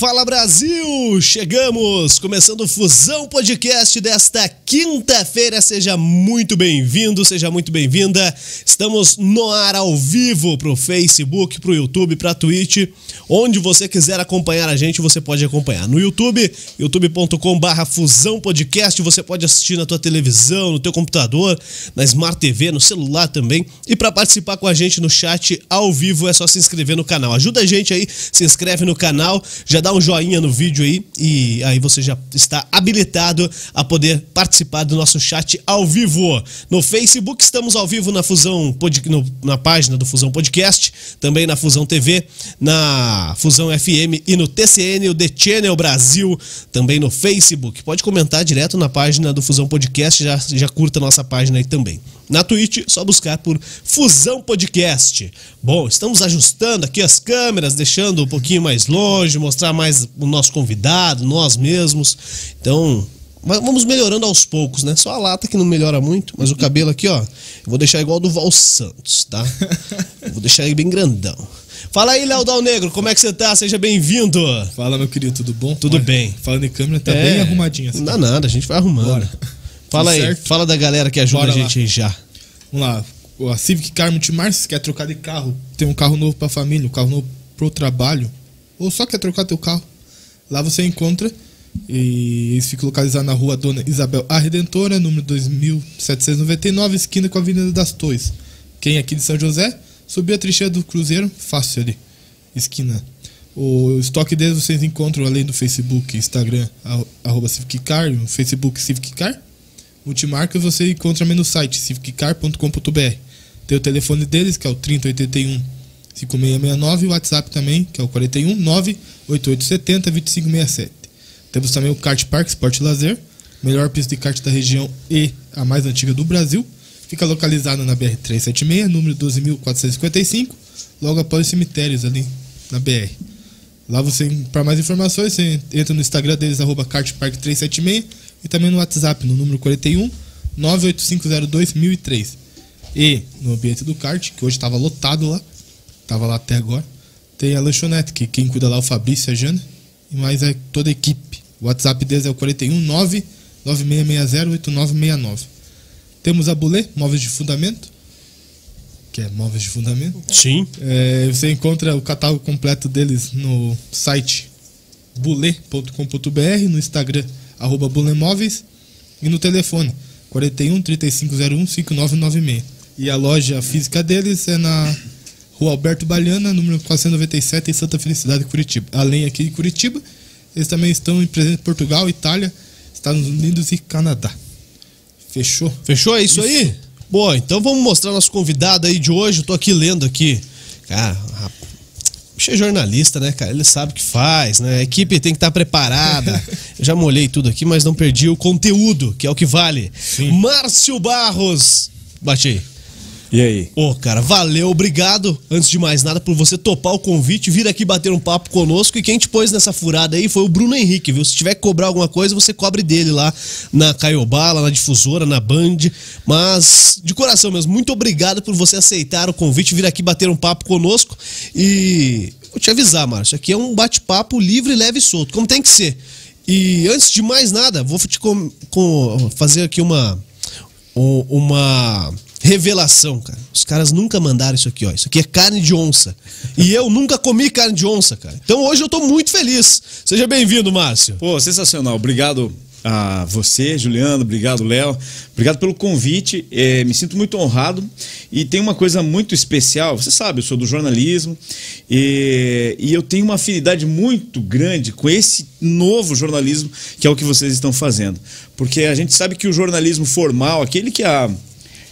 Fala Brasil! Chegamos! Começando o Fusão Podcast desta quinta-feira. Seja muito bem-vindo, seja muito bem-vinda. Estamos no ar ao vivo pro Facebook, pro YouTube, pra Twitch. Onde você quiser acompanhar a gente, você pode acompanhar. No YouTube, youtube.com/barra Fusão Podcast. Você pode assistir na tua televisão, no teu computador, na Smart TV, no celular também. E para participar com a gente no chat ao vivo é só se inscrever no canal. Ajuda a gente aí, se inscreve no canal, já dá um joinha no vídeo aí e aí você já está habilitado a poder participar do nosso chat ao vivo. No Facebook estamos ao vivo na Fusão Pod, no, na página do Fusão Podcast, também na Fusão TV, na Fusão FM e no TCN, o The Channel Brasil, também no Facebook. Pode comentar direto na página do Fusão Podcast, já, já curta nossa página aí também. Na Twitch, só buscar por Fusão Podcast. Bom, estamos ajustando aqui as câmeras, deixando um pouquinho mais longe, mostrar mais o nosso convidado, nós mesmos. Então, vamos melhorando aos poucos, né? Só a lata que não melhora muito, mas o cabelo aqui, ó, eu vou deixar igual do Val Santos, tá? Eu vou deixar ele bem grandão. Fala aí, Léo Dal Negro, como é que você tá? Seja bem-vindo. Fala, meu querido, tudo bom? Tudo Olha, bem. Falando em câmera, tá É, bem arrumadinho. Assim. Não dá nada, a gente vai arrumando. Bora. Fala Tudo aí, certo? fala da galera que ajuda Bora a gente lá. aí já. Vamos lá. A Civic Car Multimarcas quer trocar de carro, tem um carro novo pra família, um carro novo pro trabalho, ou só quer trocar teu carro. Lá você encontra e eles ficam localizados na rua Dona Isabel A Redentora, número 2799, esquina com a Avenida das Torres. Quem é aqui de São José, subiu a trincheira do Cruzeiro, fácil ali, esquina. O estoque deles vocês encontram além do Facebook, Instagram, arro- arroba Civic Car, no Facebook Civic Car. Multimarcas você encontra também no site civiccar.com.br. Tem o telefone deles, que é o 3081 5669, e o WhatsApp também, que é o 41 98870 2567. Temos também o Kart Park Sport e Lazer, melhor pista de kart da região e a mais antiga do Brasil. Fica localizado na BR 376, número 12.455, logo após os cemitérios ali na BR. Lá você, para mais informações, você entra no Instagram deles, arroba kartpark376 e também no WhatsApp, no número 41 98502 1003. E no ambiente do kart, que hoje estava lotado lá, estava lá até agora, tem a lanchonete, que quem cuida lá é o Fabrício e a Jana, e mais é toda a equipe. O WhatsApp deles é o 41 99660 8969. Temos a Bulê, móveis de fundamento, que é móveis de fundamento. Sim. É, você encontra o catálogo completo deles no site bule.com.br, no Instagram, arroba bulemóveis, e no telefone, 41 3501 5996. E a loja física deles é na Rua Alberto Baliana, número 497, em Santa Felicidade, Curitiba. Além aqui de Curitiba, eles também estão em presente em Portugal, Itália, Estados Unidos e Canadá. Fechou? Fechou? É isso, aí? Boa, então vamos mostrar nosso convidado aí de hoje. Eu tô aqui lendo aqui. Cara, rap- bicho é jornalista, né, cara? Ele sabe o que faz, né? A equipe tem que estar preparada. Eu já molhei tudo aqui, mas não perdi o conteúdo, que é o que vale. Márcio Barros. Bate aí. E aí? Ô, cara, valeu, obrigado, antes de mais nada, por você topar o convite, vir aqui bater um papo conosco. E quem te pôs nessa furada aí foi o Bruno Henrique, viu? Se tiver que cobrar alguma coisa, você cobre dele lá na Caiobá, lá na difusora, na Band. Mas, de coração mesmo, muito obrigado por você aceitar o convite, vir aqui bater um papo conosco. E vou te avisar, Márcio, aqui é um bate-papo livre, leve e solto, como tem que ser. E antes de mais nada, vou te com- com- fazer aqui uma uma revelação, cara. Os caras nunca mandaram isso aqui, ó. Isso aqui é carne de onça. E eu nunca comi carne de onça, cara. Então hoje eu tô muito feliz. Seja bem-vindo, Márcio. Pô, sensacional. Obrigado a você, Juliano. Obrigado, Léo. Obrigado pelo convite. É, me sinto muito honrado. E tem uma coisa muito especial. Você sabe, eu sou do jornalismo e, e eu tenho uma afinidade muito grande com esse novo jornalismo que é o que vocês estão fazendo. Porque a gente sabe que o jornalismo formal, aquele que a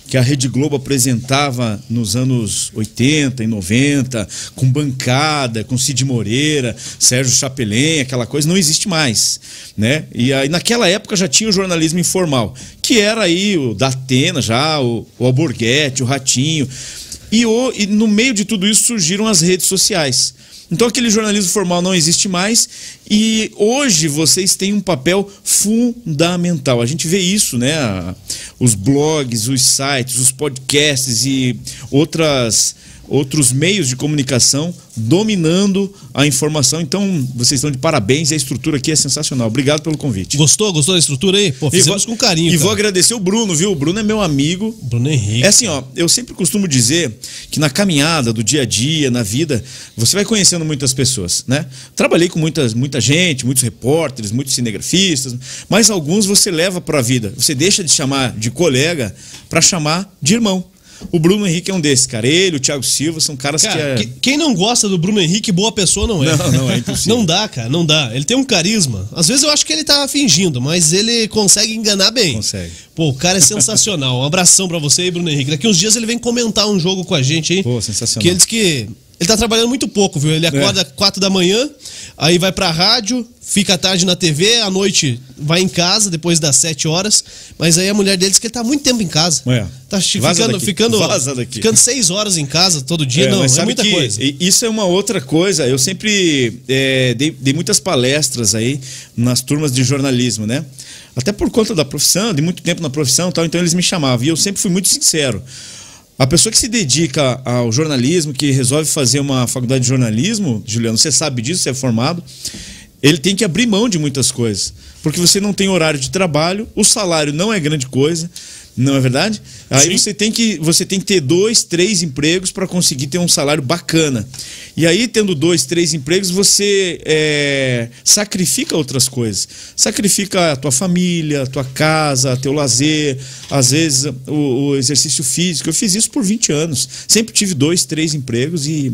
que a Rede Globo apresentava nos anos 80 e 90, com bancada, com Cid Moreira, Sérgio Chapelin, aquela coisa, não existe mais. Né? E aí naquela época já tinha o jornalismo informal, que era aí o da Atena já, o, o Alborguete, o Ratinho. E, o- e no meio de tudo isso surgiram as redes sociais. Então aquele jornalismo formal não existe mais e hoje vocês têm um papel fundamental. A gente vê isso, né? Os blogs, os sites, os podcasts e outras outros meios de comunicação dominando a informação. Então, vocês estão de parabéns e a estrutura aqui é sensacional. Obrigado pelo convite. Gostou? Gostou da estrutura aí? Pô, fizemos vou, com carinho. E cara. vou agradecer o Bruno, viu? O Bruno é meu amigo. Bruno Henrique. É assim, ó, eu sempre costumo dizer que na caminhada do dia a dia, na vida, você vai conhecendo muitas pessoas, né? Trabalhei com muitas, muita gente, muitos repórteres, muitos cinegrafistas, mas alguns você leva para a vida. Você deixa de chamar de colega para chamar de irmão. O Bruno Henrique é um desses, cara. Ele, o Thiago Silva são caras Cara, que é. que- quem não gosta do Bruno Henrique, boa pessoa não é. Não, não, é impossível. Não dá, cara, não dá. Ele tem um carisma. Às vezes eu acho que ele tá fingindo, mas ele consegue enganar bem. Consegue. Pô, o cara é sensacional. Um abração pra você aí, Bruno Henrique. Daqui uns dias ele vem comentar um jogo com a gente aí. Pô, sensacional. Que ele diz que ele tá trabalhando muito pouco, viu? Ele É. acorda às 4 da manhã, aí vai pra rádio, fica à tarde na TV, à noite vai em casa, depois das 7 horas. Mas aí a mulher dele diz que ele tá muito tempo em casa. É. Tá ficando, daqui. ficando, Vaza daqui. ficando 6 horas em casa todo dia. É, não, é muita coisa. Isso é uma outra coisa. Eu sempre é, dei, dei muitas palestras aí nas turmas de jornalismo, né? Até por conta da profissão, de muito tempo na profissão, e tal, então eles me chamavam. E eu sempre fui muito sincero. A pessoa que se dedica ao jornalismo, que resolve fazer uma faculdade de jornalismo, Juliano, você sabe disso, você é formado, ele tem que abrir mão de muitas coisas. Porque você não tem horário de trabalho, o salário não é grande coisa, não é verdade? Aí Sim. você tem que você tem que ter dois, três empregos para conseguir ter um salário bacana. E aí, tendo dois, três empregos, você é, sacrifica outras coisas. Sacrifica a tua família, a tua casa, teu lazer, às vezes o, o exercício físico. Eu fiz isso por 20 anos. Sempre tive dois, três empregos e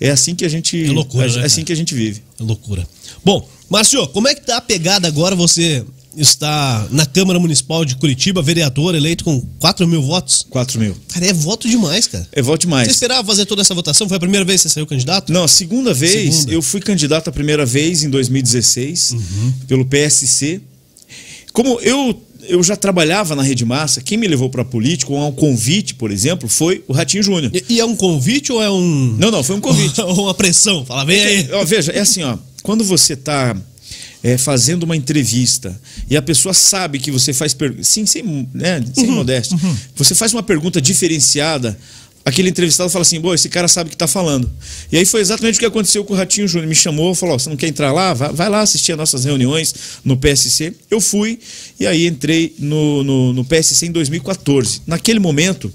é assim que a gente. É loucura, é né, assim cara? que a gente vive. É loucura. Bom, Márcio, como é que tá a pegada agora? Você está na Câmara Municipal de Curitiba, vereador eleito com 4 mil votos. 4 mil. Cara, é voto demais, cara. É volte mais. Você esperava fazer toda essa votação? Foi a primeira vez que você saiu candidato? Não, a segunda vez, Segunda. eu fui candidato a primeira vez em 2016 pelo PSC. Como eu, eu já trabalhava na Rede Massa, quem me levou para a política, ou a um convite, por exemplo, foi o Ratinho Júnior. E, e é um convite ou é um. Não, não, foi um convite. ou uma pressão? Fala, vem aí. Ó, veja, é assim, ó, quando você está fazendo uma entrevista e a pessoa sabe que você faz perguntas, sim, sem, né, sem modéstia, você faz uma pergunta diferenciada, aquele entrevistado fala assim, boa, esse cara sabe o que está falando. E aí foi exatamente o que aconteceu com o Ratinho Júnior, me chamou, falou, você não quer entrar lá? Vai, vai lá assistir as nossas reuniões no PSC. Eu fui e aí entrei no, no, no PSC em 2014. Naquele momento,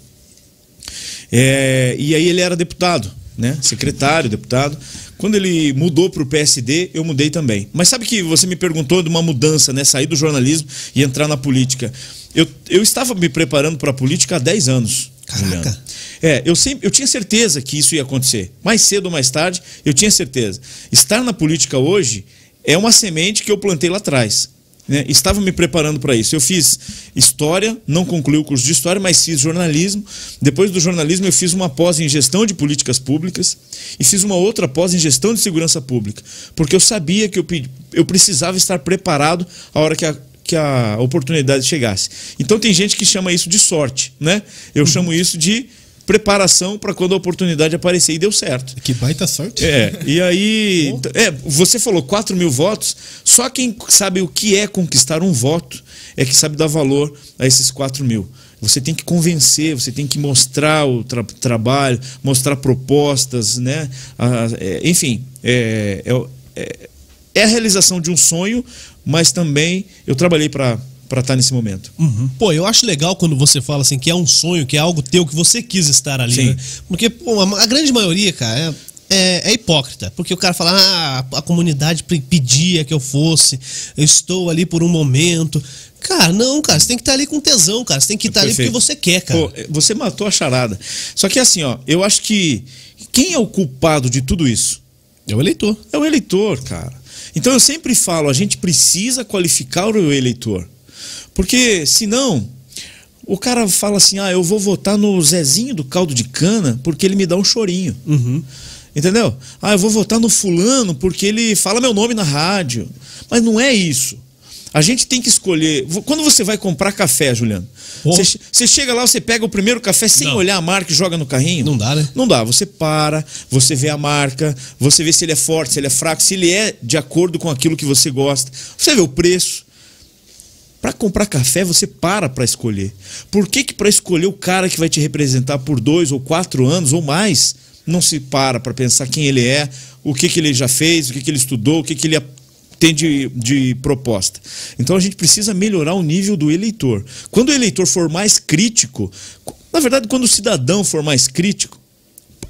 é, e aí ele era deputado, né? Secretário, deputado. Quando ele mudou para o PSD, eu mudei também. Mas sabe que você me perguntou de uma mudança, né? Sair do jornalismo e entrar na política. Eu, eu estava me preparando para a política há 10 anos. Caraca. Juliano. É, eu sempre, eu tinha certeza que isso ia acontecer. Mais cedo ou mais tarde, eu tinha certeza. Estar na política hoje é uma semente que eu plantei lá atrás. Né? Estava me preparando para isso. Eu fiz história, não concluí o curso de história, mas fiz jornalismo. Depois do jornalismo, eu fiz uma pós em gestão de políticas públicas e fiz uma outra pós em gestão de segurança pública, porque eu sabia que eu, eu precisava estar preparado a hora que a, que a oportunidade chegasse. Então tem gente que chama isso de sorte, né? Eu chamo isso de preparação para quando a oportunidade aparecer e deu certo. Que baita sorte. É, e aí. É, você falou 4 mil votos, só quem sabe o que é conquistar um voto é que sabe dar valor a esses 4 mil. Você tem que convencer, você tem que mostrar o tra- trabalho, mostrar propostas, né? Ah, é, enfim, é, é- é- é a realização de um sonho, mas também eu trabalhei para estar nesse momento. Uhum. Pô, eu acho legal quando você fala assim que é um sonho, que é algo teu, que você quis estar ali. Né? Porque, pô, a, grande maioria, cara, é, é- é hipócrita. Porque o cara fala, ah, a comunidade pe- pedia que eu fosse, eu estou ali por um momento. Cara, não, cara, você tem que estar ali com tesão, cara. Você tem que estar ali porque Perfeito. você quer, cara. Pô, você matou a charada. Só que assim, ó, eu acho que quem é o culpado de tudo isso? é o eleitor. É o eleitor, cara. Então eu sempre falo, a gente precisa qualificar o eleitor. Porque senão o cara fala assim: "Ah, eu vou votar no Zezinho do caldo de cana porque ele me dá um chorinho". Uhum. Entendeu? Ah, eu vou votar no fulano porque ele fala meu nome na rádio. Mas não é isso. A gente tem que escolher. Quando você vai comprar café, Juliano, você, você chega lá, você pega o primeiro café sem Não. olhar a marca e joga no carrinho? Não dá, né? Não dá. Você para, você vê a marca, você vê se ele é forte, se ele é fraco, se ele é de acordo com aquilo que você gosta. Você vê o preço. Para comprar café, você para para escolher. Por que que para escolher o cara que vai te representar por dois ou quatro anos ou mais, não se para para pensar quem ele é, o que, que ele já fez, o que, que ele estudou, o que, que ele tem de, de proposta. Então a gente precisa melhorar o nível do eleitor. Quando o eleitor for mais crítico, na verdade, quando o cidadão for mais crítico,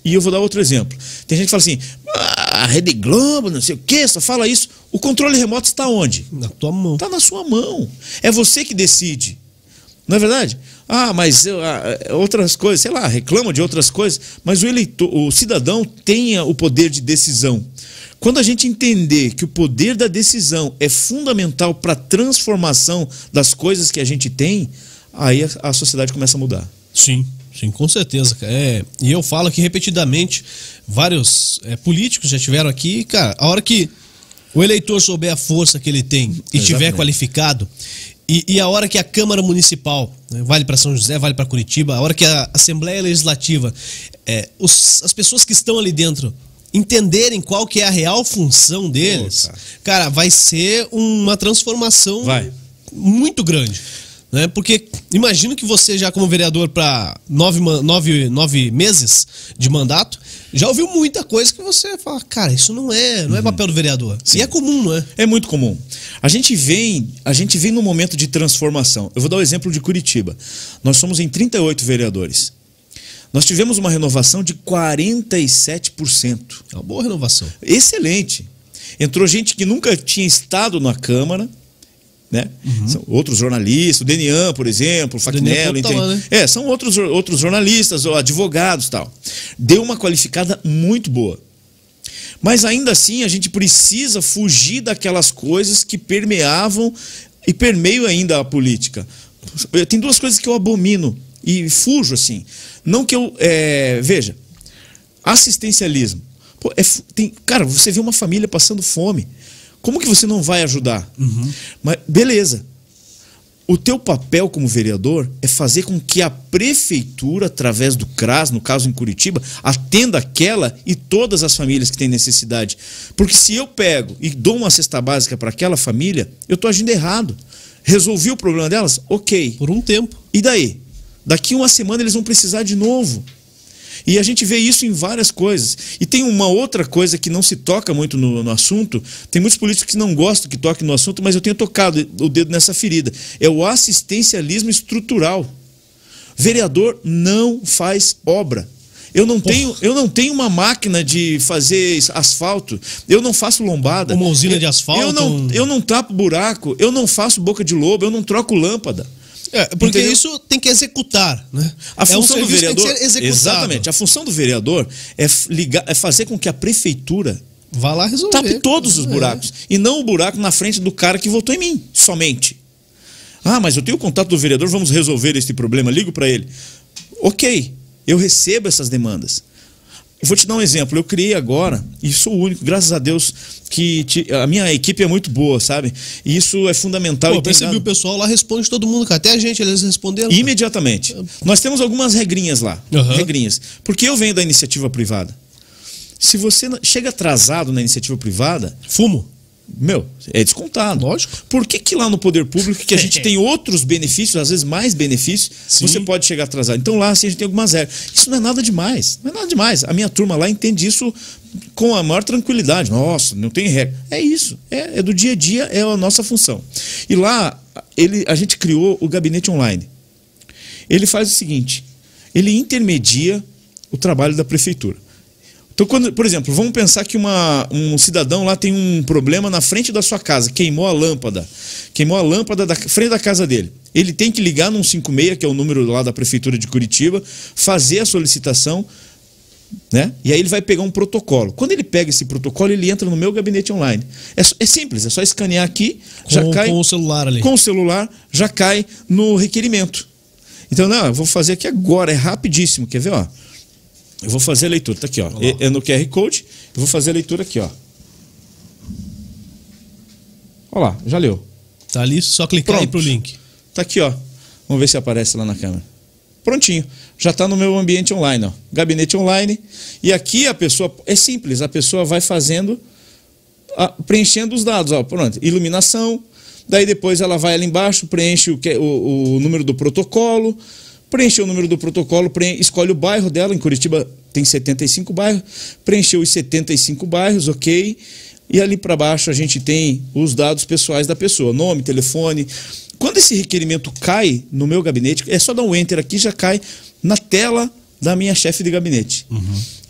e eu vou dar outro exemplo. Tem gente que fala assim: ah, a Rede Globo, não sei o quê, só fala isso. O controle remoto está onde? Na tua mão. Está na sua mão. É você que decide. Não é verdade? Ah, mas ah, outras coisas, sei lá, reclama de outras coisas, mas o eleitor, o cidadão tenha o poder de decisão. Quando a gente entender que o poder da decisão é fundamental para a transformação das coisas que a gente tem, aí a, a sociedade começa a mudar. Sim, sim, com certeza. É, e eu falo aqui repetidamente, vários é, políticos já tiveram aqui, cara, a hora que o eleitor souber a força que ele tem e estiver qualificado, e, e, a hora que a Câmara Municipal, né, vale para São José, vale para Curitiba, a hora que a Assembleia Legislativa, é, os, as pessoas que estão ali dentro entenderem qual que é a real função deles, Pô, cara. cara. vai ser uma transformação vai. muito grande. Né? Porque imagino que você já como vereador para nove, nove, nove meses de mandato, já ouviu muita coisa que você fala, cara, isso não é, não é uhum. papel do vereador. Sim. E é comum, não é? É muito comum. A gente vem, a gente vem num momento de transformação. Eu vou dar o exemplo de Curitiba. Nós somos em 38 vereadores. Nós tivemos uma renovação de 47%. É uma boa renovação. Excelente. Entrou gente que nunca tinha estado na Câmara, né? Uhum. São outros jornalistas, o Denian, por exemplo, o Facnello, tá lá, né? É, são outros, outros jornalistas, ou advogados tal. Deu uma qualificada muito boa. Mas ainda assim a gente precisa fugir daquelas coisas que permeavam e permeiam ainda a política. Tem duas coisas que eu abomino e fujo assim. Não que eu. É, veja, assistencialismo. Pô, é, tem, cara, você vê uma família passando fome. Como que você não vai ajudar? Uhum. Mas beleza. O teu papel como vereador é fazer com que a prefeitura, através do CRAS, no caso em Curitiba, atenda aquela e todas as famílias que têm necessidade. Porque se eu pego e dou uma cesta básica para aquela família, eu estou agindo errado. Resolvi o problema delas? Ok. Por um tempo. E daí? Daqui uma semana eles vão precisar de novo. E a gente vê isso em várias coisas. E tem uma outra coisa que não se toca muito no, no, assunto. Tem muitos políticos que não gostam que toquem no assunto, mas eu tenho tocado o dedo nessa ferida. É o assistencialismo estrutural. Vereador não faz obra. Eu não, tenho, eu não tenho uma máquina de fazer asfalto. Eu não faço lombada. Uma usina de asfalto? Eu não, eu não tapo buraco. Eu não faço boca de lobo. Eu não troco lâmpada. É, porque Entendeu? isso tem que executar, né? A função é um do vereador, exatamente. A função do vereador é ligar, é fazer com que a prefeitura vá lá resolver. Tape todos os é. buracos é. e não o buraco na frente do cara que votou em mim, somente. Ah, mas eu tenho o contato do vereador, vamos resolver este problema, ligo para ele. OK, eu recebo essas demandas. Eu vou te dar um exemplo. Eu criei agora, e sou o único, graças a Deus, que te, a minha equipe é muito boa, sabe? E isso é fundamental. Pô, percebi o pessoal lá responde todo mundo, Até a gente, eles responderam. Imediatamente. Cara. Nós temos algumas regrinhas lá. Uhum. Regrinhas. Porque eu venho da iniciativa privada. Se você chega atrasado na iniciativa privada. Fumo. Meu, é descontado. Lógico. Por que, que lá no poder público, que a gente tem outros benefícios, às vezes mais benefícios, Sim. você pode chegar atrasado? Então lá assim, a gente tem algumas regras. Isso não é nada demais. Não é nada demais. A minha turma lá entende isso com a maior tranquilidade. Nossa, não tem regra. É isso. É, é do dia a dia, é a nossa função. E lá, ele, a gente criou o gabinete online. Ele faz o seguinte: ele intermedia o trabalho da prefeitura. Então, quando, por exemplo, vamos pensar que uma, um cidadão lá tem um problema na frente da sua casa, queimou a lâmpada, queimou a lâmpada da frente da casa dele. Ele tem que ligar no 156, que é o número lá da prefeitura de Curitiba, fazer a solicitação, né? E aí ele vai pegar um protocolo. Quando ele pega esse protocolo, ele entra no meu gabinete online. É, é simples, é só escanear aqui, com, já cai com o celular ali. Com o celular já cai no requerimento. Então, não, eu vou fazer aqui agora, é rapidíssimo, quer ver, ó? Eu vou fazer a leitura, tá aqui, ó. É, é no QR Code. Eu vou fazer a leitura aqui, ó. Olha lá, já leu. Tá ali, só clicar Pronto. aí pro link. Tá aqui, ó. Vamos ver se aparece lá na câmera. Prontinho. Já está no meu ambiente online, ó. Gabinete online. E aqui a pessoa. É simples, a pessoa vai fazendo. A, preenchendo os dados, ó. Pronto. Iluminação. Daí depois ela vai ali embaixo, preenche o, o, o número do protocolo Preencheu o número do protocolo, preen- escolhe o bairro dela. Em Curitiba tem 75 bairros. Preencheu os 75 bairros, ok. E ali para baixo a gente tem os dados pessoais da pessoa: nome, telefone. Quando esse requerimento cai no meu gabinete, é só dar um enter aqui, já cai na tela da minha chefe de gabinete.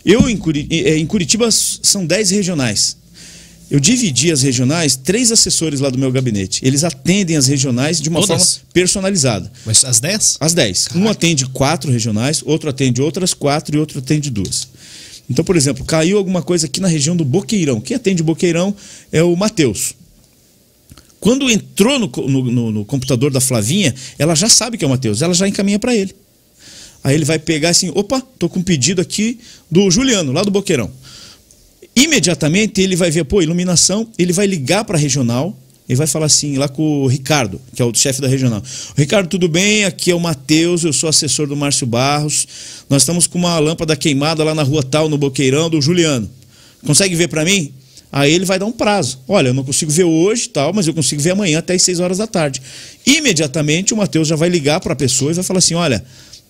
Eu, em, em Curitiba, são 10 regionais. Eu dividi as regionais, três assessores lá do meu gabinete. Eles atendem as regionais de uma Todas? forma personalizada. Mas às 10? As 10. Um atende quatro regionais, outro atende outras quatro e outro atende duas. Então, por exemplo, caiu alguma coisa aqui na região do Boqueirão. Quem atende o Boqueirão é o Matheus. Quando entrou no- no- no computador da Flavinha, ela já sabe que é o Matheus, ela já encaminha para ele. Aí ele vai pegar assim: opa, tô com um pedido aqui do Juliano, lá do Boqueirão. Imediatamente ele vai ver, pô, iluminação, ele vai ligar para a regional e vai falar assim, lá com o Ricardo, que é o chefe da regional. Ricardo, tudo bem? Aqui é o Matheus, eu sou assessor do Márcio Barros. Nós estamos com uma lâmpada queimada lá na rua tal, no Boqueirão, do Juliano. Consegue ver para mim? Aí ele vai dar um prazo. Olha, eu não consigo ver hoje, tal, mas eu consigo ver amanhã até às 6 horas da tarde. Imediatamente o Matheus já vai ligar para a pessoa e vai falar assim: olha,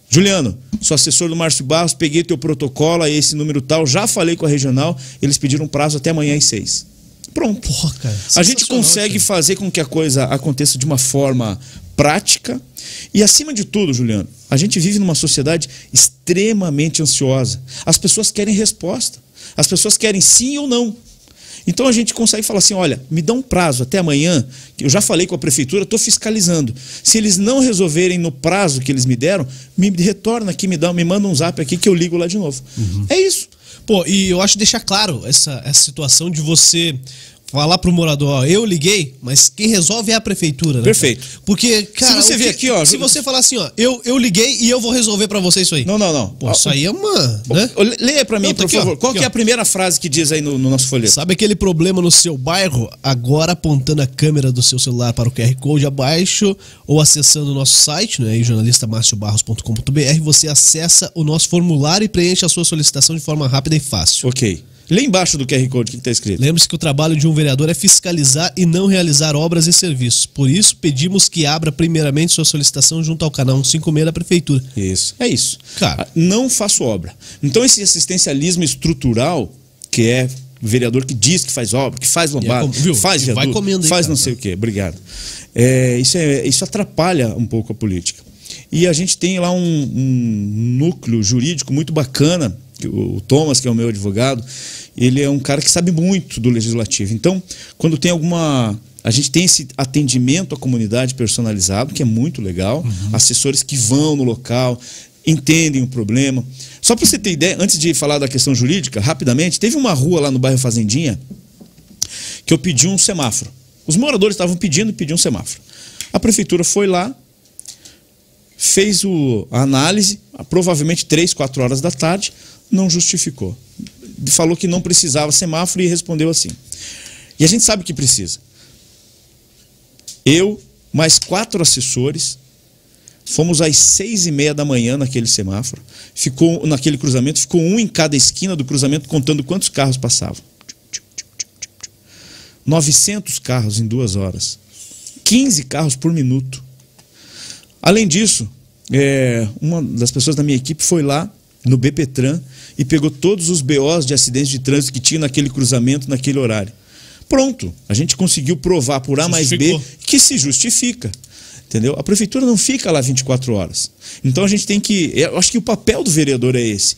Juliano, sou assessor do Márcio Barros, peguei teu protocolo, aí esse número tal, já falei com a regional, eles pediram prazo até amanhã às 6. Pronto. Porra, cara. A gente consegue isso fazer com que a coisa aconteça de uma forma prática e, acima de tudo, Juliano, a gente vive numa sociedade extremamente ansiosa. As pessoas querem resposta. As pessoas querem sim ou não. Então a gente consegue falar assim: olha, me dá um prazo até amanhã, que eu já falei com a prefeitura, estou fiscalizando. Se eles não resolverem no prazo que eles me deram, me retorna aqui, me, dá, me manda um zap aqui que eu ligo lá de novo. É isso. Pô, e eu acho deixar claro essa, essa situação de você falar pro morador, ó, eu liguei, mas quem resolve é a prefeitura, né? Perfeito. cara? Porque, cara, você o vê que- aqui, ó, se você falar assim, ó, eu, eu liguei e eu vou resolver pra você isso aí. Não, não, não. Pô, isso aí é uma, né? Leia para mim, Não, tá por aqui, favor. Qual aqui, que é a primeira frase que diz aí no, no nosso folheto? Sabe aquele problema no seu bairro? Agora apontando a câmera do seu celular para o QR Code abaixo ou acessando o nosso site, né, jornalistamarciobarros.com.br, você acessa o nosso formulário e preenche a sua solicitação de forma rápida e fácil. Ok. Lá embaixo do QR Code, o que está escrito? Lembre-se que o trabalho de um vereador é fiscalizar e não realizar obras e serviços. Por isso, pedimos que abra primeiramente sua solicitação junto ao canal 156 da Prefeitura. Isso. É isso. Cara. Ah, Não faço obra. Então, esse assistencialismo estrutural, que é vereador que diz que faz obra, que faz lombada, com- viu? faz E vai viaduto, comendo aí, faz cara. não sei o quê. Obrigado. É, isso, é, isso atrapalha um pouco a política. E a gente tem lá um, um núcleo jurídico muito bacana, o Thomas, que é o meu advogado, ele é um cara que sabe muito do legislativo. Então, quando tem alguma. A gente tem esse atendimento à comunidade personalizado, que é muito legal. Assessores que vão no local, entendem o problema. Só para você ter ideia, antes de falar da questão jurídica, rapidamente, teve uma rua lá no bairro Fazendinha que eu pedi um semáforo. Os moradores estavam pedindo e pediam um semáforo. A prefeitura foi lá, fez o, a análise, provavelmente 3, 4 horas da tarde, não justificou. Falou que não precisava semáforo e respondeu assim. E a gente sabe que precisa. Eu, mais quatro assessores, fomos às seis e meia da manhã naquele semáforo. Ficou naquele cruzamento, ficou um em cada esquina do cruzamento, contando quantos carros passavam. 900 carros em duas horas. 15 carros por minuto. Além disso, é, uma das pessoas da minha equipe foi lá no BPTran e pegou todos os BOs de acidentes de trânsito que tinha naquele cruzamento, naquele horário. Pronto, a gente conseguiu provar por A mais B que se justifica. Entendeu? A prefeitura não fica lá 24 horas. Então a gente tem que. Eu acho que o papel do vereador é esse.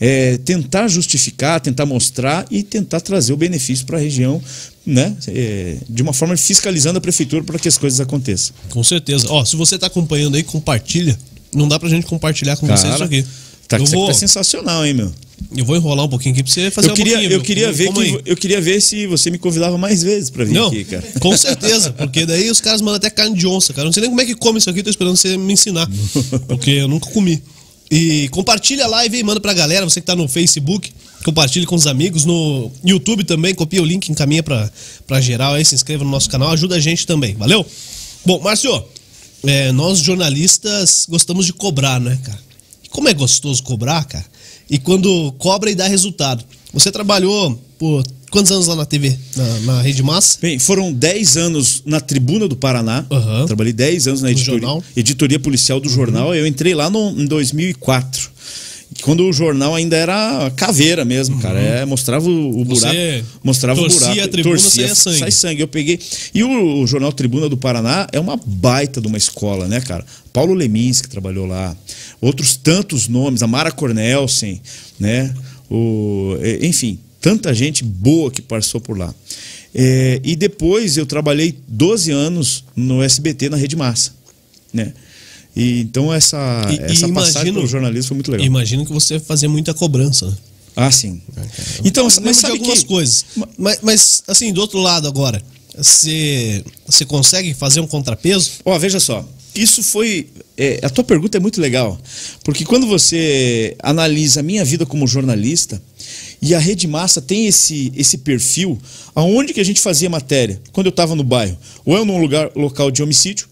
É tentar justificar, tentar mostrar e tentar trazer o benefício para a região, né? É, de uma forma fiscalizando a prefeitura para que as coisas aconteçam. Com certeza. Ó, se você tá acompanhando aí, compartilha. Não dá pra gente compartilhar com vocês isso aqui. Tá, isso vou, aqui tá sensacional, hein, meu? eu vou enrolar um pouquinho aqui pra você fazer Eu um queria, pouquinho. eu queria ver que, eu queria ver se você me convidava mais vezes para vir Não, aqui, cara. com certeza, porque daí os caras mandam até carne de onça, cara. Eu Não sei nem como é que come isso aqui, tô esperando você me ensinar, porque eu nunca comi. E compartilha a live e manda pra galera, você que tá no Facebook, compartilhe com os amigos, no YouTube também, copia o link, encaminha pra, pra geral aí, se inscreva no nosso canal, ajuda a gente também, valeu? Bom, Márcio, é, nós jornalistas gostamos de cobrar, né, cara? Como é gostoso cobrar, cara? E quando cobra e dá resultado. Você trabalhou por quantos anos lá na TV, na, na Rede Massa? Bem, foram 10 anos na Tribuna do Paraná. Aham. Trabalhei 10 anos na editoria, editoria policial do jornal. Eu entrei lá no, em 2004. Quando o jornal ainda era caveira mesmo, cara. É, mostrava o, o buraco. Mostrava o torcia buraco. a tribuna, saía sangue. Sai sangue. Eu peguei. E o, o jornal Tribuna do Paraná é uma baita de uma escola, né, cara? Paulo Lemins, que trabalhou lá. Outros tantos nomes. A Mara Cornelsen, né? O, enfim, tanta gente boa que passou por lá. É, e depois eu trabalhei 12 anos no SBT na Rede Massa, né? E, então essa, E- e essa passagem imagino- pelo jornalismo foi muito legal. Imagino que você fazia muita cobrança. né? Ah, sim. Então, Eu mas sabe algumas que... coisas. Mas, mas, assim, do outro lado agora, você, você consegue fazer um contrapeso? Ó, veja só. Isso foi. é, a tua pergunta é muito legal. Porque quando você analisa a minha vida como jornalista, e a Rede Massa tem esse, esse perfil, aonde que a gente fazia matéria? Quando eu estava no bairro. Ou eu num lugar local de homicídio.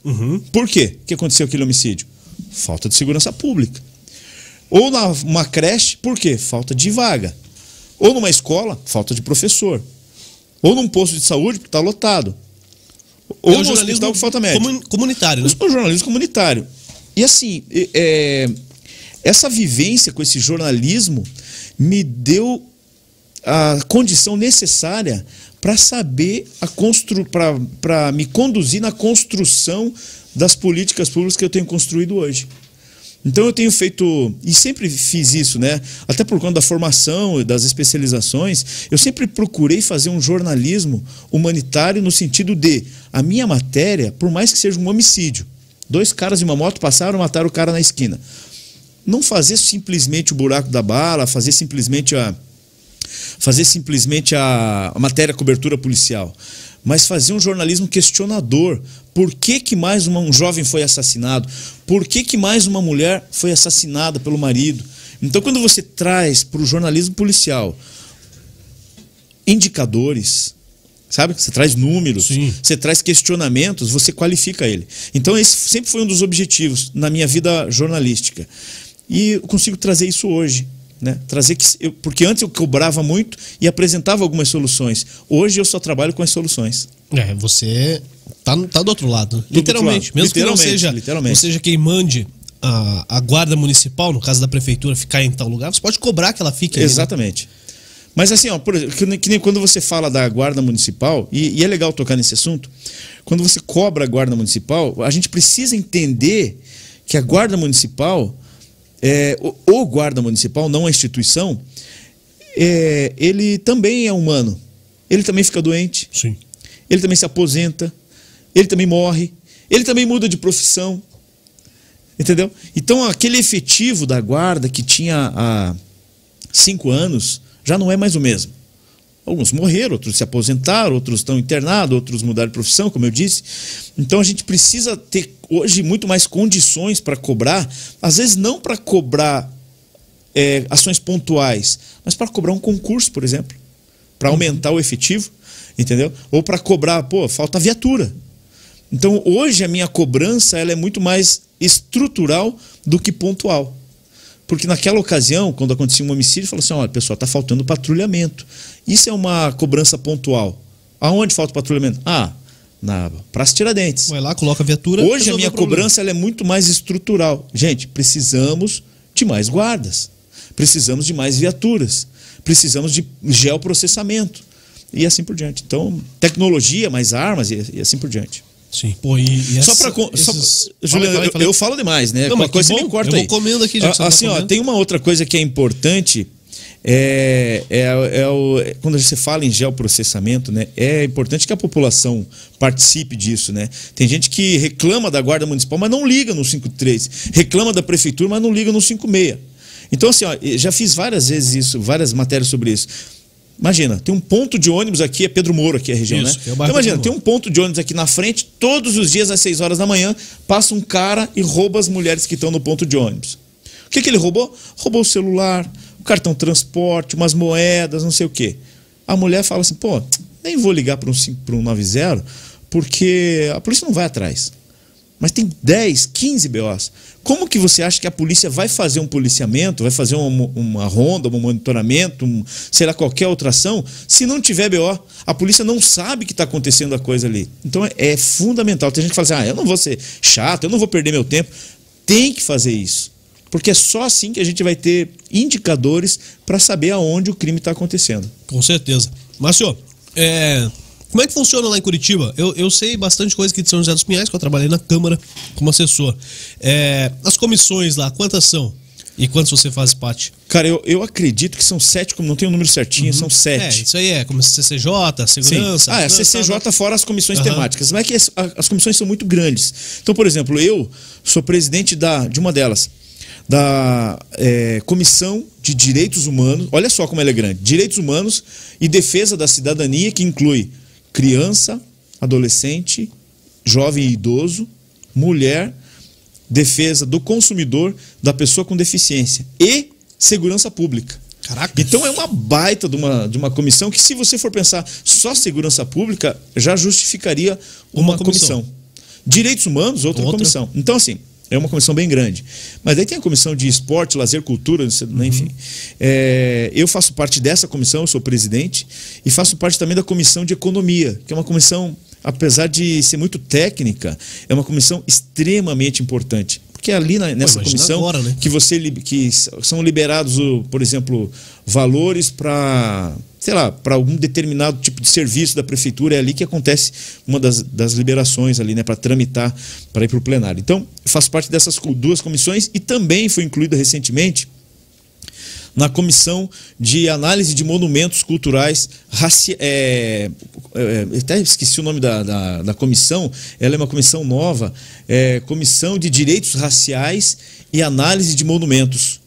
Por quê que aconteceu aquele homicídio? Falta de segurança pública. Ou numa creche, por quê? Falta de vaga. Ou numa escola, falta de professor. Ou num posto de saúde, porque está lotado. Ou É o no hospital que falta médico. comun- comunitário, né? Sou jornalismo comunitário. E assim, é, essa vivência com esse jornalismo me deu a condição necessária para saber a constru para me conduzir na construção das políticas públicas que eu tenho construído hoje. Então eu tenho feito, e sempre fiz isso, né? Até por conta da formação e das especializações, eu sempre procurei fazer um jornalismo humanitário no sentido de a minha matéria, por mais que seja um homicídio, dois caras de uma moto passaram mataram o cara na esquina. Não fazer simplesmente o buraco da bala, fazer simplesmente a, fazer simplesmente a, a matéria cobertura policial, mas fazer um jornalismo questionador. Por que, que mais uma- um jovem foi assassinado? Por que, que mais uma mulher foi assassinada pelo marido? Então, quando você traz para o jornalismo policial indicadores, sabe? Você traz números, Sim. você traz questionamentos, você qualifica ele. Então, esse sempre foi um dos objetivos na minha vida jornalística. E eu consigo trazer isso hoje. Né? Trazer que eu- porque antes eu cobrava muito e apresentava algumas soluções. Hoje eu só trabalho com as soluções. É, você tá, tá do outro lado. outro literalmente. lado. Mesmo que não Literalmente, seja, literalmente. não seja quem mande a, a guarda municipal, no caso da prefeitura, ficar em tal lugar, você pode cobrar que ela fique né? Exatamente. Mas assim, ó, por que nem- que nem quando você fala da guarda municipal, e, e é legal tocar nesse assunto, quando você cobra a guarda municipal, a gente precisa entender que a guarda municipal, é, o, o guarda municipal, não a instituição, é, ele também é humano. Ele também fica doente, Sim. ele também se aposenta, ele também morre, ele também muda de profissão. Entendeu? Então aquele efetivo da guarda que tinha há cinco anos já não é mais o mesmo. Alguns morreram, outros se aposentaram, outros estão internados, outros mudaram de profissão, como eu disse. Então a gente precisa ter hoje muito mais condições para cobrar, às vezes não para cobrar é, ações pontuais, mas para cobrar um concurso, por exemplo, para aumentar o efetivo, entendeu? Ou para cobrar, pô, falta viatura. Então hoje a minha cobrança ela é muito mais estrutural do que pontual. Porque naquela ocasião, quando acontecia um homicídio, falou assim: olha, pessoal, está faltando patrulhamento. Isso é uma cobrança pontual. Aonde falta patrulhamento? Ah, na Praça Tiradentes. Vai lá, coloca a viatura. Hoje a minha cobrança ela é muito mais estrutural. Gente, precisamos de mais guardas. Precisamos de mais viaturas. Precisamos de geoprocessamento. E assim por diante. Então, tecnologia, mais armas e assim por diante. Sim. Pô, e, e Só para. esses- eu, eu falo demais, né? Não, Qualquer coisa que você bom. me corta Eu aí. comendo aqui, já que Ah, tá Assim, ó, comendo. tem uma outra coisa que é importante. É, é, é o, é quando você fala em geoprocessamento, né, é importante que a população participe disso. Né? Tem gente que reclama da Guarda Municipal, mas não liga no 53. Reclama da Prefeitura, mas não liga no 56. Então, assim, ó, já fiz várias vezes isso, várias matérias sobre isso. Imagina, tem um ponto de ônibus aqui, é Pedro Moro aqui a região, Isso, né? é Então, imagina, tem um ponto de ônibus aqui na frente, todos os dias às 6 horas da manhã, passa um cara e rouba as mulheres que estão no ponto de ônibus. O que, que ele roubou? Roubou o celular, o cartão transporte, umas moedas, não sei o quê. A mulher fala assim, pô, nem vou ligar para um, 5 para um 90, porque a polícia não vai atrás. Mas tem 10, 15 BOs. Como que você acha que a polícia vai fazer um policiamento, vai fazer uma, uma ronda, um monitoramento, um, sei lá, qualquer outra ação, se não tiver BO? A polícia não sabe que está acontecendo a coisa ali. Então é, é fundamental. Tem gente que fala assim, ah, eu não vou ser chato, eu não vou perder meu tempo. Tem que fazer isso. Porque é só assim que a gente vai ter indicadores para saber aonde o crime está acontecendo. Com certeza. Márcio, é, como é que funciona lá em Curitiba? Eu, eu sei bastante coisa aqui de São José dos Pinhais, que eu trabalhei na Câmara como assessor. É, as comissões lá, quantas são? E quantas você faz parte? Cara, eu, eu acredito que são sete, como não tem o um número certinho, uhum. são sete. É, isso aí é, como CCJ, segurança. Sim. Ah, é, CCJ tá... fora as comissões uhum. temáticas. Mas é que as, as comissões são muito grandes. Então, por exemplo, eu sou presidente da, de uma delas da é, Comissão de Direitos Humanos. Olha só como ela é grande: Direitos Humanos e Defesa da Cidadania, que inclui criança, adolescente, jovem e idoso, mulher, defesa do consumidor, da pessoa com deficiência e segurança pública. Caraca. Então é uma baita de uma, de uma comissão que, se você for pensar só segurança pública, já justificaria uma, uma comissão. comissão. Direitos humanos, outra, outra comissão. Então, assim, é uma comissão bem grande. Mas aí tem a comissão de esporte, lazer, cultura, uhum. enfim. É, eu faço parte dessa comissão, eu sou presidente, e faço parte também da comissão de economia, que é uma comissão, apesar de ser muito técnica, é uma comissão extremamente importante. Porque é ali na, nessa Pô, comissão agora, né? que você que são liberados, por exemplo, valores para sei lá, para algum determinado tipo de serviço da prefeitura, é ali que acontece uma das, das liberações ali, né, para tramitar para ir para o plenário. Então, faço parte dessas duas comissões e também fui incluído recentemente na comissão de análise de monumentos culturais raci é, é, até esqueci o nome da, da, da, comissão, ela é uma comissão nova, é, comissão de direitos raciais e análise de monumentos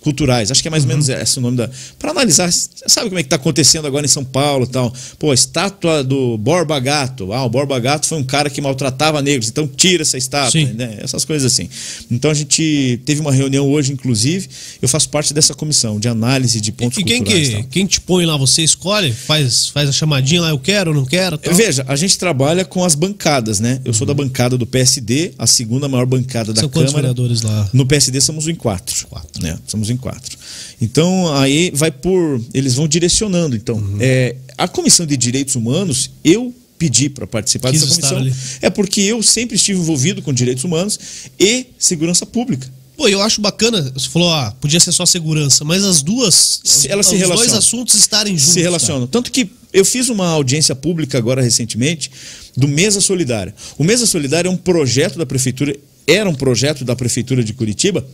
culturais. Acho que é mais ou menos uhum. esse o nome da. Para analisar, sabe como é que está acontecendo agora em São Paulo e tal. Pô, a estátua do Borba Gato. Ah, o Borba Gato foi um cara que maltratava negros, então tira essa estátua. Né? Essas coisas assim. Então a gente teve uma reunião hoje, inclusive. Eu faço parte dessa comissão de análise de pontos e quem culturais. Que, quem te põe lá, você escolhe? Faz, faz a chamadinha lá, eu quero, não quero? Tal. Veja, a gente trabalha com as bancadas, né? Eu sou da uhum. bancada do PSD, a segunda maior bancada da São Câmara. Quantos vereadores lá? No PSD somos em quatro. Quatro. Né? Somos em quatro. Então, aí vai por. Eles vão direcionando. Então, uhum. é, a Comissão de Direitos Humanos, eu pedi para participar Quis dessa comissão. É porque eu sempre estive envolvido com direitos humanos e segurança pública. Pô, eu acho bacana, você falou, ah, podia ser só segurança, mas as duas, elas os se relacionam. dois assuntos estarem juntos. Se relacionam. Cara. Tanto que eu fiz uma audiência pública agora recentemente do Mesa Solidária. O Mesa Solidária é um projeto da prefeitura era um projeto da Prefeitura de Curitiba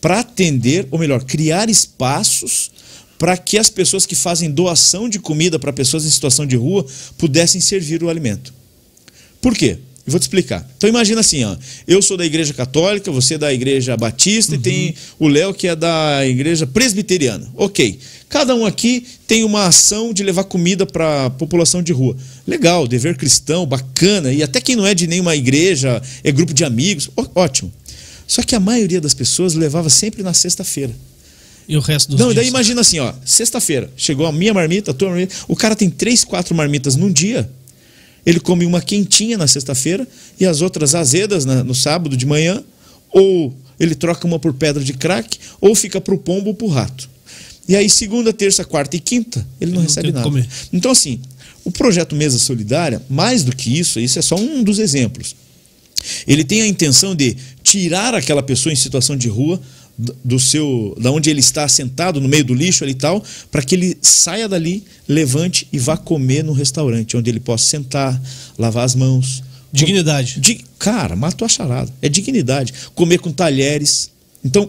para atender, ou melhor, criar espaços para que as pessoas que fazem doação de comida para pessoas em situação de rua pudessem servir o alimento. Por quê? Eu vou te explicar. Então imagina assim, ó, eu sou da igreja católica, você é da igreja batista uhum. e tem o Léo que é da igreja presbiteriana. Ok. Cada um aqui tem uma ação de levar comida para a população de rua. Legal, dever cristão, bacana. E até quem não é de nenhuma igreja, é grupo de amigos, ótimo. Só que a maioria das pessoas levava sempre na sexta-feira. E o resto dos Não, dias? daí imagina assim, ó, sexta-feira, chegou a minha marmita, a tua marmita, o cara tem três, quatro marmitas num dia. Ele come uma quentinha na sexta-feira e as outras azedas no sábado de manhã, ou ele troca uma por pedra de crack, ou fica pro pombo ou pro rato. E aí, segunda, terça, quarta e quinta, ele não, não recebe nada. Comer. Então, assim, o projeto Mesa Solidária, mais do que isso, isso é só um dos exemplos. Ele tem a intenção de tirar aquela pessoa em situação de rua do seu, da onde ele está sentado no meio do lixo ali e tal, para que ele saia dali, levante e vá comer no restaurante, onde ele possa sentar, lavar as mãos. Dignidade. Di, cara, matou a charada. É dignidade. Comer com talheres. Então,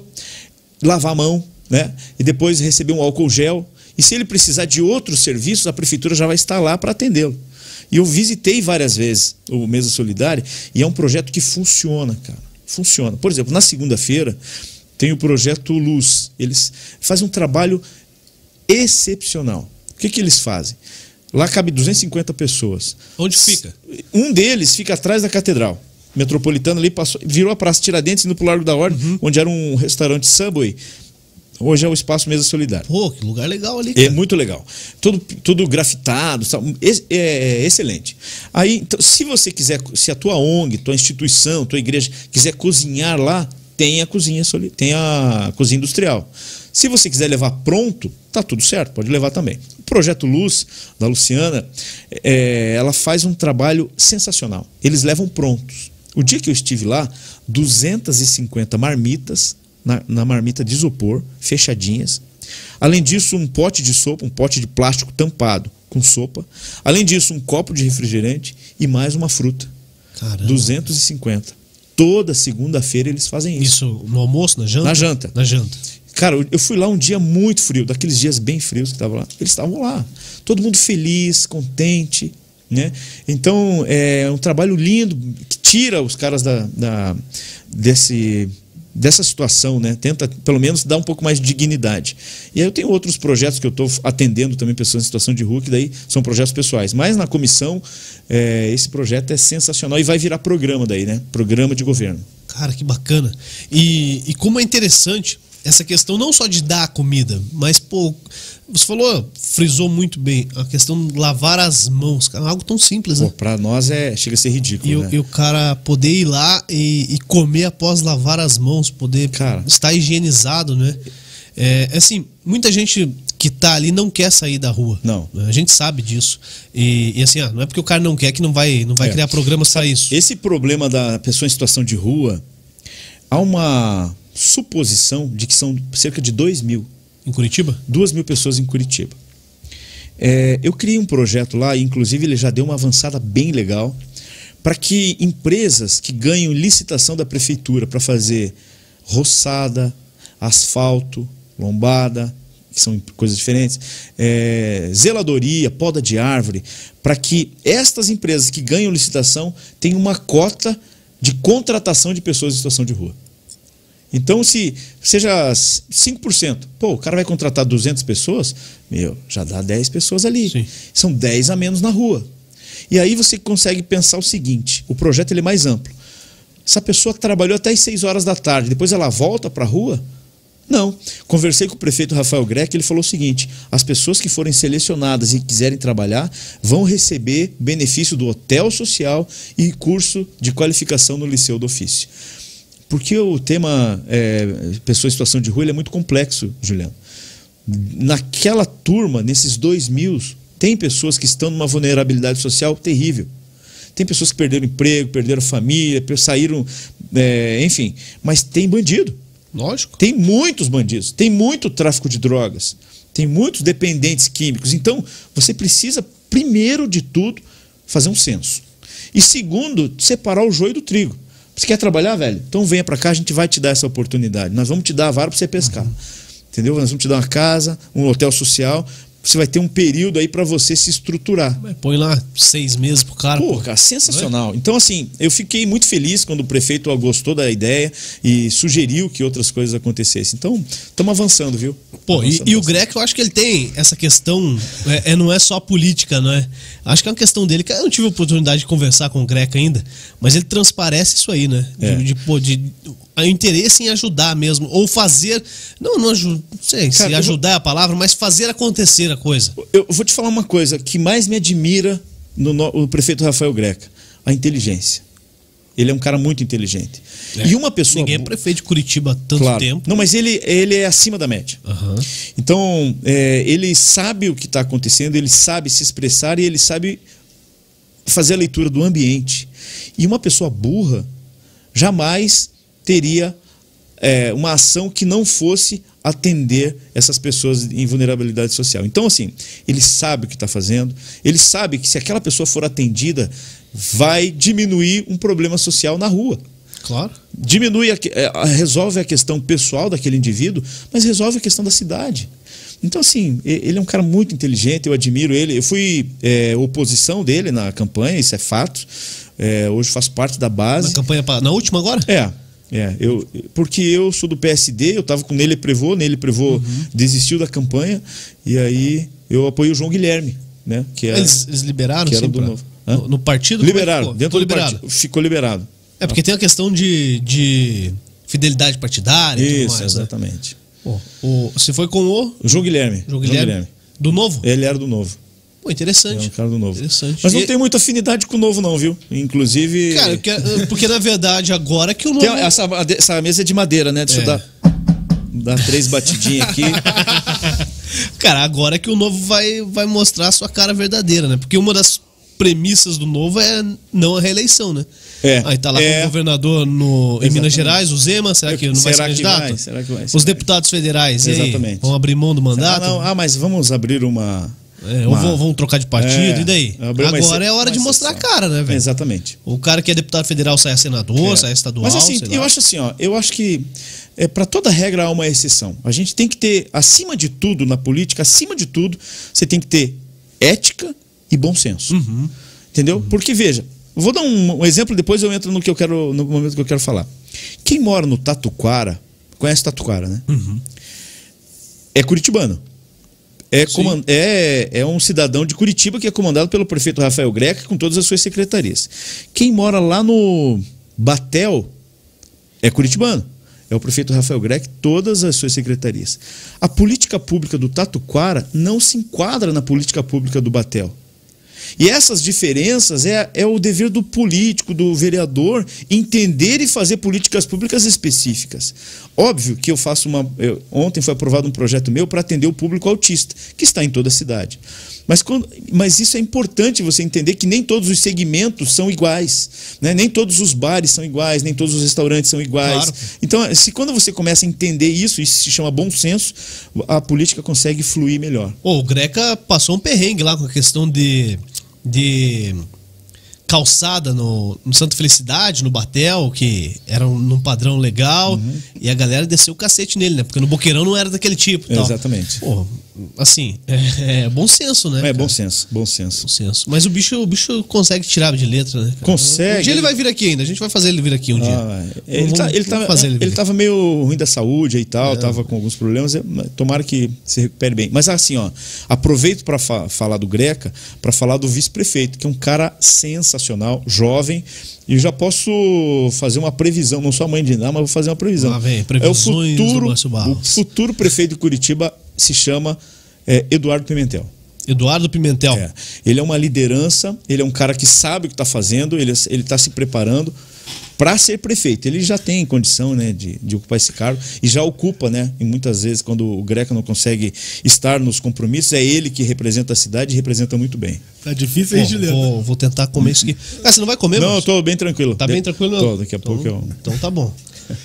lavar a mão, né? E depois receber um álcool gel. E se ele precisar de outros serviços, a prefeitura já vai estar lá para atendê-lo. E eu visitei várias vezes o Mesa Solidária e é um projeto que funciona, cara. Funciona. Por exemplo, na segunda-feira tem o projeto Luz. Eles fazem um trabalho excepcional. O que, que eles fazem? Lá cabe 250 pessoas. Onde fica? Um deles fica atrás da catedral metropolitana ali, passou, virou a Praça Tiradentes indo para o Largo da Ordem, uhum. onde era um restaurante Subway Hoje é o Espaço Mesa Solidária. Pô, que lugar legal ali, É cara. muito legal. Tudo, tudo grafitado? Ex- é, excelente. Aí, então, se você quiser, se a tua ONG, tua instituição, tua igreja quiser cozinhar lá, tem a cozinha, tem a cozinha industrial. Se você quiser levar pronto, tá tudo certo, pode levar também. O Projeto Luz, da Luciana, é, ela faz um trabalho sensacional. Eles levam prontos. O dia que eu estive lá, 250 marmitas, na, na marmita de isopor, fechadinhas. Além disso, um pote de sopa, um pote de plástico tampado com sopa. Além disso, um copo de refrigerante e mais uma fruta. Caramba. 250. Toda segunda-feira eles fazem isso. Isso no almoço, na janta? Na janta. Na janta. Cara, eu- fui lá um dia muito frio, daqueles dias bem frios que estavam lá. Eles estavam lá. Todo mundo feliz, contente. Né? Então, é um trabalho lindo que tira os caras da, da- desse, dessa situação, né? Tenta, pelo menos, dar um pouco mais de dignidade. E aí eu tenho outros projetos que eu estou atendendo também pessoas em situação de rua, que daí são projetos pessoais. Mas na comissão, é, esse projeto é sensacional e vai virar programa daí, né? Programa de governo. Cara, que bacana. E, e como é interessante essa questão não só de dar a comida, mas, pô, você falou, frisou muito bem, a questão de lavar as mãos, cara, algo tão simples, Pô, né? pra nós é, chega a ser ridículo, E, o- né? e o cara poder ir lá e, e comer após lavar as mãos, poder Cara. estar higienizado, né? É, assim, muita gente que tá ali não quer sair da rua. Não. A gente sabe disso. E, e assim, ah, não é porque o cara não quer que não vai, não vai É. criar programa para isso. Esse problema da pessoa em situação de rua, há uma suposição de que são cerca de 2 mil, Em Curitiba? 2 mil pessoas em Curitiba. É, eu criei um projeto lá, e inclusive ele já deu uma avançada bem legal, para que empresas que ganham licitação da prefeitura para fazer roçada, asfalto, lombada, que são coisas diferentes, é, zeladoria, poda de árvore, para que estas empresas que ganham licitação tenham uma cota de contratação de pessoas em situação de rua. Então, se seja 5%, pô, o cara vai contratar 200 pessoas, meu, já dá 10 pessoas ali. Sim. São 10 a menos na rua. E aí você consegue pensar o seguinte: o projeto ele é mais amplo. Essa pessoa trabalhou até as 6 horas da tarde, depois ela volta para a rua? Não. Conversei com o prefeito Rafael Greco, ele falou o seguinte: as pessoas que forem selecionadas e quiserem trabalhar vão receber benefício do hotel social e curso de qualificação no Liceu do Ofício. Porque o tema é, pessoa em situação de rua é muito complexo, Juliano. Naquela turma, nesses dois mil, tem pessoas que estão numa vulnerabilidade social terrível. Tem pessoas que perderam emprego, perderam família, saíram, é, enfim. Mas tem bandido. Lógico. Tem muitos bandidos, tem muito tráfico de drogas, tem muitos dependentes químicos. Então, você precisa, primeiro de tudo, fazer um censo. E segundo, separar o joio do trigo. Você quer trabalhar, velho? Então venha para cá, a gente vai te dar essa oportunidade. Nós vamos te dar a vara para você pescar. Entendeu? Nós vamos te dar uma casa, um hotel social. Você vai ter um período aí para você se estruturar. Põe lá seis meses pro cara. Pô, cara, sensacional. Então, assim, eu fiquei muito feliz quando o prefeito gostou da ideia e sugeriu que outras coisas acontecessem. Então, estamos avançando, viu? Pô, e, Avançando e o bastante. Greco, eu acho que ele tem essa questão, é, é, não é só política, não é? Acho que é uma questão dele, que eu não tive a oportunidade de conversar com o Greco ainda, mas ele transparece isso aí, né? De, É. de, pô, de- o interesse em ajudar mesmo, ou fazer, não, não, não sei Cara, se ajudar é a palavra, mas fazer acontecer a coisa. Eu vou te falar uma coisa que mais me admira no, no- o prefeito Rafael Greca: a inteligência. Ele é um cara muito inteligente. É. E uma pessoa. Ninguém é prefeito de Curitiba há tanto claro. tempo. Não, mas ele, ele é acima da média. Aham. Então, é, ele sabe o que está acontecendo, ele sabe se expressar e ele sabe fazer a leitura do ambiente. E uma pessoa burra jamais teria é, uma ação que não fosse atender essas pessoas em vulnerabilidade social. Então, assim, ele sabe o que está fazendo, ele sabe que se aquela pessoa for atendida, vai diminuir um problema social na rua Claro. diminui a, é, resolve a questão pessoal daquele indivíduo, mas resolve a questão da cidade. Então, assim, ele é um cara muito inteligente, eu admiro ele. Eu fui é, oposição dele na campanha, isso é fato. É, hoje faço parte da Na base. campanha, pa- na última agora? É, é, eu, porque eu sou do PSD, eu estava com Nele Prevô, Nele Prevô Uhum. desistiu da campanha, e aí eu apoio o João Guilherme, né? Que é, Eles, eles liberaram, que era do pra- novo. No, no partido? É liberaram, dentro Ficou do liberado. partido, ficou liberado. É porque tem a questão de, de fidelidade partidária e tudo Isso, mais, né? exatamente. Pô, o, você foi com o O João Guilherme. João Guilherme? Do novo? Ele era do novo. Pô, interessante. É um cara do novo. Interessante. Mas não E- tem muita afinidade com o novo, não, viu? Inclusive. Cara, porque na verdade agora que o novo. Tem essa, essa mesa é de madeira, né? Deixa É. eu dar, dar três batidinhas aqui. Cara, agora que o novo vai, vai mostrar a sua cara verdadeira, né? Porque uma das premissas do novo é não a reeleição, né? É. Aí tá lá É. como governador no, em Minas Exatamente. Gerais, o Zema, será que não vai ser que candidato? vai? Será que vai? Os Será? deputados federais, e aí, Exatamente. vão abrir mão do Ah, mandato? não, ah, mas vamos abrir uma. É, ou vão, vão trocar de partido, É, e daí? uma Agora é hora de mostrar a cara, né, velho? Exatamente. O cara que é deputado federal sai a senador, É. sai a estadual. Mas assim, eu lá. acho assim, ó, eu acho que é, para toda regra há uma exceção. A gente tem que ter, acima de tudo na política, acima de tudo, você tem que ter ética e bom senso. Uhum. Entendeu? Porque veja, vou dar um, um exemplo, depois eu entro no que eu quero, no momento que eu quero falar. Quem mora no Tatuquara, conhece Tatuquara, né? Uhum. É curitibano. É, coman- é, é um cidadão de Curitiba que é comandado pelo prefeito Rafael Greca com todas as suas secretarias. Quem mora lá no Batel é curitibano. É o prefeito Rafael Greca e todas as suas secretarias. A política pública do Tatuquara não se enquadra na política pública do Batel. E essas diferenças é, é o dever do político, do vereador, entender e fazer políticas públicas específicas. Óbvio que eu faço uma. eu- ontem foi aprovado um projeto meu para atender o público autista, que está em toda a cidade. Mas, quando- mas isso é importante você entender que nem todos os segmentos são iguais. né? Nem todos os bares são iguais, nem todos os restaurantes são iguais. Claro. Então, se quando você começa a entender isso, isso se chama bom senso, a política consegue fluir melhor. Pô, o Greca passou um perrengue lá com a questão de, de calçada no, no Santa Felicidade, no Batel, que era um, num padrão legal, e a galera desceu o cacete nele, né? Porque no Boqueirão não era daquele tipo. tal. Exatamente. Assim, é, é bom senso, né? É cara? bom senso, bom senso. Bom senso. Mas o bicho, o bicho consegue tirar de letra, né? cara? Consegue. Um dia ele vai vir aqui ainda, a gente vai fazer ele vir aqui um dia. Ah, ele, Vamos- tá, ele, tava, fazer ele ele, tava meio ruim da saúde e tal, tava com alguns problemas. é, Tomara que se recupere bem. Mas assim, ó, aproveito para falar do Greca, para falar do vice-prefeito, que é um cara sensacional, jovem. E já posso fazer uma previsão, não sou a mãe de nada, mas vou fazer uma previsão. Lá vem, é o futuro, o futuro prefeito de Curitiba se chama é, Eduardo Pimentel. Eduardo Pimentel. É. Ele é uma liderança, ele é um cara que sabe o que está fazendo, ele está se preparando para ser prefeito. Ele já tem condição né, de, de ocupar esse cargo e já ocupa, né? E muitas vezes, quando o Greca não consegue estar nos compromissos, é ele que representa a cidade e representa muito bem. Tá difícil aí, Juliano. vou, vou tentar comer isso aqui. Ah, você não vai comer, não, eu Márcio? tô bem tranquilo. Tá bem tranquilo? Tô, daqui a então, pouco eu. Então tá bom.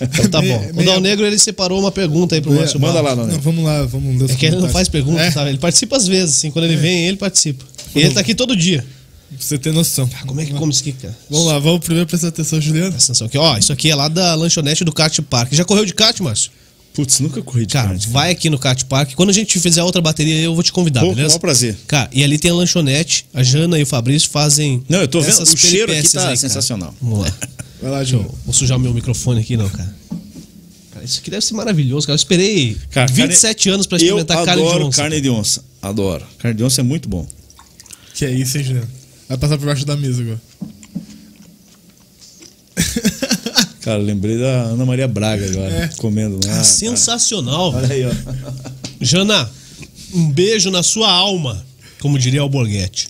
Então tá bom. Meia- O Dal Negro ele separou uma pergunta aí pro Meia- Márcio Manda Barros. lá, Não, vamos lá, vamos ler É que ele não faz pergunta, É, sabe? Ele participa às vezes, assim. Quando ele vem, ele participa. E ele tá aqui todo dia. pra você ter noção. Como é que come isso aqui, cara? Vamos lá, vamos primeiro prestar atenção, Juliano. Presta atenção aqui. Ó, isso aqui é lá da lanchonete do Kart Park. Já correu de kart, Márcio? Putz, nunca corri de Cara, kart. vai aqui no Kart Park. Quando a gente fizer outra bateria, eu vou te convidar, Pô, beleza? maior prazer. Cara, e ali tem a lanchonete. A Jana e o Fabrício fazem. Não, eu tô vendo, essas o cheiro aqui tá aí, cara. sensacional. Vamos lá. Vai lá, Deixa eu, Juliano. vou sujar o meu microfone aqui, não, cara. Cara, isso aqui deve ser maravilhoso, cara. Eu esperei Cara, 27 anos pra experimentar carne de adoro onça. carne de onça. Adoro. Carne de onça é muito bom. Que é isso, hein, Juliano? Vai passar por baixo da mesa agora. Cara, lembrei da Ana Maria Braga agora, É. comendo. Ah, Ah, sensacional. Olha aí, ó. Jana, um beijo na sua alma, como diria o Borghetti.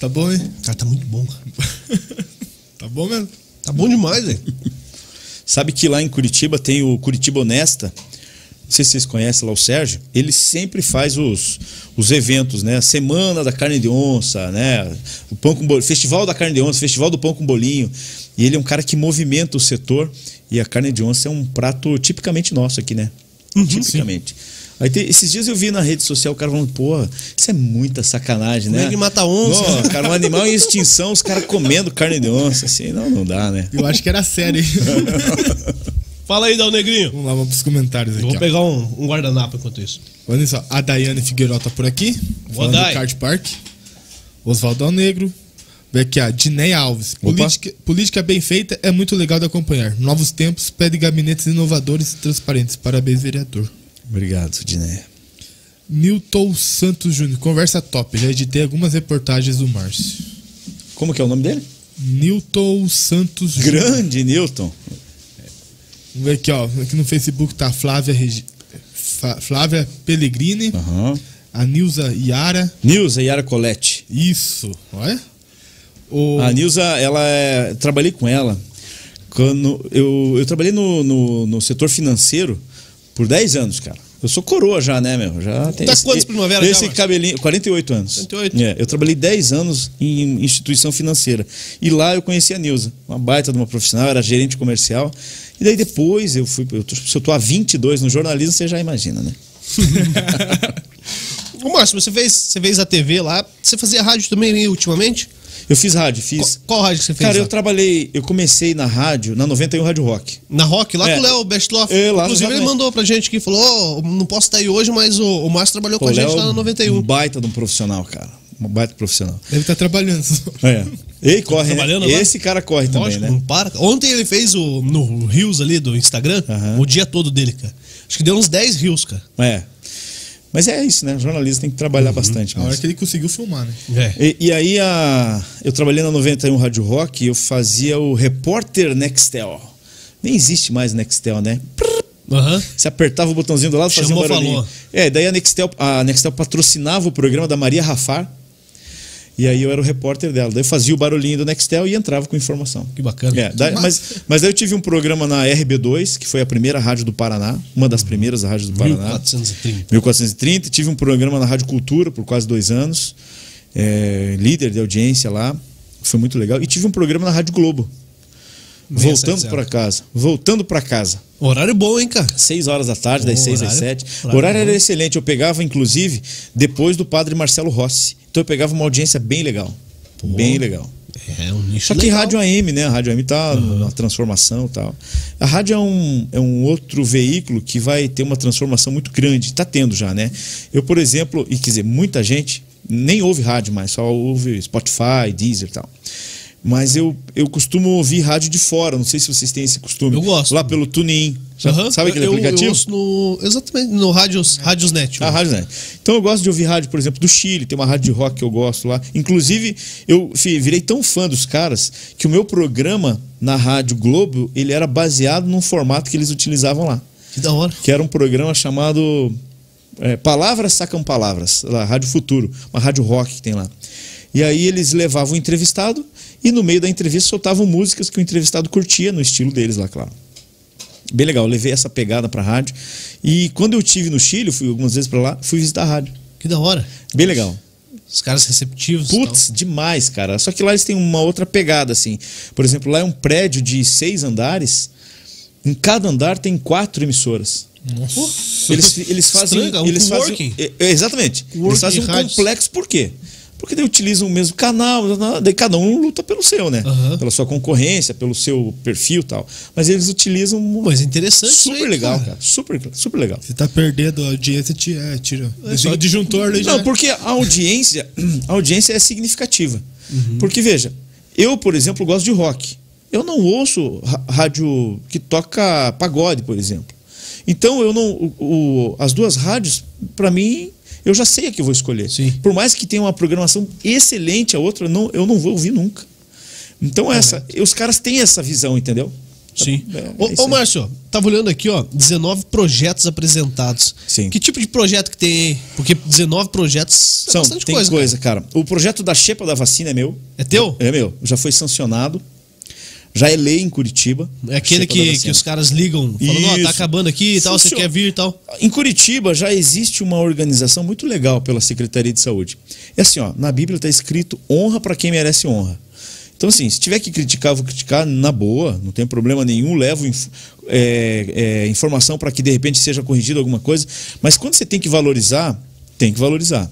Tá bom, hein? Cara, tá muito bom, cara. Tá bom mesmo? Tá bom demais, velho. Sabe que lá em Curitiba tem o Curitiba Honesta. Não sei se vocês conhecem lá o Sérgio. Ele sempre faz os, os eventos, né? Semana da carne de onça, né? O pão com bolinho, Festival da carne de onça, Festival do pão com bolinho. E ele é um cara que movimenta o setor. E a carne de onça é um prato tipicamente nosso aqui, né? tipicamente. Aí tem- esses dias eu vi na rede social o cara falando, pô, isso é muita sacanagem, né? Como é que mata onça? Não, cara, um animal em extinção, os caras comendo carne de onça, assim, não, não dá, né? Eu acho que era sério, hein? Fala aí, Dal Negrinho. Vamos lá, vamos pros comentários Eu aqui. vou ó. pegar um, um guardanapo enquanto isso. Olha só, a Daiane Figueiredo tá por aqui. Falando Dai. do Kart Park. Oswaldo Alnegro. Aqui, a Dineia Alves. Política, política bem feita é muito legal de acompanhar. Novos tempos pede gabinetes inovadores e transparentes. Parabéns, vereador. Obrigado, Diné. Newton Santos Júnior. Conversa top. Já editei algumas reportagens do Márcio. Como que é o nome dele? Newton Santos Júnior. Grande Newton. Vamos ver aqui, ó. Aqui no Facebook tá a Flávia Regi... Flávia Pellegrini, Aham. a Nilza Yara. Nilza Yara Colette. Isso, olha. O, A Nilza, ela é. Trabalhei com ela. Quando eu, eu trabalhei no, no, no setor financeiro por 10 anos, cara. Eu sou coroa já, né, meu? Já tem Tá esse, quantos primavera já, Esse cabelinho, 48 anos. 48. É, eu trabalhei 10 anos em instituição financeira. E lá eu conheci a Nilza, uma baita de uma profissional, era gerente comercial. E daí depois eu fui. Eu tô, se eu tô há 22 no jornalismo, você já imagina, né? Ô, Márcio, você fez, você fez a TV lá. Você fazia rádio também né, ultimamente? Eu fiz rádio, Qual, fiz. qual rádio que você fez? Cara, lá? eu trabalhei, eu comecei na rádio, na 91 Rádio Rock. Na Rock, lá É. com o Léo Bestloff. É, lá, Inclusive, ele exatamente. mandou pra gente aqui, falou: "Ô, não posso estar aí hoje, mas o, o Márcio trabalhou com a gente Léo, lá na 91. Um baita de um profissional, cara. Um baita profissional. Deve estar trabalhando. É. Ei, corre, trabalhando né? Esse cara corre também, Lógico, né? não para. Ontem ele fez o, no Rios ali do Instagram, o dia todo dele, cara. Acho que deu uns 10 rios, cara. É. Mas é isso, né? O jornalista tem que trabalhar bastante. A hora que ele conseguiu filmar, né? É. E, e aí, a, eu trabalhei na 91 Rádio Rock e eu fazia o repórter Nextel. Nem existe mais Nextel, né? Aham. Você apertava o botãozinho do lado, fazia Chamou, um barulhinho. falou. É, daí a Nextel, a Nextel patrocinava o programa da Maria Rafar. E aí eu era o repórter dela. Daí eu fazia o barulhinho do Nextel e entrava com informação. Que bacana. É, daí- mas, mas daí eu tive um programa na RB2, que foi a primeira rádio do Paraná, uma das primeiras rádios do Paraná. 1430. 1430. Tive um programa na Rádio Cultura por quase dois anos, é, líder de audiência lá. Foi muito legal. E tive um programa na Rádio Globo. Voltando 670. para casa. Voltando para casa. Horário bom, hein, cara? 6 horas da tarde, das Pô, 6 às horário- 7. O horário era bom. excelente. Eu pegava, inclusive, depois do padre Marcelo Rossi. Então eu pegava uma audiência bem legal. Bem legal. É um nicho Só que legal. rádio AM, né? A rádio AM tá na transformação e tal. A rádio é um, é um outro veículo que vai ter uma transformação muito grande. Tá tendo já, né? Eu, por exemplo, e quer dizer, muita gente nem ouve rádio mais, só ouve Spotify, Deezer e tal. Mas eu, eu costumo ouvir rádio de fora, não sei se vocês têm esse costume. Eu gosto. Lá pelo TuneIn. Aham. Sabe aquele eu, aplicativo? Eu ouço no, exatamente, no Rádios, Rádios Net. A rádio, né? Então eu gosto de ouvir rádio, por exemplo, do Chile, tem uma rádio de rock que eu gosto lá. Inclusive, eu virei tão fã dos caras que o meu programa na Rádio Globo, ele era baseado num formato que eles utilizavam lá. Que da hora. Que era um programa chamado é, Palavras Sacam Palavras, lá, Rádio Futuro, uma rádio rock que tem lá. E aí eles levavam o entrevistado e no meio da entrevista soltavam músicas que o entrevistado curtia no estilo deles lá, claro. Bem legal, eu levei essa pegada pra rádio. E quando eu tive no Chile, eu fui algumas vezes pra lá, fui visitar a rádio. Que da hora. Bem legal. Os caras receptivos. Putz, demais, cara. Só que lá eles têm uma outra pegada, assim. Por exemplo, lá é um prédio de seis andares. Em cada andar tem quatro emissoras. Nossa. Eles, eles fazem. Estranho, eles fazem coworking. é, exatamente. Coworking eles fazem um complexo, por quê? Porque daí utilizam o mesmo canal, daí cada um luta pelo seu, né? Aham. Pela sua concorrência, pelo seu perfil e tal. Mas eles utilizam. Mas interessante super aí, legal, cara. Super, super legal. Você tá perdendo a audiência, tira. É, tira. É, Só disjuntor ali já. Não, porque a audiência, a audiência é significativa. Uhum. Porque, veja, eu, por exemplo, gosto de rock. Eu não ouço rádio que toca pagode, por exemplo. Então, eu não. o- o- as duas rádios, para mim, eu já sei a que eu vou escolher. Sim. Por mais que tenha uma programação excelente, a outra, eu não, eu não vou ouvir nunca. Então, essa, os caras têm essa visão, entendeu? Sim. É, é ô, isso ô. Márcio, tava olhando aqui, ó, 19 projetos apresentados. Sim. Que tipo de projeto que tem aí? Porque 19 projetos é São, bastante tem coisa. coisa, cara. O projeto da Xepa da vacina é meu. É teu? É meu. Já foi sancionado. Já é lei em Curitiba. É aquele que, vacina. que os caras ligam, falando, ó, tá Isso. acabando aqui e tal, você quer vir e tal. Em Curitiba já existe uma organização muito legal pela Secretaria de Saúde. É assim, ó, na Bíblia está escrito honra para quem merece honra. Então, assim, se tiver que criticar, vou criticar na boa, não tem problema nenhum, levo é, é, informação para que de repente seja corrigido alguma coisa. Mas quando você tem que valorizar, tem que valorizar.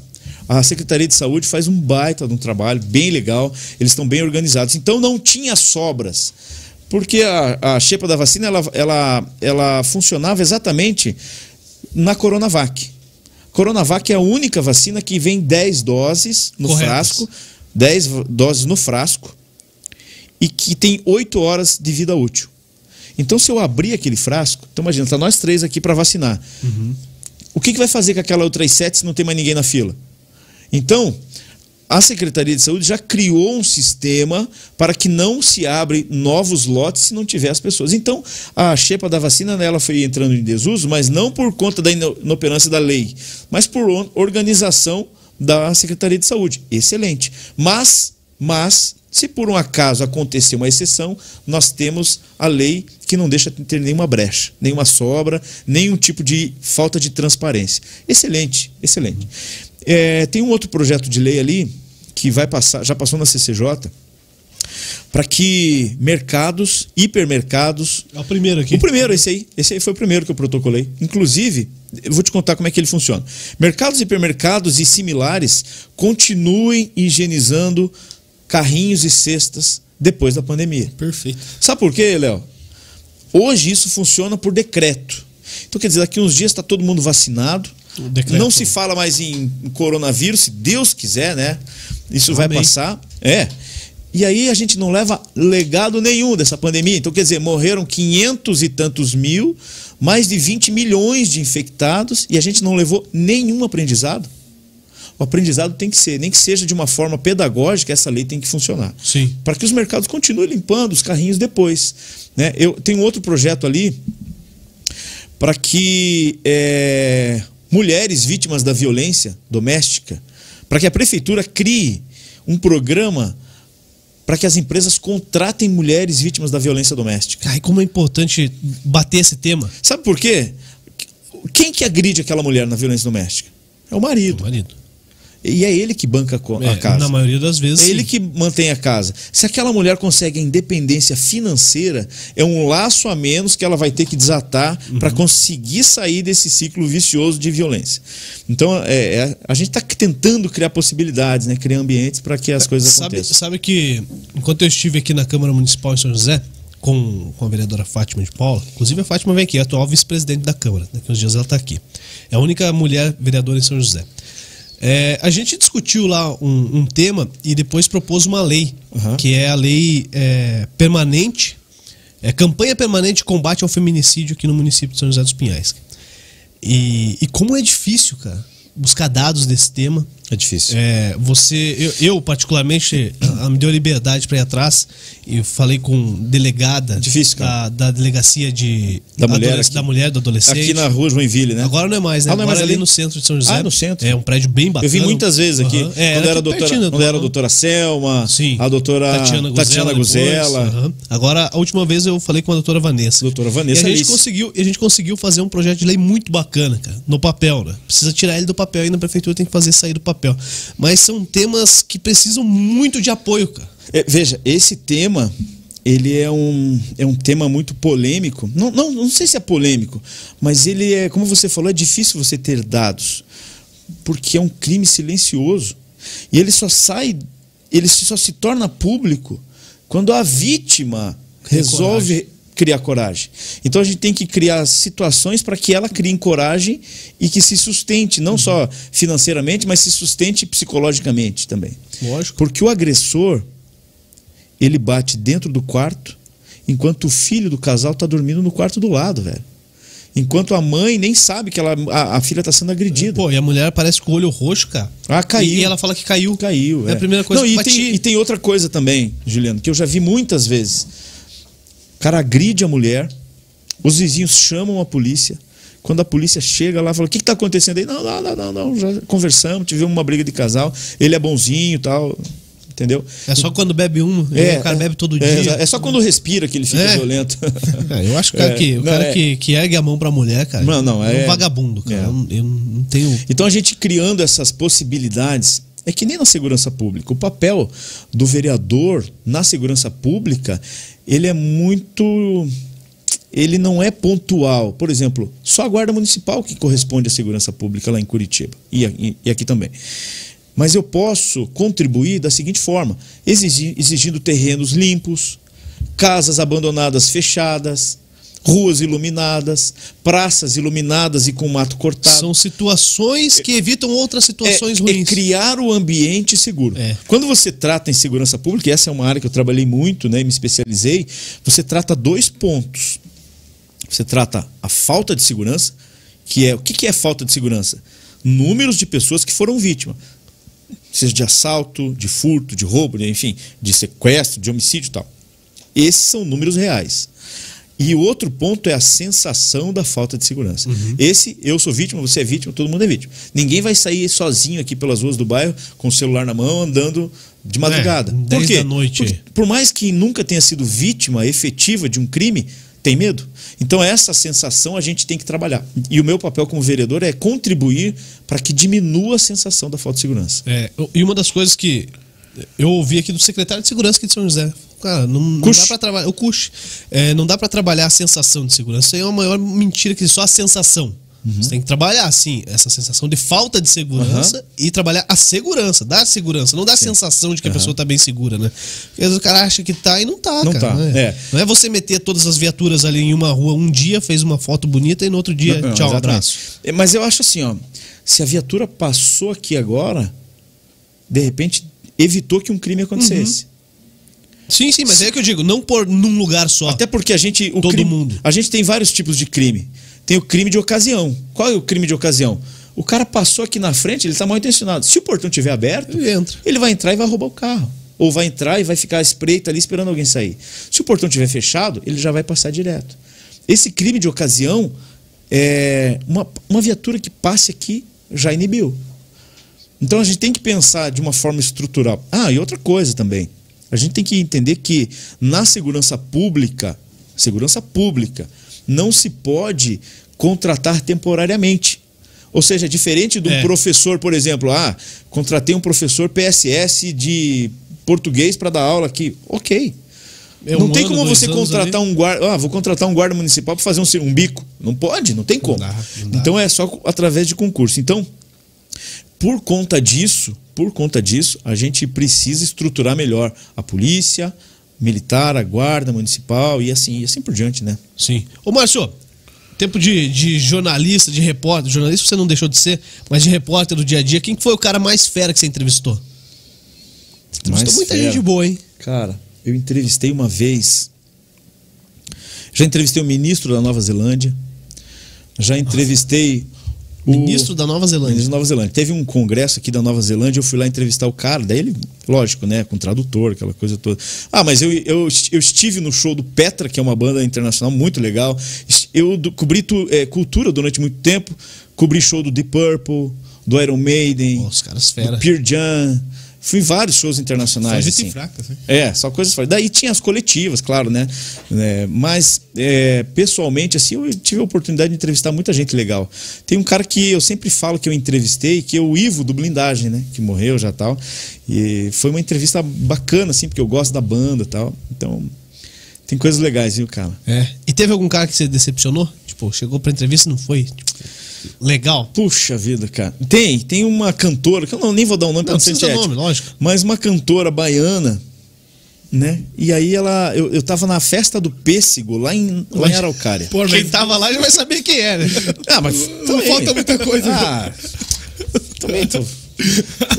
A Secretaria de Saúde faz um baita de um trabalho bem legal, eles estão bem organizados. Então não tinha sobras. Porque a, a xepa da vacina ela, ela, ela funcionava exatamente na Coronavac. Coronavac é a única vacina que vem 10 doses no frasco, 10 v- doses no frasco, e que tem 8 horas de vida útil. Então, se eu abrir aquele frasco, então imagina, tá nós três aqui para vacinar. O que, que vai fazer com aquela outra 7 se não tem mais ninguém na fila? Então, a Secretaria de Saúde já criou um sistema para que não se abre novos lotes se não tiver as pessoas. Então, a xepa da vacina ela foi entrando em desuso, mas não por conta da inoperância da lei, mas por organização da Secretaria de Saúde. Excelente. Mas, mas, se por um acaso acontecer uma exceção, nós temos a lei que não deixa ter nenhuma brecha, nenhuma sobra, nenhum tipo de falta de transparência. Excelente, excelente. É, tem um outro projeto de lei ali que vai passar, já passou na CCJ, para que mercados, hipermercados. É o primeiro aqui. O primeiro, esse aí. Esse aí foi o primeiro que eu protocolei. Inclusive, eu vou te contar como é que ele funciona. Mercados, hipermercados e similares continuem higienizando carrinhos e cestas depois da pandemia. Perfeito. Sabe por quê, Léo? Hoje isso funciona por decreto. Então, quer dizer, daqui uns dias está todo mundo vacinado. Não se fala mais em coronavírus, se Deus quiser, né? Isso Amém. vai passar. É. E aí a gente não leva legado nenhum dessa pandemia. Então, quer dizer, morreram 500 e tantos mil, mais de 20 milhões de infectados e a gente não levou nenhum aprendizado. O aprendizado tem que ser, nem que seja de uma forma pedagógica, essa lei tem que funcionar. Sim. Para que os mercados continuem limpando os carrinhos depois. Né? Eu tenho outro projeto ali para que é, mulheres vítimas da violência doméstica, para que a prefeitura crie um programa para que as empresas contratem mulheres vítimas da violência doméstica. Ai, como é importante bater esse tema. Sabe por quê? Quem que agride aquela mulher na violência doméstica? É o marido. É o marido. E é ele que banca a é, casa. Na maioria das vezes. É sim. ele que mantém a casa. Se aquela mulher consegue a independência financeira, é um laço a menos que ela vai ter que desatar uhum. para conseguir sair desse ciclo vicioso de violência. Então, é, é a gente está tentando criar possibilidades, né? criar ambientes para que as coisas sabe, aconteçam. Sabe que, enquanto eu estive aqui na Câmara Municipal em São José, com, com a vereadora Fátima de Paula, inclusive a Fátima vem aqui, é a atual vice-presidente da Câmara, daqui uns dias ela está aqui. É a única mulher vereadora em São José. É, a gente discutiu lá um, um, tema e depois propôs uma lei, uhum. que é a lei é, permanente, é campanha permanente de combate ao feminicídio aqui no município de São José dos Pinhais. E, e como é difícil, cara, buscar dados desse tema. É difícil. É, você, eu, eu particularmente, a, a me deu liberdade para ir atrás e falei com delegada é difícil, da, da, delegacia de da mulher, da mulher do adolescente. Aqui na rua Joinville, né? Agora não é mais, né? Ah, não é mais Agora ali? ali no centro de São José. Ah, no centro. É um prédio bem bacana. Eu vi muitas vezes aqui. Uhum. É, quando, era, doutora, quando era a doutora Selma, Sim. a doutora Tatiana Guzela. Tatiana Guzela. Uhum. Agora, a última vez eu falei com a doutora Vanessa. Doutora Vanessa. E a gente, conseguiu, a gente conseguiu fazer um projeto de lei muito bacana, cara, no papel, né? Precisa tirar ele do papel e na prefeitura tem que fazer sair do papel. Mas são temas que precisam muito de apoio, cara. É, veja, esse tema ele é um, é um tema muito polêmico. Não, não, não sei se é polêmico, mas ele é, como você falou, é difícil você ter dados, porque é um crime silencioso. E ele só sai, ele só se torna público quando a vítima resolve. Criar coragem. Então a gente tem que criar situações para que ela crie coragem e que se sustente, não uhum. só financeiramente, mas se sustente psicologicamente também. Lógico. Porque o agressor, ele bate dentro do quarto, enquanto o filho do casal está dormindo no quarto do lado, velho. Enquanto a mãe nem sabe que ela, a, a filha está sendo agredida. Pô, e a mulher parece com o olho roxo, cara. Ah, caiu. E, ela fala que caiu. Caiu. É, é a primeira coisa Não, que e tem, e tem outra coisa também, Juliano, que eu já vi muitas vezes. O cara agride a mulher, os vizinhos chamam a polícia. Quando a polícia chega lá, fala: O que está acontecendo aí? Não, não, não, não, não, já conversamos, tivemos uma briga de casal, ele é bonzinho tal entendeu? É só quando bebe um, é, o cara bebe todo é, dia. É só quando respira que ele fica é. violento. É, eu acho que o cara, é. que, o não, cara que, que ergue a mão pra mulher, cara, não, não, é, um vagabundo, cara. Eu, eu não tenho. Então a gente criando essas possibilidades. É que nem na segurança pública. O papel do vereador na segurança pública, ele é muito ele não é pontual. Por exemplo, só a Guarda Municipal que corresponde à segurança pública lá em Curitiba e, aqui também. Mas eu posso contribuir da seguinte forma: exigindo terrenos limpos, casas abandonadas fechadas, ruas iluminadas, praças iluminadas e com mato cortado. São situações que evitam outras situações é, ruins. É criar o ambiente seguro. É. Quando você trata em segurança pública, e essa é uma área que eu trabalhei muito, né, me especializei, você trata dois pontos. Você trata a falta de segurança, que é o que é falta de segurança? Números de pessoas que foram vítimas. seja de assalto, de furto, de roubo, enfim, de sequestro, de homicídio e tal. Esses são números reais. E outro ponto é a sensação da falta de segurança. Uhum. Esse, eu sou vítima, você é vítima, todo mundo é vítima. Ninguém vai sair sozinho aqui pelas ruas do bairro com o celular na mão, andando de madrugada. É, Por 10 quê? da noite. Porque, por mais que nunca tenha sido vítima efetiva de um crime, tem medo. Então essa sensação a gente tem que trabalhar. E o meu papel como vereador é contribuir para que diminua a sensação da falta de segurança. É, e uma das coisas que eu ouvi aqui do secretário de segurança aqui de São José. Cara, não, não dá pra trabalhar. O Cush. É, não dá pra trabalhar a sensação de segurança. Isso aí é uma maior mentira que só a sensação. Você tem que trabalhar, sim, essa sensação de falta de segurança e trabalhar a segurança, dar segurança, não dar a sensação de que a pessoa tá bem segura, né? Porque às vezes o cara acha que tá e não tá, Não cara. tá, Não, é. não é você meter todas as viaturas ali em uma rua um dia, fez uma foto bonita e no outro dia, Não, não, tchau, abraço. É, Mas eu acho assim, ó, se a viatura passou aqui agora, de repente evitou que um crime acontecesse. Sim, sim, mas é que eu digo, não por num lugar só. Até porque a gente. Todo crime- mundo. A gente tem vários tipos de crime. Tem o crime de ocasião. Qual é o crime de ocasião? O cara passou aqui na frente, ele está mal intencionado. Se o portão estiver aberto, Ele entra. ele vai entrar e vai roubar o carro. Ou vai entrar e vai ficar à espreita ali esperando alguém sair. Se o portão estiver fechado, ele já vai passar direto. Esse crime de ocasião é uma, uma viatura que passe aqui já inibiu. Então a gente tem que pensar de uma forma estrutural. Ah, e outra coisa também. A gente tem que entender que na segurança pública, segurança pública, não se pode contratar temporariamente. Ou seja, diferente de um É. professor, por exemplo, ah, contratei um professor PSS de português para dar aula aqui. Ok. É não tem como você contratar um guarda. Ah, vou contratar um guarda municipal para fazer um, um bico. Não pode, não tem como. dá, não dá. Então é só através de concurso. Então, por conta disso, por conta disso, a gente precisa estruturar melhor a polícia, militar, a guarda municipal e assim, e assim por diante, né? Sim. Ô, Márcio, tempo de, de jornalista, de repórter, jornalista você não deixou de ser, mas de repórter do dia a dia, quem que foi o cara mais fera que você entrevistou? Você entrevistou Mais muita fera. gente boa, hein? Cara, eu entrevistei uma vez. Já entrevistei o ministro da Nova Zelândia. Já entrevistei o Ministro da Nova Zelândia. Ministro da Nova Zelândia. Teve um congresso aqui da Nova Zelândia, eu fui lá entrevistar o cara, daí ele, lógico, né, com tradutor, aquela coisa toda. Ah, mas eu, eu, eu estive no show do Petra, que é uma banda internacional muito legal. Eu cobri tu- eh, cultura durante muito tempo, cobri show do Deep Purple, do Iron Maiden, Pô, os caras fera. do Pearl Jam. Fui em vários shows internacionais. Só assim. fraca, assim. É, só coisas fortes. Daí tinha as coletivas, claro, né? É, mas, é, pessoalmente, assim, eu tive a oportunidade de entrevistar muita gente legal. Tem um cara que eu sempre falo que eu entrevistei, que é o Ivo do Blindagem, né? Que morreu já tal. E foi uma entrevista bacana, assim, porque eu gosto da banda e tal. Então, tem coisas legais, viu, cara? É. E teve algum cara que você decepcionou? Tipo, chegou pra entrevista e não foi tipo, legal? Puxa vida, cara. Tem, tem uma cantora, que eu não, nem vou dar o nome Não, pra não ser nome, lógico. Mas uma cantora baiana, né? E aí ela. Eu, eu tava na festa do pêssego lá em, lá em Araucária. Pô, Quem tava lá já vai saber quem é, né? Ah, mas Não falta muita coisa. Ah, também tô.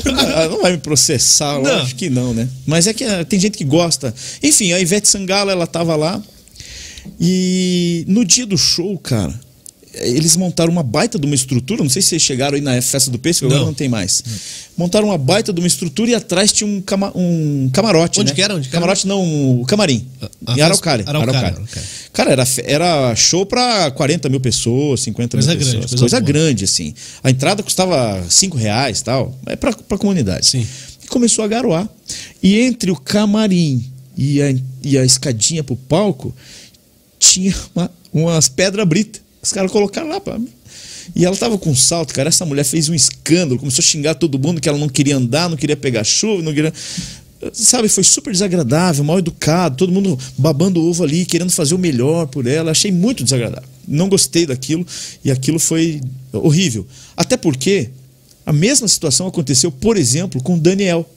Ah, não vai me processar, Não. acho que não, né? Mas é que ah, tem gente que gosta. Enfim, a Ivete Sangalo, ela tava lá. E no dia do show, cara, eles montaram uma baita de uma estrutura. Não sei se vocês chegaram aí na festa do pêssego, agora Não. não tem mais. Montaram uma baita de uma estrutura e atrás tinha um, cama- um camarote. Onde né? que era? Onde que era? camarote não, o camarim. Ah, em Araucária. Araucária, Araucária. Araucária. Cara, era, era show pra 40 mil pessoas, 50 Coisa mil grande, pessoas. coisa Coisa, grande, assim. A entrada custava 5 reais tal. É pra, pra comunidade. Sim. E começou a garoar. E entre o camarim e a, e a escadinha pro palco, tinha uma- umas pedras britas. Os caras colocaram lá pra. E ela tava com salto, cara. Essa mulher fez um escândalo, começou a xingar todo mundo que ela não queria andar, não queria pegar chuva, não queria. Sabe, foi super desagradável, mal educado, todo mundo babando ovo ali, querendo fazer o melhor por ela. Achei muito desagradável. Não gostei daquilo e aquilo foi horrível. Até porque a mesma situação aconteceu, por exemplo, com Daniel.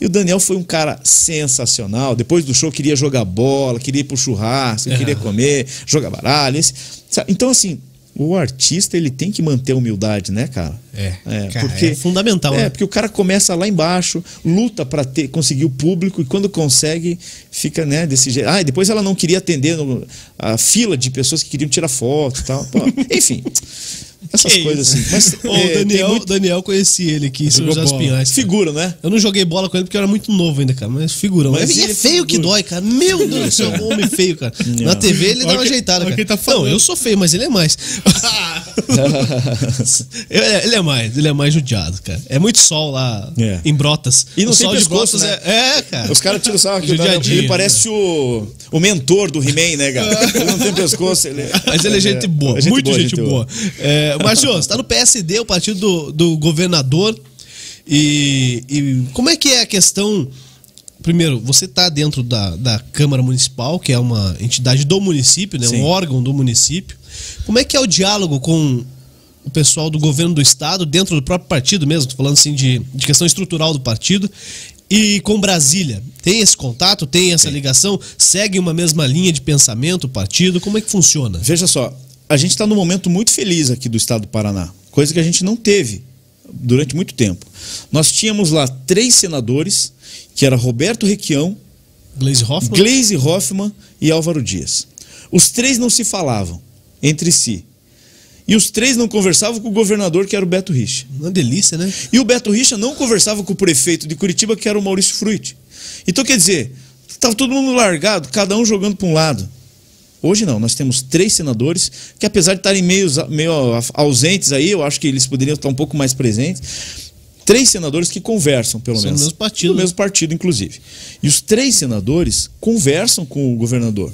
E o Daniel foi um cara sensacional. Depois do show, queria jogar bola, queria ir pro churrasco, É. queria comer, jogar baralho. Então, assim, o artista ele tem que manter a humildade, né, cara? É, É, cara, porque, é fundamental, É, né? porque o cara começa lá embaixo, luta para ter conseguir o público e quando consegue, fica, né, desse jeito. Ah, e depois ela não queria atender no- a fila de pessoas que queriam tirar foto e tal. Pô, enfim. Essas Que coisas isso? assim. Mas Ô, é, Daniel, muito- Daniel conheci ele aqui em São José dos. Pinhais. Figura, né? Eu não joguei bola com ele porque eu era muito novo ainda, cara. Mas figura. Mas, Mas e é ele feio que figura. dói, cara. Meu Deus do céu, um homem feio, cara. Na TV ele dá uma que- ajeitada, cara. tá não, eu sou feio, mas ele é mais. ele, é, ele é mais, ele é mais judiado, cara. É muito sol lá É. em Brotas. E não o tem sol de Brotas né? é, é, cara. Os caras tiram sarro que Judiadinho. ele parece o, o mentor do He-Man, né, cara? Ele não tem pescoço. Ele... Mas ele é gente boa, É gente muito boa, gente, gente boa. É, Márcio, você tá no PSD, o partido do, do governador. E, e como é que é a questão? Primeiro, você tá dentro da, da Câmara Municipal, que é uma entidade do município, né? Sim. um órgão do município. Como é que é o diálogo com o pessoal do governo do estado, dentro do próprio partido mesmo? Falando assim de, de questão estrutural do partido. E com Brasília, tem esse contato, tem essa ligação? Segue uma mesma linha de pensamento o partido? Como é que funciona? Veja só, a gente está num momento muito feliz aqui do estado do Paraná, coisa que a gente não teve durante muito tempo. Nós tínhamos lá três senadores, que era Roberto Requião, Glaze Hoffman? Gleise Hoffmann e Álvaro Dias. Os três não se falavam entre si. E os três não conversavam com o governador, que era o Beto Richa. Uma delícia, né? E o Beto Richa não conversava com o prefeito de Curitiba, que era o Maurício Fruit. Então, quer dizer, estava todo mundo largado, cada um jogando para um lado. Hoje não, nós temos três senadores que, apesar de estarem meio, meio ausentes aí, eu acho que eles poderiam estar um pouco mais presentes. Três senadores que conversam, pelo São do menos. mesmo partido, Do mesmo partido, inclusive. E os três senadores conversam com o governador.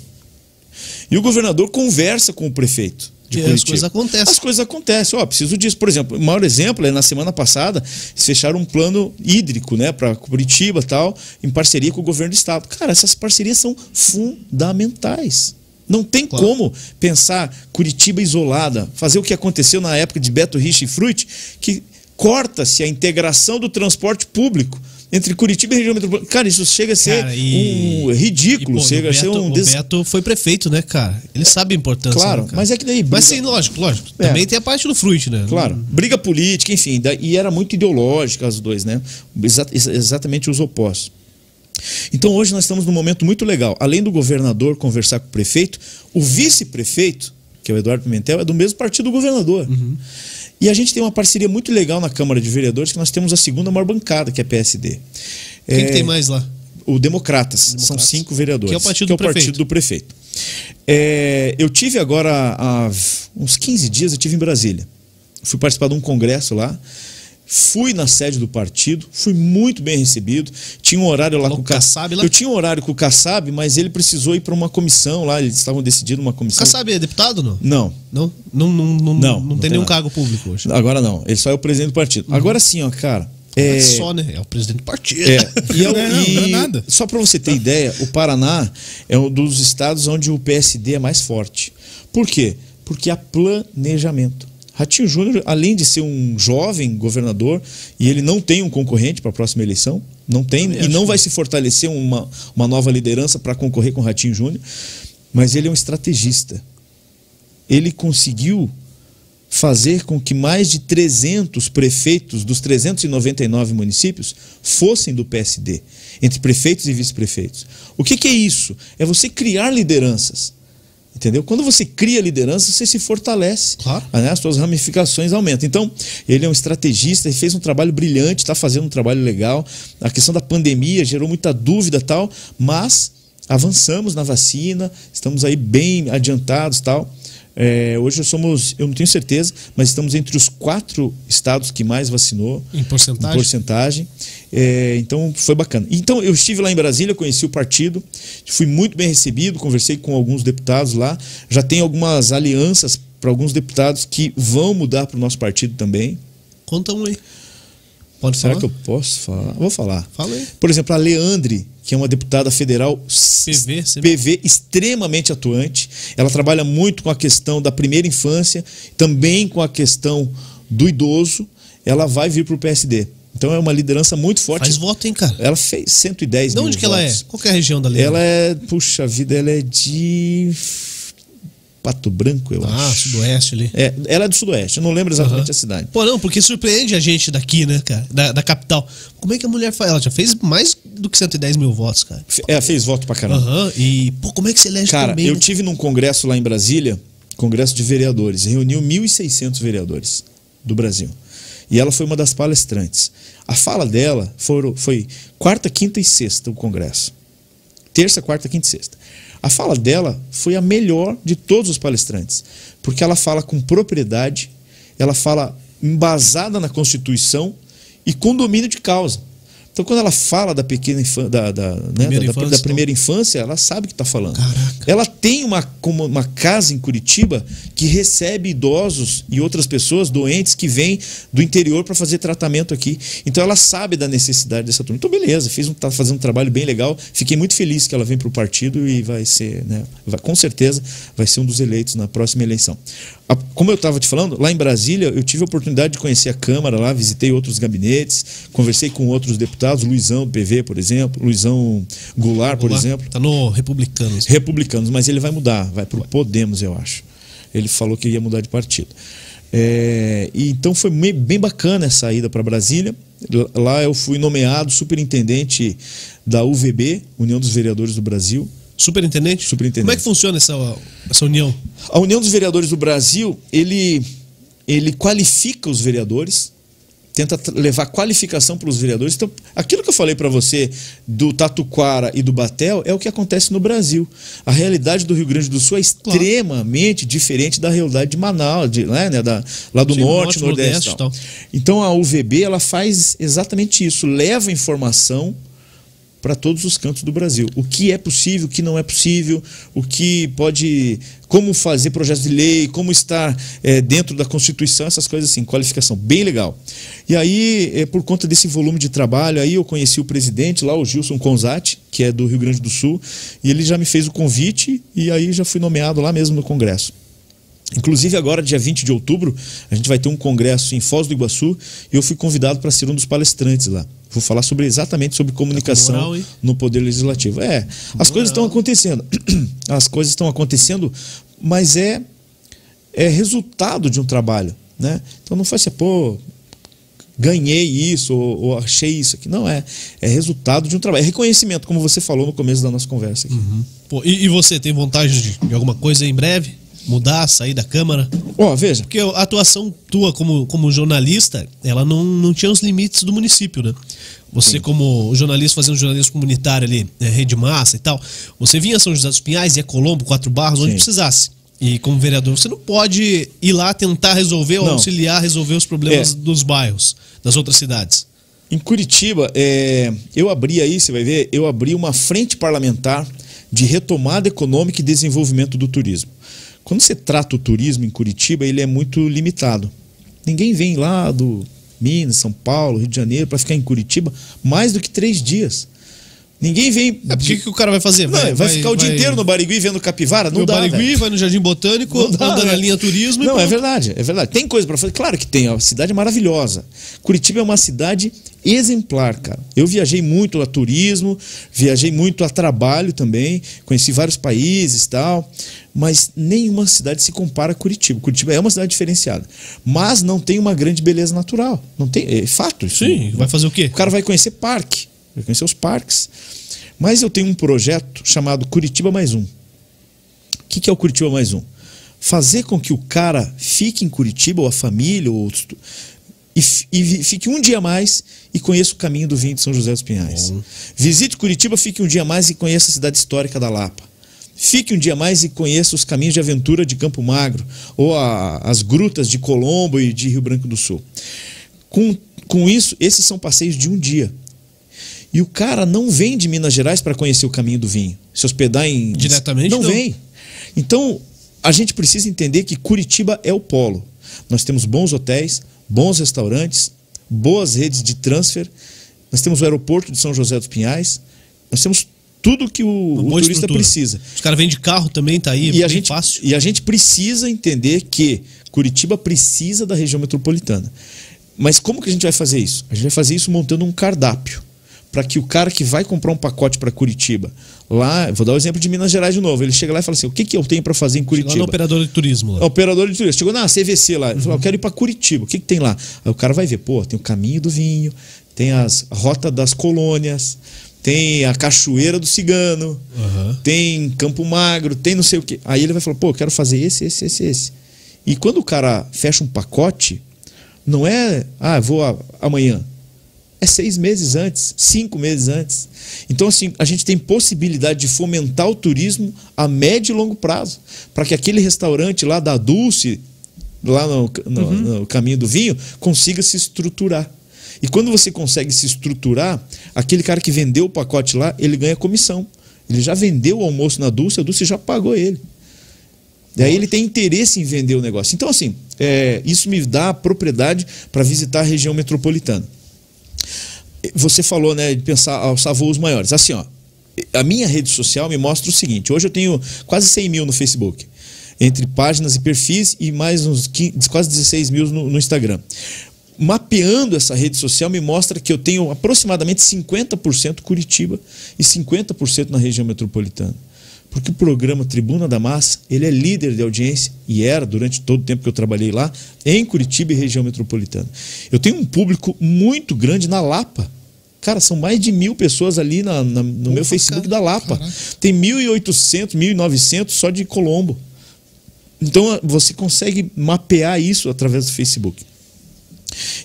E o governador conversa com o prefeito. De E as Curitiba. coisas acontecem. As coisas acontecem. Ó, preciso disso. Por exemplo, o maior exemplo é na semana passada, eles fecharam um plano hídrico, né, para Curitiba e tal, em parceria com o governo do estado. Cara, essas parcerias são fundamentais. Não tem Claro. como pensar Curitiba isolada, fazer o que aconteceu na época de Beto Rich e Fruit, que corta-se a integração do transporte público entre Curitiba e região metropolitana. Cara, isso chega a ser Cara, e- um ridículo, E, pô, chega o a ser Beto, um o des... Beto foi prefeito, né, cara? Ele sabe a importância. Claro, né, mas é que daí Mas briga- sim, lógico, lógico. É. Também tem a parte do fruit, né? Claro, briga política, enfim, e era muito ideológica as dois, né? Exa- ex- exatamente os opostos. Então hoje nós estamos num momento muito legal. Além do governador conversar com o prefeito, o vice-prefeito, que é o Eduardo Pimentel, é do mesmo partido do governador. Uhum. E a gente tem uma parceria muito legal na Câmara de Vereadores, que nós temos a segunda maior bancada, que é a PSD. Quem É, que tem mais lá? o Democratas, são Democratas. cinco vereadores. Que é o partido do prefeito. partido do prefeito. É, eu tive agora, há uns 15 dias, eu tive em Brasília. Fui participar de um congresso lá. Fui na sede do partido, fui muito bem recebido. Tinha um horário lá Falou com o Kassab lá? Eu tinha um horário com o Kassab, mas ele precisou ir para uma comissão lá. Eles estavam decidindo uma comissão. Kassab é deputado não? Não, Não? Não, não, não, Não, não, não tem tem nenhum nada. cargo público hoje. agora não. Ele só é o presidente do partido. Agora sim, ó, cara. É, É só, né? É o presidente do partido. É, e, é o- Não, não, e não é nada. Só para você ter ideia, o Paraná é um dos estados onde o PSD é mais forte. Por quê? Porque há planejamento. Ratinho Júnior, além de ser um jovem governador, e ele não tem um concorrente para a próxima eleição, não tem, e não vai se fortalecer uma, uma nova liderança para concorrer com o Ratinho Júnior, mas ele é um estrategista. Ele conseguiu fazer com que mais de 300 prefeitos dos 399 municípios fossem do PSD, entre prefeitos e vice-prefeitos. O que, que é isso? É você criar lideranças. Entendeu? Quando você cria liderança, você se fortalece. Claro. né? As suas ramificações aumentam. Então, ele é um estrategista, ele fez um trabalho brilhante, está fazendo um trabalho legal. A questão da pandemia gerou muita dúvida e tal, mas avançamos na vacina, estamos aí bem adiantados e tal. É, hoje somos, eu não tenho certeza, mas estamos entre os quatro estados que mais vacinou Em porcentagem? em porcentagem. É, então foi bacana. Então eu estive lá em Brasília, conheci o partido, fui muito bem recebido, conversei com alguns deputados lá. Já tem algumas alianças para alguns deputados que vão mudar para o nosso partido também. Conta um aí. Pode Será falar? que eu posso falar? Vou falar. Fala aí. Por exemplo, a Leandre, que é uma deputada federal PV, PV extremamente atuante. Ela trabalha muito com a questão da primeira infância, também com a questão do idoso. Ela vai vir para o PSD. Então é uma liderança muito forte. Faz voto, hein, cara? Ela fez 110 De onde que ela é? votos. Qual é a região da lei? Ela é, puxa vida, ela é de Pato Branco, eu Ah, acho. sudoeste ali. É, ela é do Sudoeste, eu não lembro exatamente Aham. a cidade. Pô, não, porque surpreende a gente daqui, né, cara? Da, da capital. Como é que a mulher faz? Ela já fez mais do que 110 mil votos, cara. Ela fez voto pra caramba. Aham. E, pô, como é que você elege Cara, também? eu né? tive num congresso lá em Brasília Congresso de Vereadores, reuniu 1.600 vereadores do Brasil. E ela foi uma das palestrantes. A fala dela foi, foi quarta, quinta e sexta o Congresso. Terça, quarta, quinta e sexta. A fala dela foi a melhor de todos os palestrantes, porque ela fala com propriedade, ela fala embasada na Constituição e com domínio de causa. Então, quando ela fala da pequena infância, da, da, né, Primeira da- infância, da primeira infância, ela sabe o que está falando. Caraca. Ela tem uma, uma casa em Curitiba que recebe idosos e outras pessoas doentes que vêm do interior para fazer tratamento aqui. Então ela sabe da necessidade dessa turma. Então, beleza, fez um, tá fazendo um trabalho bem legal. Fiquei muito feliz que ela vem para o partido e vai ser, né, vai- com certeza, vai ser um dos eleitos na próxima eleição. A- como eu estava te falando, lá em Brasília, eu tive a oportunidade de conhecer a Câmara lá, visitei outros gabinetes, conversei com outros deputados, Luizão do PV, por exemplo, Luizão Goulart, por exemplo Tá no Republicanos. republicanos, mas ele vai mudar, vai para o Podemos, eu acho. Ele falou que ia mudar de partido. É, então foi bem bacana essa ida para Brasília. Lá eu fui nomeado superintendente da UVB, União dos Vereadores do Brasil. Superintendente? Superintendente. Como é que funciona essa, essa união? A União dos Vereadores do Brasil, ele, ele qualifica os vereadores, tenta levar qualificação para os vereadores. Então, aquilo que eu falei para você do Tatuquara e do Batel é o que acontece no Brasil. A realidade do Rio Grande do Sul é extremamente diferente da realidade de Manaus, de, né, né, da, lá do Sim, norte, norte, nordeste. nordeste tal. tal. Então a UVB ela faz exatamente isso, leva informação para todos os cantos do Brasil. O que é possível, o que não é possível, o que pode. Como fazer projetos de lei, como estar eh, dentro da Constituição, essas coisas assim, qualificação, bem legal. E aí, eh, por conta desse volume de trabalho, aí eu conheci o presidente lá, o Gilson Conzati, que é do Rio Grande do Sul, e ele já me fez o convite e aí já fui nomeado lá mesmo no Congresso. Inclusive, agora, dia 20 de outubro, a gente vai ter um congresso em Foz do Iguaçu e eu fui convidado para ser um dos palestrantes lá. Vou falar sobre exatamente sobre comunicação moral, no Poder Legislativo. É, as coisas estão acontecendo. As coisas estão acontecendo, mas é, é resultado de um trabalho. Né? Então não faz assim, pô, ganhei isso ou, ou achei isso aqui. Não, é, é resultado de um trabalho. É reconhecimento, como você falou no começo da nossa conversa aqui. Pô, e, e você tem vontade de, de alguma coisa em breve? Mudar, sair da Câmara? Ó, veja, Porque a atuação tua como, como jornalista, ela não, não tinha os limites do município, né? Você, como jornalista, fazendo jornalismo comunitário ali, né, rede massa e tal, você vinha a São José dos Pinhais, ia Colombo, Quatro Barros, onde Sim. precisasse. E como vereador, você não pode ir lá tentar resolver ou auxiliar resolver os problemas É. dos bairros, das outras cidades. Em Curitiba, é, eu abri aí, você vai ver, eu abri uma frente parlamentar de retomada econômica e desenvolvimento do turismo. Quando você trata o turismo em Curitiba, ele é muito limitado. Ninguém vem lá do Minas, São Paulo, Rio de Janeiro para ficar em Curitiba mais do que três dias. Ninguém vem. É, porque que o cara vai fazer? Não, vai, ficar o dia inteiro no Barigui vendo capivara? Não no dá. Barigui, velho. vai no Jardim Botânico, Não dá, andando na linha turismo Não, é verdade, é verdade. Tem coisa para fazer? Claro que tem. A cidade é maravilhosa. Curitiba é uma cidade exemplar, cara. Eu viajei muito a turismo, viajei muito a trabalho também, conheci vários países e tal, mas nenhuma cidade se compara a Curitiba. Curitiba é uma cidade diferenciada, mas não tem uma grande beleza natural. Não tem, é fato isso. Sim, vai fazer o quê? O cara vai conhecer parque, vai conhecer os parques. Mas eu tenho um projeto chamado Curitiba Mais Um. O que, que é o Curitiba Mais Um? Fazer com que o cara fique em Curitiba, ou a família, ou os- e, e fique um dia mais e conheça o caminho do vinho de São José dos Pinhais. Visite Curitiba, fique um dia mais e conheça a cidade histórica da Lapa. Fique um dia mais e conheça os caminhos de aventura de Campo Magro, ou a- as grutas de Colombo e de Rio Branco do Sul. Com, com isso, esses são passeios de um dia. E o cara não vem de Minas Gerais para conhecer o caminho do vinho. Se hospedar em. Diretamente, Não, não. vem. Então, a gente precisa entender que Curitiba é o polo. Nós temos bons hotéis, bons restaurantes, boas redes de transfer. Nós temos o aeroporto de São José dos Pinhais. Nós temos tudo que o, o turista estrutura. precisa. Os caras vêm de carro também, tá aí, E bem a, gente, fácil. e a gente precisa entender que Curitiba precisa da região metropolitana. Mas como que a gente vai fazer isso? A gente vai fazer isso montando um cardápio. Para que o cara que vai comprar um pacote para Curitiba, lá, vou dar o exemplo de Minas Gerais de novo. Ele chega lá e fala assim: o que, que eu tenho para fazer em Curitiba? no operador de turismo. É Lá. operador de turismo. Chegou na CVC lá. Ele falou: Eu quero ir para Curitiba. O que, que tem lá? Aí o cara vai ver: pô, tem o caminho do vinho, tem as rota das colônias, tem a Cachoeira do Cigano, Aham. tem Campo Magro, tem não sei o quê. Aí ele vai falar, pô, eu quero fazer esse, esse, esse, esse. E quando o cara fecha um pacote, não é, ah, vou amanhã. É seis meses antes, cinco meses antes. Então, assim, a gente tem possibilidade de fomentar o turismo a médio e longo prazo. Para que aquele restaurante lá da Dulce, lá no, no- no caminho do vinho, consiga se estruturar. E quando você consegue se estruturar, aquele cara que vendeu o pacote lá, ele ganha comissão. Ele já vendeu o almoço na Dulce, a Dulce já pagou ele. Daí ele tem interesse em vender o negócio. Então, assim, é, isso me dá a propriedade para visitar a região metropolitana. Você falou, né, de pensar alçar voos maiores. Assim, ó, a minha rede social me mostra o seguinte: hoje eu tenho quase 100 mil no Facebook, entre páginas e perfis, e mais uns 15, quase 16 mil no, no Instagram. Mapeando essa rede social me mostra que eu tenho aproximadamente 50% Curitiba e 50% na região metropolitana. Porque o programa Tribuna da Massa, ele é líder de audiência, e era durante todo o tempo que eu trabalhei lá, em Curitiba e região metropolitana. Eu tenho um público muito grande na Lapa. Cara, são mais de mil pessoas ali na- na- no meu Facebook da Lapa. Tem 1.800, 1.900 só de Colombo. Então você consegue mapear isso através do Facebook.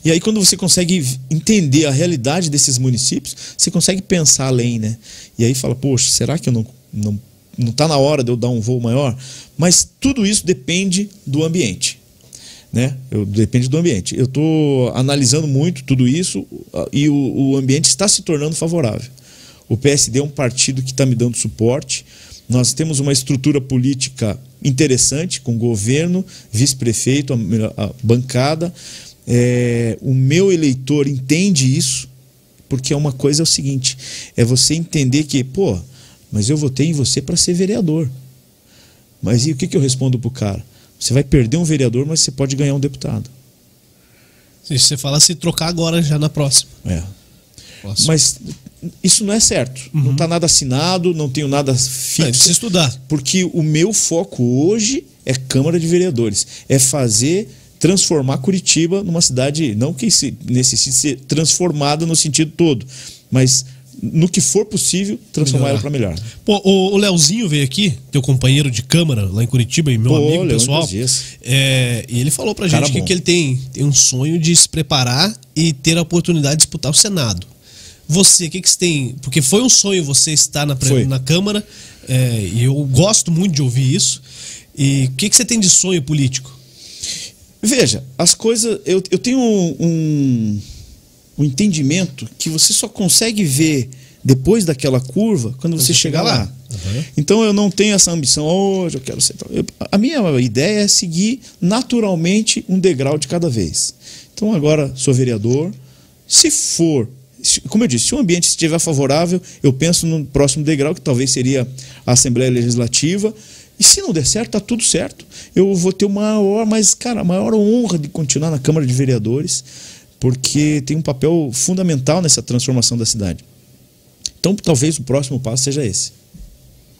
E aí, quando você consegue entender a realidade desses municípios, você consegue pensar além, né? E aí fala, poxa, será que eu não, não, não tá na hora de eu dar um voo maior? Mas tudo isso depende do ambiente. Né? Eu, depende do ambiente. Eu estou analisando muito tudo isso ah, e o, o ambiente está se tornando favorável. O PSD é um partido que está me dando suporte. Nós temos uma estrutura política interessante, com governo, vice-prefeito, a, a bancada. É, o meu eleitor entende isso, porque é uma coisa é o seguinte: é você entender que, pô, mas eu votei em você para ser vereador. Mas e o que, que eu respondo pro cara? Você vai perder um vereador, mas você pode ganhar um deputado. Se Você fala se trocar agora já na próxima. É. Próxima. Mas isso não é certo. Não está nada assinado, não tenho nada É, precisa fixo. estudar. Porque o meu foco hoje é Câmara de Vereadores. É fazer, transformar Curitiba numa cidade, não que se necessite ser transformada no sentido todo, mas no que for possível, transformar ela para melhor. Pô, o, o Leozinho veio aqui, teu companheiro de câmara lá em Curitiba e meu Pô, amigo Leandro pessoal. É, e ele falou pra Cara gente que, que ele tem, tem um sonho de se preparar e ter a oportunidade de disputar o Senado. Você, o que, que você tem? Porque foi um sonho você estar na, Foi. na Câmara, é, e eu gosto muito de ouvir isso. E o que, que você tem de sonho político? Veja, as coisas. Eu, eu tenho um, um, um entendimento que você só consegue ver depois daquela curva quando você chegar lá. Uhum. Então eu não tenho essa ambição, hoje eu quero ser. Eu- a minha ideia é seguir naturalmente um degrau de cada vez. Então agora sou vereador. Se for, como eu disse, se o ambiente estiver favorável, eu penso no próximo degrau, que talvez seria a Assembleia Legislativa. E se não der certo, tá tudo certo. Eu vou ter uma maior, mas, cara, a maior honra de continuar na Câmara de Vereadores, porque tem um papel fundamental nessa transformação da cidade. Então, talvez o próximo passo seja esse.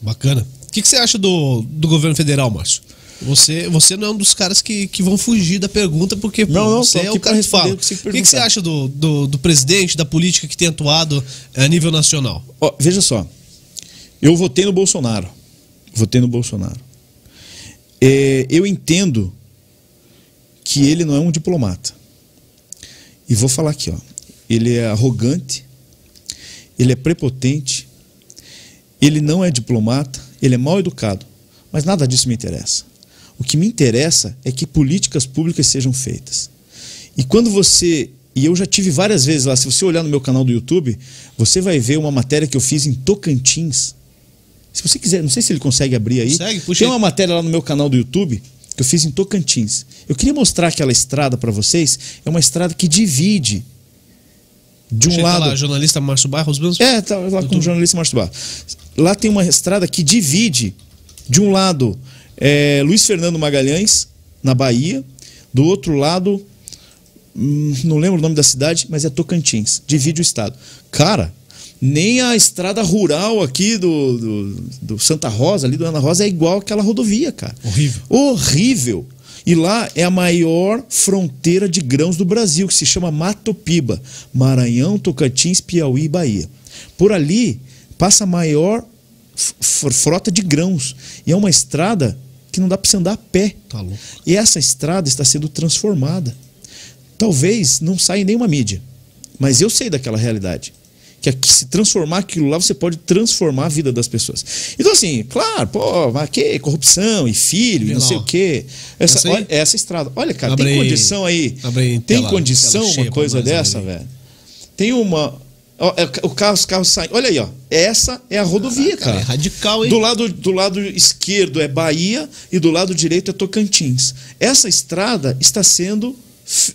Bacana. O que, que você acha do, do governo federal, Márcio? Você, você não é um dos caras que, que vão fugir da pergunta, porque pô, Não, não, você é o cara que fala. o que que, você acha do, do, do presidente, da política que tem atuado eh, a nível nacional? Veja só, eu votei no Bolsonaro. Votei no Bolsonaro. É, eu entendo que ele não é um diplomata. E vou falar aqui, ó. Ele é arrogante, ele é prepotente, ele não é diplomata, ele é mal educado. Mas nada disso me interessa. O que me interessa é que políticas públicas sejam feitas. E quando você. E eu já tive várias vezes lá, se você olhar no meu canal do YouTube, você vai ver uma matéria que eu fiz em Tocantins. Se você quiser, não sei se ele consegue abrir aí. Consegue, puxa Tem uma matéria lá no meu canal do YouTube que eu fiz em Tocantins. Eu queria mostrar aquela estrada para vocês. É uma estrada que divide de um Chega lado. lá, jornalista Márcio Barros mesmo? É, tá lá com o jornalista Márcio Barros. Lá tem uma estrada que divide, de um lado, é, Luiz Fernando Magalhães, na Bahia, do outro lado, hum, não lembro o nome da cidade, mas é Tocantins. Divide o estado. Cara, nem a estrada rural aqui do, do, do Santa Rosa, ali do Ana Rosa, é igual aquela rodovia, cara. Horrível. Horrível. E lá é a maior fronteira de grãos do Brasil, que se chama Matopiba. Maranhão, Tocantins, Piauí e Bahia. Por ali passa a maior frota de grãos. E é uma estrada que não dá para você andar a pé. Tá louco. E essa estrada está sendo transformada. Talvez não saia nenhuma mídia, mas eu sei daquela realidade. Que aqui, se transformar aquilo lá, você pode transformar a vida das pessoas. Então, assim, claro, pô, mas que corrupção e filho, e não sei o quê. Essa, Essa olha, essa estrada. Olha, cara, Abre tem condição aí. Tem tela- condição tela uma coisa dessa, aí. velho? Tem uma. ó, é, o carro, os carros saem. Olha aí, ó. Essa é a rodovia, Cara, cara. é radical, hein? Do lado, do lado esquerdo é Bahia e do lado direito é Tocantins. Essa estrada está sendo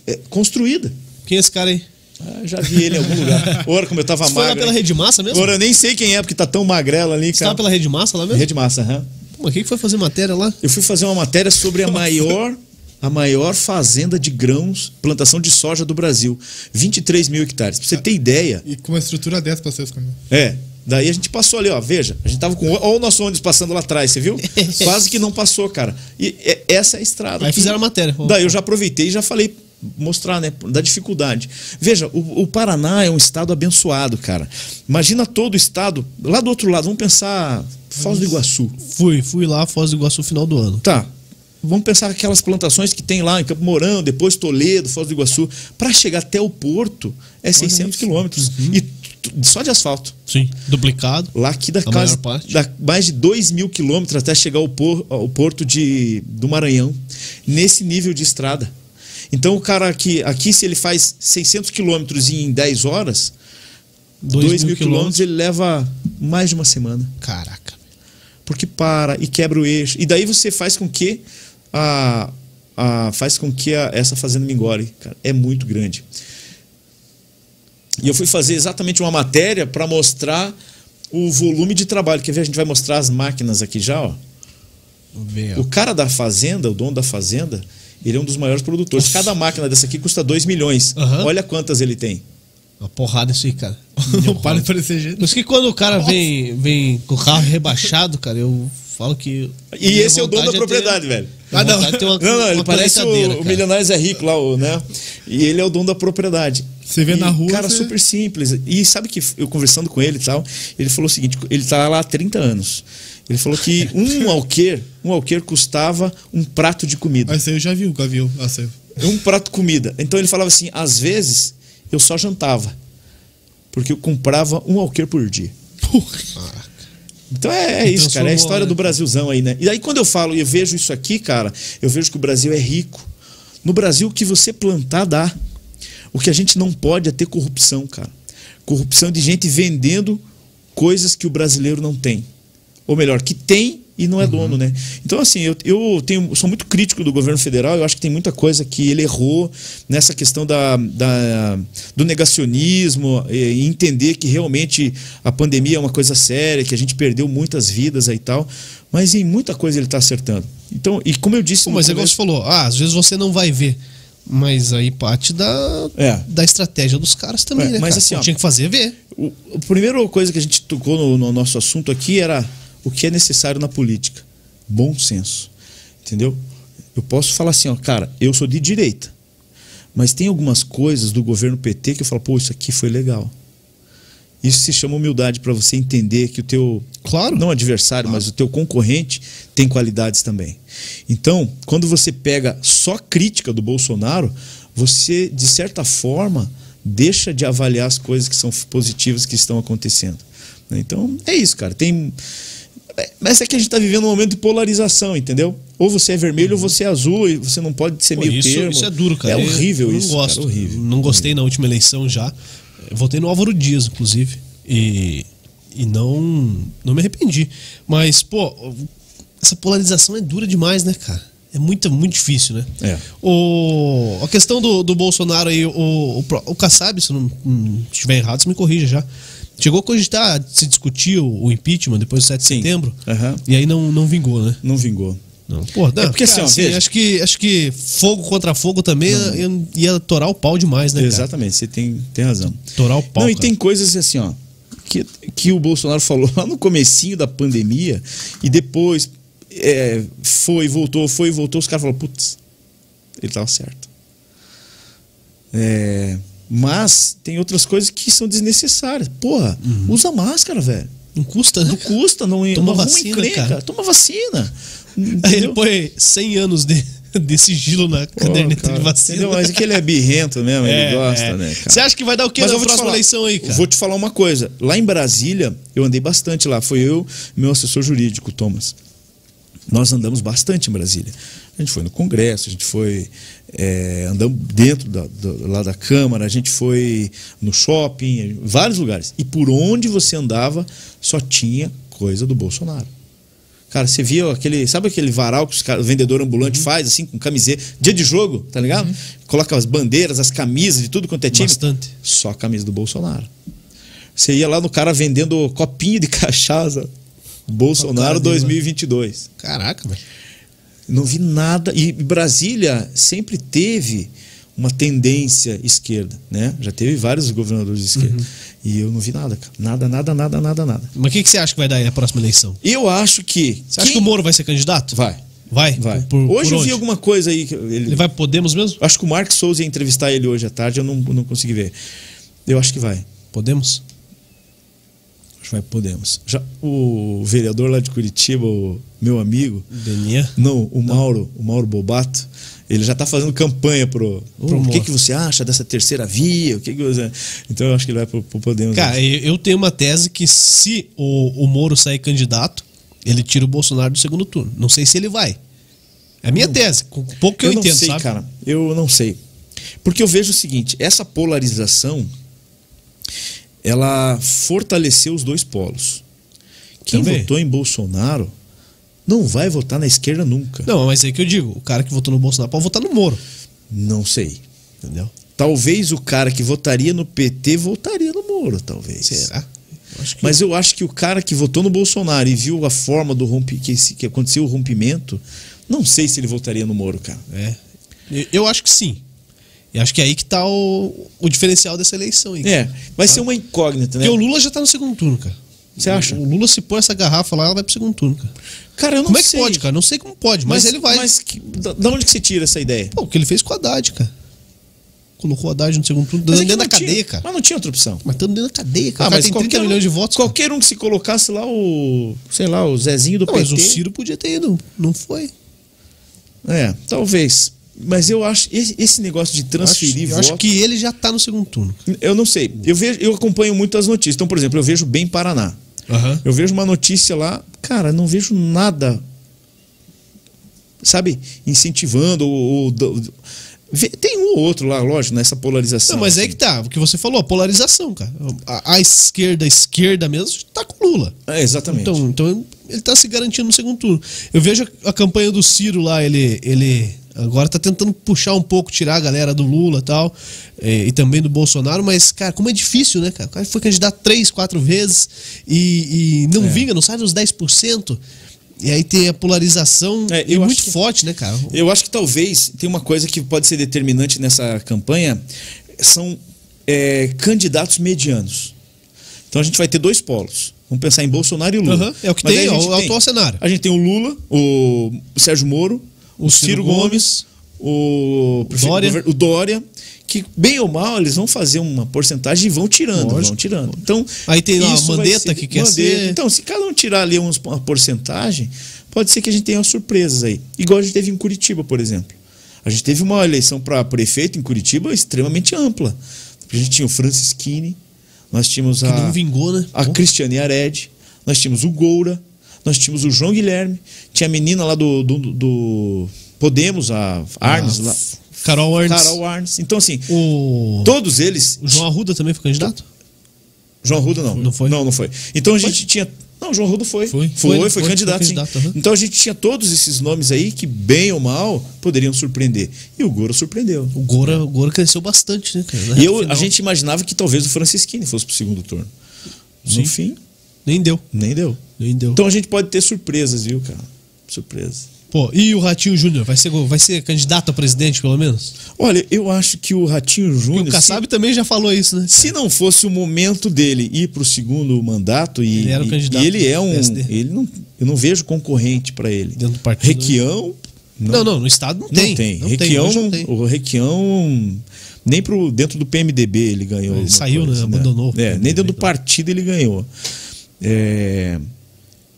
é, construída. Quem é esse cara aí? Ah, já vi ele em algum lugar. Ora, como eu tava Você foi lá magro. pela Rede Massa mesmo? Ora, eu nem sei quem é, porque tá tão magrela ali, Você cara. tava pela Rede Massa lá mesmo? Rede Massa, aham. Pô, quem que foi fazer matéria lá? Eu fui fazer uma matéria sobre a maior, a maior fazenda de grãos, plantação de soja do Brasil. 23 mil hectares. Pra você ter ideia, E com uma estrutura dessa pra vocês caminhos. É. Daí a gente passou ali, ó. Veja, a gente tava com. Olha o nosso ônibus passando lá atrás, você viu? Quase que não passou, cara. E essa é a estrada. Aí fizeram a matéria. Daí eu já aproveitei e já falei, mostrar, né? Da dificuldade. Veja, o, o Paraná é um estado abençoado, cara. Imagina todo o estado. Lá do outro lado, vamos pensar. Foz do Iguaçu. Fui, fui lá, Foz do Iguaçu, final do ano. Tá. Vamos pensar aquelas plantações que tem lá em Campo Mourão, depois Toledo, Foz do Iguaçu. Para chegar até o porto é 600 quilômetros. E t- só de asfalto. Sim. Duplicado. Lá aqui da casa, dá mais de 2 mil quilômetros até chegar ao, por- ao porto de, do Maranhão, nesse nível de estrada. Então o cara aqui, aqui se ele faz 600 quilômetros em 10 horas, 2 mil quilômetros ele leva mais de uma semana. Caraca. Porque para e quebra o eixo. E daí você faz com que a, a faz com que a- essa fazenda mingore. Cara, é muito grande. E eu fui fazer exatamente uma matéria para mostrar o volume de trabalho. Quer ver? A gente vai mostrar as máquinas aqui já, ó. O cara da fazenda, o dono da fazenda, ele é um dos maiores produtores. Cada máquina dessa aqui custa 2 milhões. Aham. Olha quantas ele tem. Uma porrada isso aí, cara. Não para de parecer gente. Por isso que quando o cara vem, vem com o carro rebaixado, cara, eu falo que. E esse é o dono da ter- propriedade, velho. minha Ah, não. ter uma, Não, não, ele parece o, o cara. Milionários é Rico lá, o, né? E ele é o dono da propriedade. Você vê E, na rua, Cara, você- super simples. E sabe que eu conversando com ele e tal, ele falou o seguinte: ele tá lá há 30 anos. Ele falou que um alqueire, um alqueire custava um prato de comida. Essa aí eu já vi o Gavião. Aí. Um prato de comida. Então ele falava assim: às vezes eu só jantava. Porque eu comprava um alqueire por dia. Então é, é isso, cara. É a história né? do Brasilzão aí, né? E aí quando eu falo e eu vejo isso aqui, cara, eu vejo que o Brasil é rico. No Brasil, o que você plantar dá. O que a gente não pode é ter corrupção, cara. Corrupção de gente vendendo coisas que o brasileiro não tem. Ou melhor, que tem e não é dono, né? Então, assim, eu, eu tenho, sou muito crítico do governo federal. Eu acho que tem muita coisa que ele errou nessa questão da, da- do negacionismo e entender que realmente a pandemia é uma coisa séria, que a gente perdeu muitas vidas aí e tal. Mas em muita coisa ele está acertando. Então, e como eu disse Pô, mas é começo- você falou, ah, às vezes você não vai ver. Mas aí parte da, É. da estratégia dos caras também, É, né? mas cara? assim, ó, tinha que fazer ver. O, a primeira coisa que a gente tocou no, no nosso assunto aqui era o que é necessário na política. Bom senso. Entendeu? Eu posso falar assim, ó, cara, eu sou de direita. Mas tem algumas coisas do governo PT que eu falo, pô, isso aqui foi legal. Isso se chama humildade para você entender que o teu Claro. não adversário, mas o teu concorrente tem qualidades também. Então, quando você pega só crítica do Bolsonaro, você de certa forma deixa de avaliar as coisas que são positivas que estão acontecendo. né? Então, é isso, cara. Tem mas é que a gente está vivendo um momento de polarização, entendeu? Ou você é vermelho ou você é azul e você não pode ser Pô, meio isso, termo. isso é duro, cara. É horrível eu isso. Não gosto. Cara, horrível. Não gostei na última eleição já. Eu votei no Álvaro Dias, inclusive. E, e não, não me arrependi. Mas, pô, essa polarização é dura demais, né, cara? É muito, muito difícil, né? É. O, a questão do, do Bolsonaro aí, o, o, o Kassab, se não estiver errado, você me corrija já. Chegou a cogitar, se discutir o, impeachment depois do 7 de Sim. setembro. Aham. E aí não, não vingou, né? Não vingou. Não, pô, não, É porque, assim, ó, veja- acho que acho que fogo contra fogo também ia, ia torar o pau demais, né, cara? Exatamente, você tem, tem razão. Torar o pau. Não, e cara. tem coisas assim, ó, que, que o Bolsonaro falou lá no comecinho da pandemia e depois é, foi, voltou, foi, voltou, os caras falaram, putz, ele tava certo. É, Mas tem outras coisas que são desnecessárias. Porra, usa máscara, velho. Não custa, né? Não custa, não, Toma não vacina, encrenca. cara. Toma vacina. Aí ele põe 100 anos de, de sigilo na Pô, caderneta cara, de vacina. Entendeu? Mas é que ele é birrento mesmo, É, ele gosta, é. né? Você acha que vai dar o quê Mas na próxima falar- eleição aí, cara? Vou te falar uma coisa. Lá em Brasília, eu andei bastante lá. Foi eu meu assessor jurídico, Thomas. Nós andamos bastante em Brasília. A gente foi no Congresso, a gente foi. é, andamos dentro da, do- lá da Câmara, a gente foi no shopping, em vários lugares. E por onde você andava, só tinha coisa do Bolsonaro. Cara, você via aquele. Sabe aquele varal que os cara- o vendedor ambulante Uhum. faz, assim, com camiseta? Dia de jogo, tá ligado? Coloca as bandeiras, as camisas de tudo quanto é time. Bastante. Só a camisa do Bolsonaro. Você ia lá no cara vendendo copinho de cachaça. Bolsonaro cara dele, né? 2022. Caraca, velho. Não vi nada. E Brasília sempre teve uma tendência esquerda, né? Já teve vários governadores de esquerda. Uhum. E eu não vi nada, cara. Nada, nada, nada, nada, nada. Mas o que, que você acha que vai dar aí na próxima eleição? Eu acho que. Você acha que o Moro vai ser candidato? Vai. Vai? Vai. Por- hoje por eu vi alguma coisa aí. que Ele, Ele vai pro Podemos mesmo? Acho que o Mark Souza ia entrevistar ele hoje à tarde, eu não, não consegui ver. Eu acho que vai. Podemos? Acho que vai, podemos. Já, o vereador lá de Curitiba, o meu amigo, Denier? não, o Mauro, o Mauro Bobato, ele já está fazendo campanha pro. Pro pro o que, que você acha dessa terceira via? O que, que você. Então eu acho que ele vai pro, pro Podemos. Cara, eu tenho uma tese que se o, o Moro sair candidato, ele tira o Bolsonaro do segundo turno. Não sei se ele vai. É a minha tese, com pouco que eu, eu não entendo, sei, sabe? cara. Eu não sei. Porque eu vejo o seguinte: essa polarização ela fortaleceu os dois polos. Quem Também. votou em Bolsonaro não vai votar na esquerda nunca. Não, mas é que eu digo, o cara que votou no Bolsonaro pode votar no Moro. Não sei. Entendeu? Talvez o cara que votaria no PT votaria no Moro, talvez. Será? Eu acho que Mas eu acho que o cara que votou no Bolsonaro e viu a forma do rompe, que, que aconteceu o rompimento, não sei se ele votaria no Moro, cara. É. Eu acho que sim. E acho que é aí que tá o, o diferencial dessa eleição aí. É, vai ser uma incógnita, né? Porque o Lula já tá no segundo turno, cara. Você acha? O Lula se pôr essa garrafa lá, ela vai pro segundo turno, cara. Cara, eu não Como é que sei. pode, cara? Não sei como pode, mas, ele vai. Mas que- da, da onde que você tira essa ideia? Pô, o que ele fez com o Haddad, cara. Colocou o Haddad no segundo turno, Mas dando é dentro da tinha- cadeia, cara. Mas não tinha outra opção. Mas estando dentro da cadeia, cara. Ah, cara mas tem 30 qualquer um, milhões de votos. cara. Qualquer um que se colocasse lá o, sei lá, o Zezinho do Não, PT. mas o Ciro podia ter ido. Não foi. É, talvez. Mas eu acho esse, negócio de transferir eu acho voto, que ele já tá no segundo turno. eu não sei. Eu vejo, eu acompanho muito as notícias. Então, por exemplo, eu vejo bem Paraná. Aham. Eu vejo uma notícia lá, cara, não vejo nada, sabe, incentivando ou, ou tem um ou outro lá, lógico, nessa polarização. Não, mas é assim. que tá. O que você falou, a polarização, cara. A, a esquerda, a esquerda mesmo, tá com Lula. É, exatamente. Então, então ele tá se garantindo no segundo turno. Eu vejo a, a campanha do Ciro lá, ele, ele agora tá tentando puxar um pouco, tirar a galera do Lula e tal, eh, e também do Bolsonaro, mas, cara, como é difícil, né, cara? O cara foi candidato três, quatro vezes e, e não É. vinga, não sai dos 10%. E aí tem a polarização É, e eu muito que- forte, né, cara? Eu acho que talvez tem uma coisa que pode ser determinante nessa campanha, são é, candidatos medianos. Então a gente vai ter dois polos. Vamos pensar em Bolsonaro e Lula. Aham, é o que Mas tem, é é o atual cenário. A gente tem o Lula, o Sérgio Moro, o, Ciro Ciro, Gomes, o, prefeito Dória. o Dória, que bem ou mal eles vão fazer uma porcentagem e vão tirando, Lógico. vão tirando. Então Aí tem lá a Mandetta que quer ser- Então, se cada um tirar ali uns- uma porcentagem, pode ser que a gente tenha surpresas aí. Igual a gente teve em Curitiba, por exemplo. A gente teve uma eleição para prefeito em Curitiba extremamente ampla. A gente tinha o Francisquini, nós tínhamos Que a, vingou, né? a Cristiane Ared, nós tínhamos o Goura, nós tínhamos o João Guilherme, tinha a menina lá do, do, do Podemos, a Arnes, lá, Carol Arnes. Carol Arnes. Então, assim, O... todos eles. o João Arruda também foi candidato? João Arruda não. Não foi? Não, não foi. Então a gente tinha. Não, o João Arruda foi. Foi. Foi, Foi, foi, foi, candidato, foi candidato, aham. Então a gente tinha todos esses nomes aí que, bem ou mal, poderiam surpreender. E o Goro surpreendeu. O Gora, o Gora cresceu bastante, né, cara? E eu, a gente imaginava que talvez o Francisquini fosse pro segundo turno. Sim. No fim, Nem deu. nem deu. Nem deu. Então a gente pode ter surpresas, viu, cara? Surpresa. Pô, e o Ratinho Júnior? Vai ser, vai ser candidato a presidente, pelo menos? Olha, eu acho que o Ratinho Júnior. o Kassab também já falou isso, né? Se, se não fosse o momento dele ir para o segundo mandato e Ele era o e- candidato e ele é um, PSD. ele não, eu não vejo concorrente para ele. Dentro do partido. Requião Não, não, no estado não tem. Não tem. Não Requião, hoje não- tem. o Requião Nem pro, dentro do PMDB ele ganhou. Ele saiu, né? Abandonou o É, nem dentro do então. partido ele ganhou. É,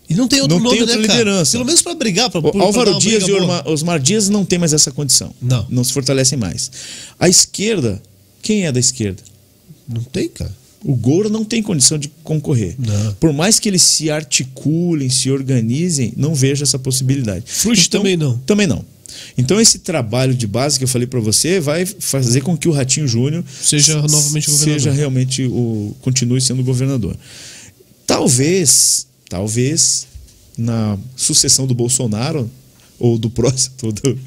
E não tem outro Não nome, tem outra né, liderança. Pelo menos pra brigar, pra, o por- Álvaro Dias e. Orma- Osmar Dias não tem mais essa condição. Não. Não se fortalecem mais. A esquerda, quem é da esquerda? Não tem, cara. O Goura não tem condição de concorrer. Não. Por mais que eles se articulem, se organizem, não vejo essa possibilidade. Frutti também não. Também não. Então esse trabalho de base que eu falei para você vai fazer com que o Ratinho Júnior Seja novamente governador. seja realmente o continue sendo governador. Talvez, talvez na sucessão do Bolsonaro ou do próximo do,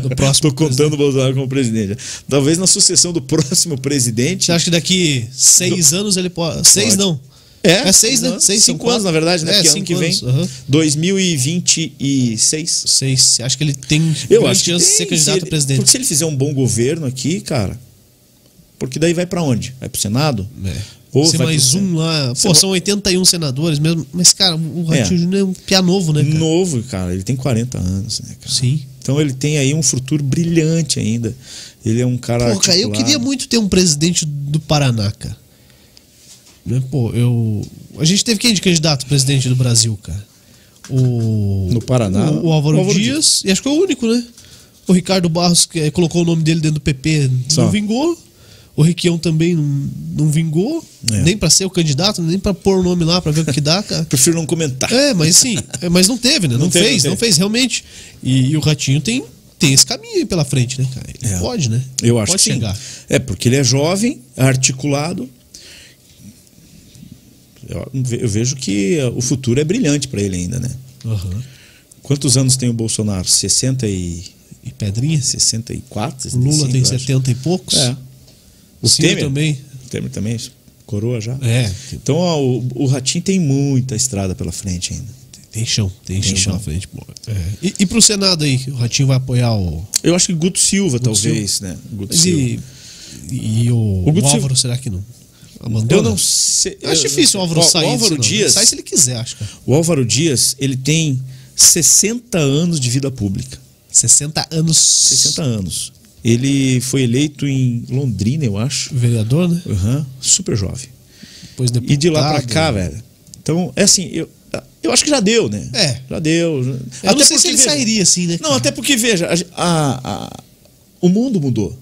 Do próximo tô contando o Bolsonaro como presidente. Talvez na sucessão do próximo presidente Você acha que daqui seis anos ele pode. Seis Pode. não. É, É seis, né? não, Seis, cinco anos, quatro. na verdade, né? É, Porque ano que vem, anos, aham. 2026. Seis. Você acha que ele tem Eu acho que chance de tem, ser candidato ele- a presidente? Porque se ele fizer um bom governo aqui, cara, porque daí vai pra onde? Vai pro Senado? É. Ou Ser mais pro- um lá. Pô, são 81 senadores mesmo. Mas, cara, o Ratinho É. Júnior é um piá novo, né, cara? Novo, cara. Ele tem 40 anos, né, cara? Sim. Então ele tem aí um futuro brilhante ainda. Ele é um cara. Pô, cara, eu queria muito ter um presidente do Paraná, cara. Né, Pô, eu. A gente teve quem de candidato presidente do Brasil, cara? O. No Paraná, O, o Álvaro o Álvaro Dias. E acho que foi o único, né? O Ricardo Barros que, eh, colocou o nome dele dentro do PP, Só. não vingou. O Requião também não, não vingou. É. Nem pra ser o candidato, nem pra pôr o nome lá pra ver o que dá, cara. Prefiro não comentar. É, mas sim, é, mas não teve, né? Não, Não teve, fez, não não, fez realmente. E, e o Ratinho tem, tem esse caminho aí pela frente, né, cara? Ele É. pode, né? Eu acho pode que chegar. sim. É, porque ele é jovem, articulado. Eu, vejo que o futuro é brilhante para ele ainda, né? Aham. Quantos anos tem o Bolsonaro? 60 e E Pedrinha? 64, O Lula 65, tem eu acho. 70 e poucos. É. O Ciro também. O Temer também, coroa já. É, Então ó, o, o Ratinho tem muita estrada pela frente ainda. tem chão, tem, Tem chão, chão. pela frente. É. E, e pro Senado aí, o Ratinho vai apoiar o. Eu acho que Guto Silva, talvez, né? Guto Mas Silva. e, e o, O o, Guto Álvaro, será que não? Abandona? Eu não sei. Eu acho difícil o Álvaro Ó, sair. O Álvaro. Dias, sai se ele quiser, acho, cara. o Álvaro Dias, ele tem 60 anos de vida pública. 60 anos. 60 anos. Ele foi eleito em Londrina, eu acho. Vereador, né? Aham, super jovem. Depois deputado. E de lá pra cá, velho. Então, é assim, eu, eu acho que já deu, né? É. Já deu. Eu não sei se ele sairia assim, né? Não, até porque, veja, a- a- o mundo mudou.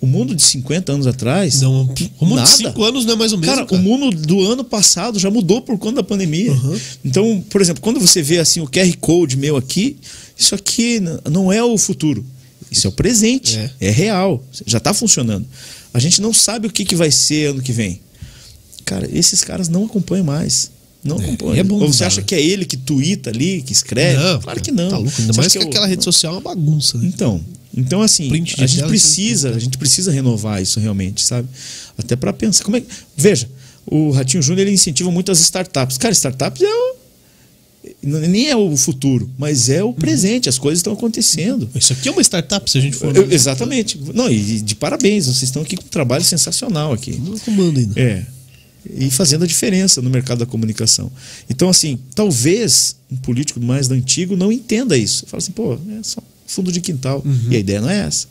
O mundo de 50 anos atrás. Não, o mundo nada. de 5 anos não é mais o mesmo. Cara, Cara, o mundo do ano passado já mudou por conta da pandemia. Uhum. Então, por exemplo, quando você vê assim o QR Code meu aqui, isso aqui não é o futuro. Isso é o presente. É. É, real. Já está funcionando. A gente não sabe o que, que vai ser ano que vem. Cara, esses caras não acompanham mais. Não É, acompanham. é bom Ou você acha né? que é ele que tuita ali, que escreve? Não, claro que não. Tá louco, ainda Você mais acha que, é o- aquela rede social é uma bagunça, né? então, então assim, Print a gente precisa, a gente precisa renovar isso realmente, sabe? Até para pensar como é, que- veja, o Ratinho Júnior ele incentiva muito as startups. Cara, startups é o, nem é o futuro, mas é o presente, as coisas estão acontecendo. Isso aqui é uma startup, se a gente for. Eu- exatamente. Não, e de parabéns, vocês estão aqui com um trabalho sensacional aqui. Não comando ainda. É. E fazendo a diferença no mercado da comunicação. Então, assim, talvez um político mais antigo não entenda isso. Fala assim, pô, é só fundo de quintal. E a ideia não é essa.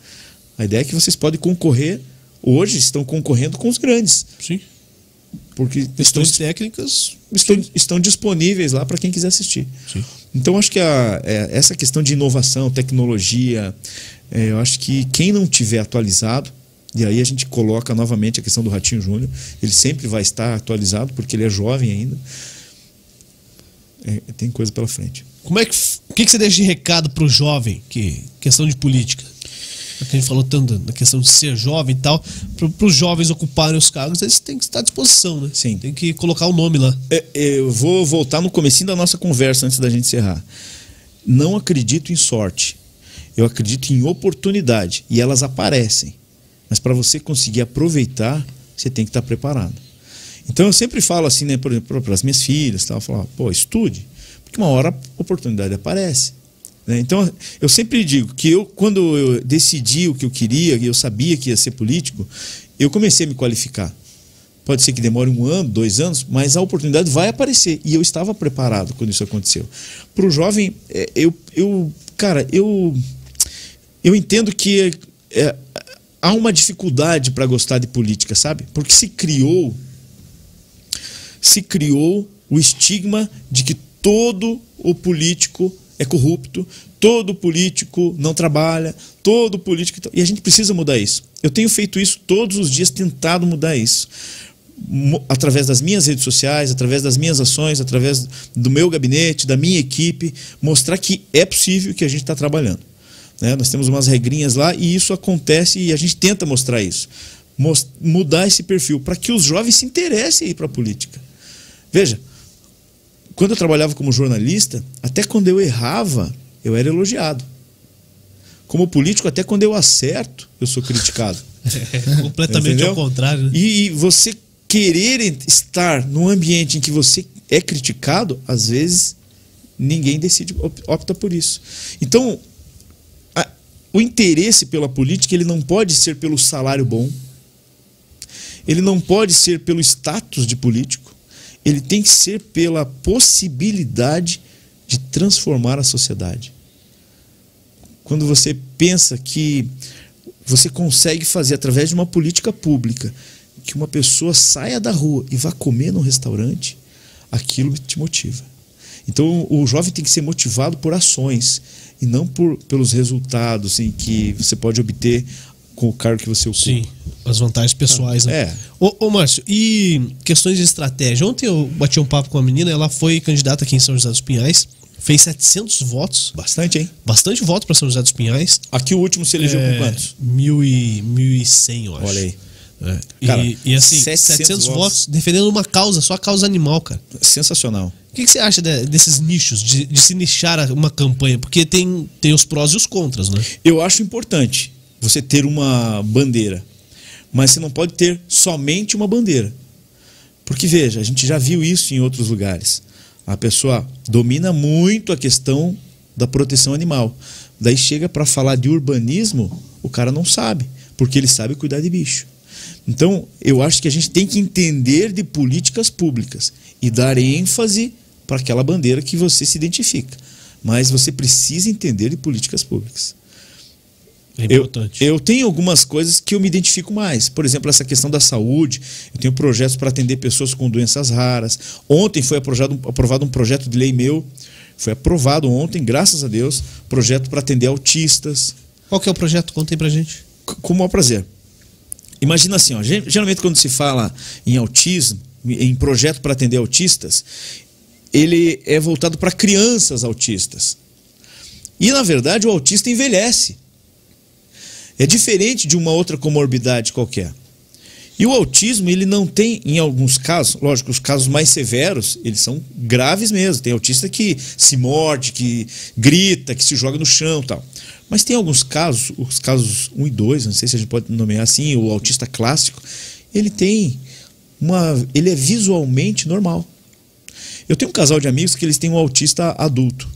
A ideia é que vocês podem concorrer, hoje estão concorrendo com os grandes. Sim. Porque estão, Questões técnicas. estão, estão disponíveis lá para quem quiser assistir. Sim. Então, acho que a- é, essa questão de inovação, tecnologia, é, eu acho que quem não tiver atualizado, e aí a gente coloca novamente a questão do Ratinho Júnior, ele sempre vai estar atualizado, porque ele é jovem ainda. É, tem coisa pela frente. Como é que. O que, que você deixa de recado pro jovem? Que questão de política. Já que a gente falou tanto na questão de ser jovem e tal. Para os jovens ocuparem os cargos, eles têm que estar à disposição, né? Sim. Tem que colocar o nome lá. É, eu vou voltar no comecinho da nossa conversa antes da gente encerrar. Não acredito em sorte. Eu acredito em oportunidade e elas aparecem. Mas para você conseguir aproveitar, você tem que estar preparado. Então eu sempre falo assim, né, por exemplo, para as minhas filhas, tal, eu falo, pô, estude, porque uma hora a oportunidade aparece. Né? Então eu sempre digo que eu, quando eu decidi o que eu queria e eu sabia que ia ser político, eu comecei a me qualificar. Pode ser que demore um ano, dois anos, mas a oportunidade vai aparecer. E eu estava preparado quando isso aconteceu. Para o jovem, é, eu, eu, cara, eu, eu entendo que é, há uma dificuldade para gostar de política, sabe? Porque se criou se criou o estigma de que todo o político é corrupto, todo político não trabalha, todo político. E a gente precisa mudar isso. Eu tenho feito isso todos os dias, tentado mudar isso. Através das minhas redes sociais, através das minhas ações, através do meu gabinete, da minha equipe, mostrar que é possível que a gente está trabalhando. Né? Nós temos umas regrinhas lá e isso acontece e a gente tenta mostrar isso. Mudar esse perfil para que os jovens se interessem para a política. Veja, quando eu trabalhava como jornalista, até quando eu errava, eu era elogiado. Como político, até quando eu acerto, eu sou criticado. É, completamente Entendeu? ao contrário. Né? E, e você querer estar num ambiente em que você é criticado, às vezes ninguém decide, opta por isso. Então, a, o interesse pela política ele não pode ser pelo salário bom, ele não pode ser pelo status de político, ele tem que ser pela possibilidade de transformar a sociedade. Quando você pensa que você consegue fazer através de uma política pública que uma pessoa saia da rua e vá comer num restaurante, aquilo te motiva. Então o jovem tem que ser motivado por ações e não por, pelos resultados em que você pode obter com o cargo que você ocupa. Sim, as vantagens pessoais, né? É. Ô, ô, Márcio, e questões de estratégia? Ontem eu bati um papo com uma menina, ela foi candidata aqui em São José dos Pinhais, fez 700 votos. Bastante, hein? Bastante voto para São José dos Pinhais. Aqui o último se elegeu é, com quantos? Mil e, mil e cem, eu acho. Olha aí. É. Cara, e, e, assim, 700, 700 votos. votos defendendo uma causa, só a causa animal, cara. Sensacional. O que, que você acha de, desses nichos, de, de, se nichar uma campanha? Porque tem, tem os prós e os contras, né? Eu acho importante você ter uma bandeira. Mas você não pode ter somente uma bandeira. Porque veja, a gente já viu isso em outros lugares. A pessoa domina muito a questão da proteção animal. Daí chega para falar de urbanismo, o cara não sabe, porque ele sabe cuidar de bicho. Então, eu acho que a gente tem que entender de políticas públicas e dar ênfase para aquela bandeira que você se identifica. Mas você precisa entender de políticas públicas. É importante. Eu, eu, tenho algumas coisas que eu me identifico mais. Por exemplo, essa questão da saúde. Eu tenho projetos para atender pessoas com doenças raras. Ontem foi aprovado, aprovado um projeto de lei meu. Foi aprovado ontem, graças a Deus, projeto para atender autistas. Qual que é o projeto? Conta aí pra gente. Com o maior prazer. Imagina assim, ó, geralmente quando se fala em autismo, em projeto para atender autistas, ele é voltado para crianças autistas. E na verdade o autista envelhece. É diferente de uma outra comorbidade qualquer. E o autismo, ele não tem, em alguns casos, lógico, os casos mais severos, eles são graves mesmo. Tem autista que se morde, que grita, que se joga no chão tal. Mas tem alguns casos, os casos 1 e 2, não sei se a gente pode nomear assim, o autista clássico, ele tem uma. ele é visualmente normal. Eu tenho um casal de amigos que eles têm um autista adulto.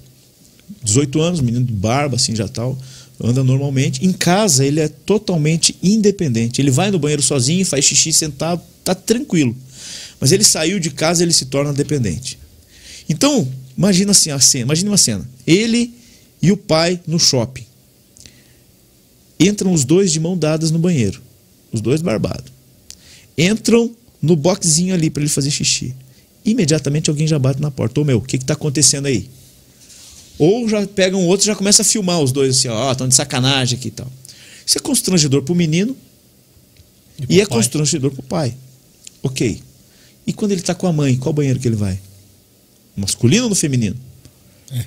18 anos, menino de barba, assim já tal anda normalmente. Em casa, ele é totalmente independente. Ele vai no banheiro sozinho, faz xixi sentado, tá tranquilo. Mas ele saiu de casa, ele se torna dependente. Então, imagina assim a cena, imagine uma cena. Ele e o pai no shopping. Entram os dois de mão dadas no banheiro, os dois barbados. Entram no boxzinho ali para ele fazer xixi. Imediatamente alguém já bate na porta. Ô meu, o que está acontecendo aí? Ou já pega um outro e já começa a filmar os dois assim, ó, estão de sacanagem aqui e tal. Isso é constrangedor para o menino e, e é pai. constrangedor para o pai. Ok. E quando ele está com a mãe, qual banheiro que ele vai? Masculino ou no feminino? É.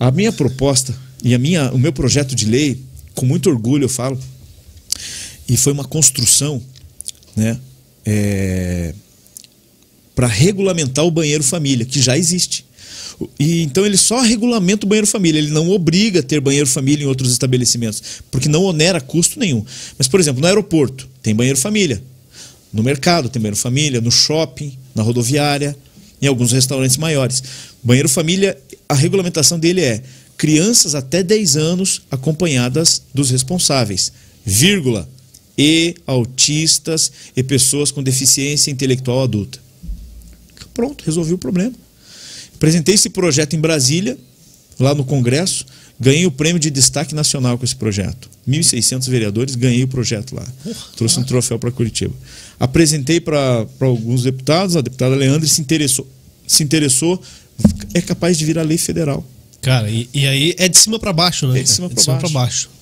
A minha proposta e a minha, o meu projeto de lei, com muito orgulho eu falo, e foi uma construção, né, é, para regulamentar o banheiro família, que já existe. E, então ele só regulamenta o banheiro família, ele não obriga a ter banheiro família em outros estabelecimentos, porque não onera custo nenhum. Mas, por exemplo, no aeroporto tem banheiro família, no mercado tem banheiro família, no shopping, na rodoviária, em alguns restaurantes maiores. Banheiro família, a regulamentação dele é crianças até 10 anos acompanhadas dos responsáveis, vírgula, e autistas e pessoas com deficiência intelectual adulta. Pronto, resolvi o problema. Apresentei esse projeto em Brasília, lá no Congresso, ganhei o prêmio de destaque nacional com esse projeto. 1.600 vereadores, ganhei o projeto lá. Trouxe um troféu para Curitiba. Apresentei para alguns deputados, a deputada Leandro se interessou, se interessou, é capaz de virar lei federal. Cara, e, e aí é de cima para baixo, né? É de cima é para baixo. baixo.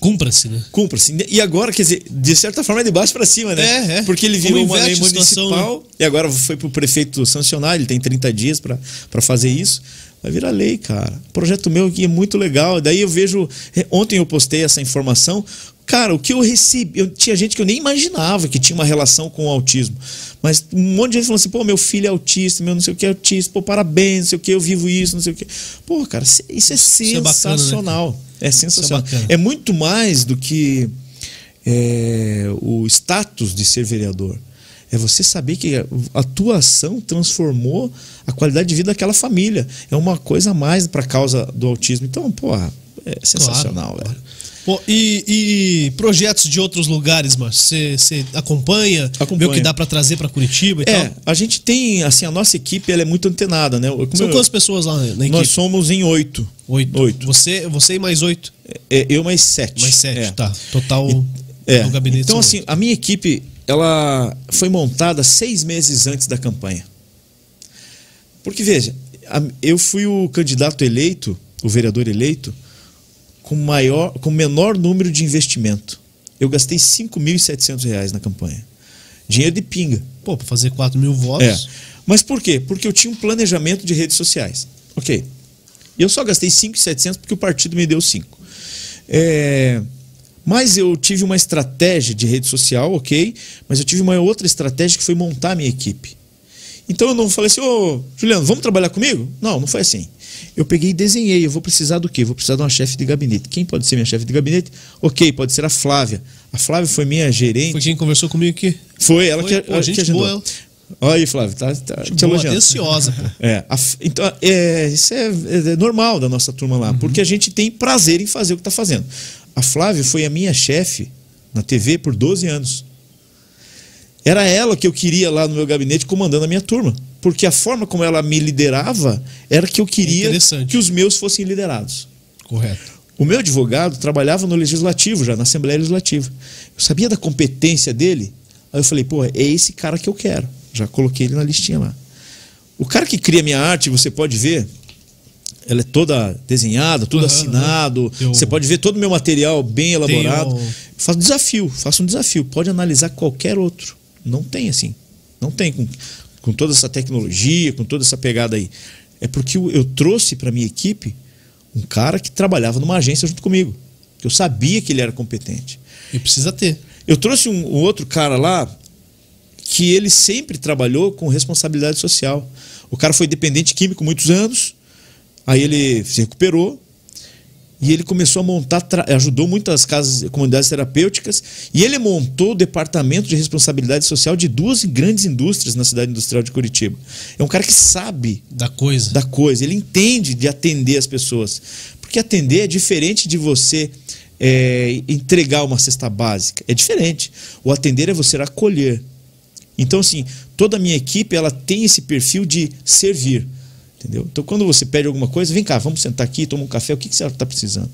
Cumpra-se, né? Cumpra-se. E agora, quer dizer, de certa forma é de baixo para cima, né? É, é. Porque ele virou uma lei situação, municipal né? e agora foi para o prefeito sancionar, ele tem 30 dias para fazer isso. Vai virar lei, cara. Projeto meu aqui é muito legal. Daí eu vejo. Ontem eu postei essa informação. Cara, o que eu recebi. Eu, tinha gente que eu nem imaginava que tinha uma relação com o autismo. Mas um monte de gente falou assim: pô, meu filho é autista, meu não sei o que é autista, pô, parabéns, não sei o que, eu vivo isso, não sei o que. Pô, cara, isso é Isso é né, sensacional. É sensacional. bacana. É muito mais do que é, o status de ser vereador. É você saber que a tua ação transformou a qualidade de vida daquela família. É uma coisa a mais para a causa do autismo. Então, pô, é sensacional, Claro, velho. Pô, e, e projetos de outros lugares, Márcio? Você acompanha? Vê o que dá para trazer para Curitiba e É, tal? a gente tem, assim, a nossa equipe ela é muito antenada, né? Como São eu- quantas pessoas lá na equipe? Nós somos em oito. Oito. Oito. Você, você e mais oito. É, eu mais sete. Mais sete, É. tá. Total É. no gabinete. Então, assim, oito. a minha equipe, ela foi montada seis meses antes da campanha. Porque, veja, eu fui o candidato eleito, o vereador eleito, com, maior, com menor número de investimento. Eu gastei 5.700 reais na campanha. Dinheiro de pinga. Pô, pra fazer 4 mil votos. É. Mas por quê? Porque eu tinha um planejamento de redes sociais. Ok. Eu só gastei 5,700 porque o partido me deu 5. É, mas eu tive uma estratégia de rede social, ok. Mas eu tive uma outra estratégia que foi montar a minha equipe. Então eu não falei assim, ô Juliano, vamos trabalhar comigo? Não, não foi assim. Eu peguei e desenhei, eu vou precisar do quê? Vou precisar de uma chefe de gabinete. Quem pode ser minha chefe de gabinete? Ok, pode ser a Flávia. A Flávia foi minha gerente. Foi quem conversou comigo aqui. Foi ela Foi, que, pô, a, gente que boa, ela. Olha aí, Flávio, tá, tá te Boa, elogiando. pô. É, a então, é, isso é, é normal da nossa turma lá, porque a gente tem prazer em fazer o que está fazendo. A Flávia foi a minha chefe na TV por 12 anos. Era ela que eu queria lá no meu gabinete comandando a minha turma. Porque a forma como ela me liderava era que eu queria que os meus fossem liderados. Correto. O meu advogado trabalhava no legislativo já, na Assembleia Legislativa. Eu sabia da competência dele. Aí eu falei, pô, é esse cara que eu quero. Já coloquei ele na listinha lá. O cara que cria minha arte, você pode ver, ela é toda desenhada, tudo Aham, assinado. Você pode ver todo o meu material bem elaborado. Tenho- Faço um desafio, faço um desafio. Pode analisar qualquer outro. Não tem assim. Não tem com, com toda essa tecnologia, com toda essa pegada aí. É porque eu, eu trouxe para minha equipe um cara que trabalhava numa agência junto comigo. Que eu sabia que ele era competente. E precisa ter. Eu trouxe um, um outro cara lá que ele sempre trabalhou com responsabilidade social. O cara foi dependente químico muitos anos, aí ele se recuperou e ele começou a montar, ajudou muitas casas, comunidades terapêuticas e ele montou o departamento de responsabilidade social de duas grandes indústrias na cidade industrial de Curitiba. É um cara que sabe Da coisa. da coisa, ele entende de atender as pessoas. Porque atender é diferente de você é, entregar uma cesta básica. É diferente. O atender é você acolher. Então, assim, toda a minha equipe ela tem esse perfil de servir. Entendeu? Então, quando você pede alguma coisa, vem cá, vamos sentar aqui, tomar um café, o que, que você está precisando?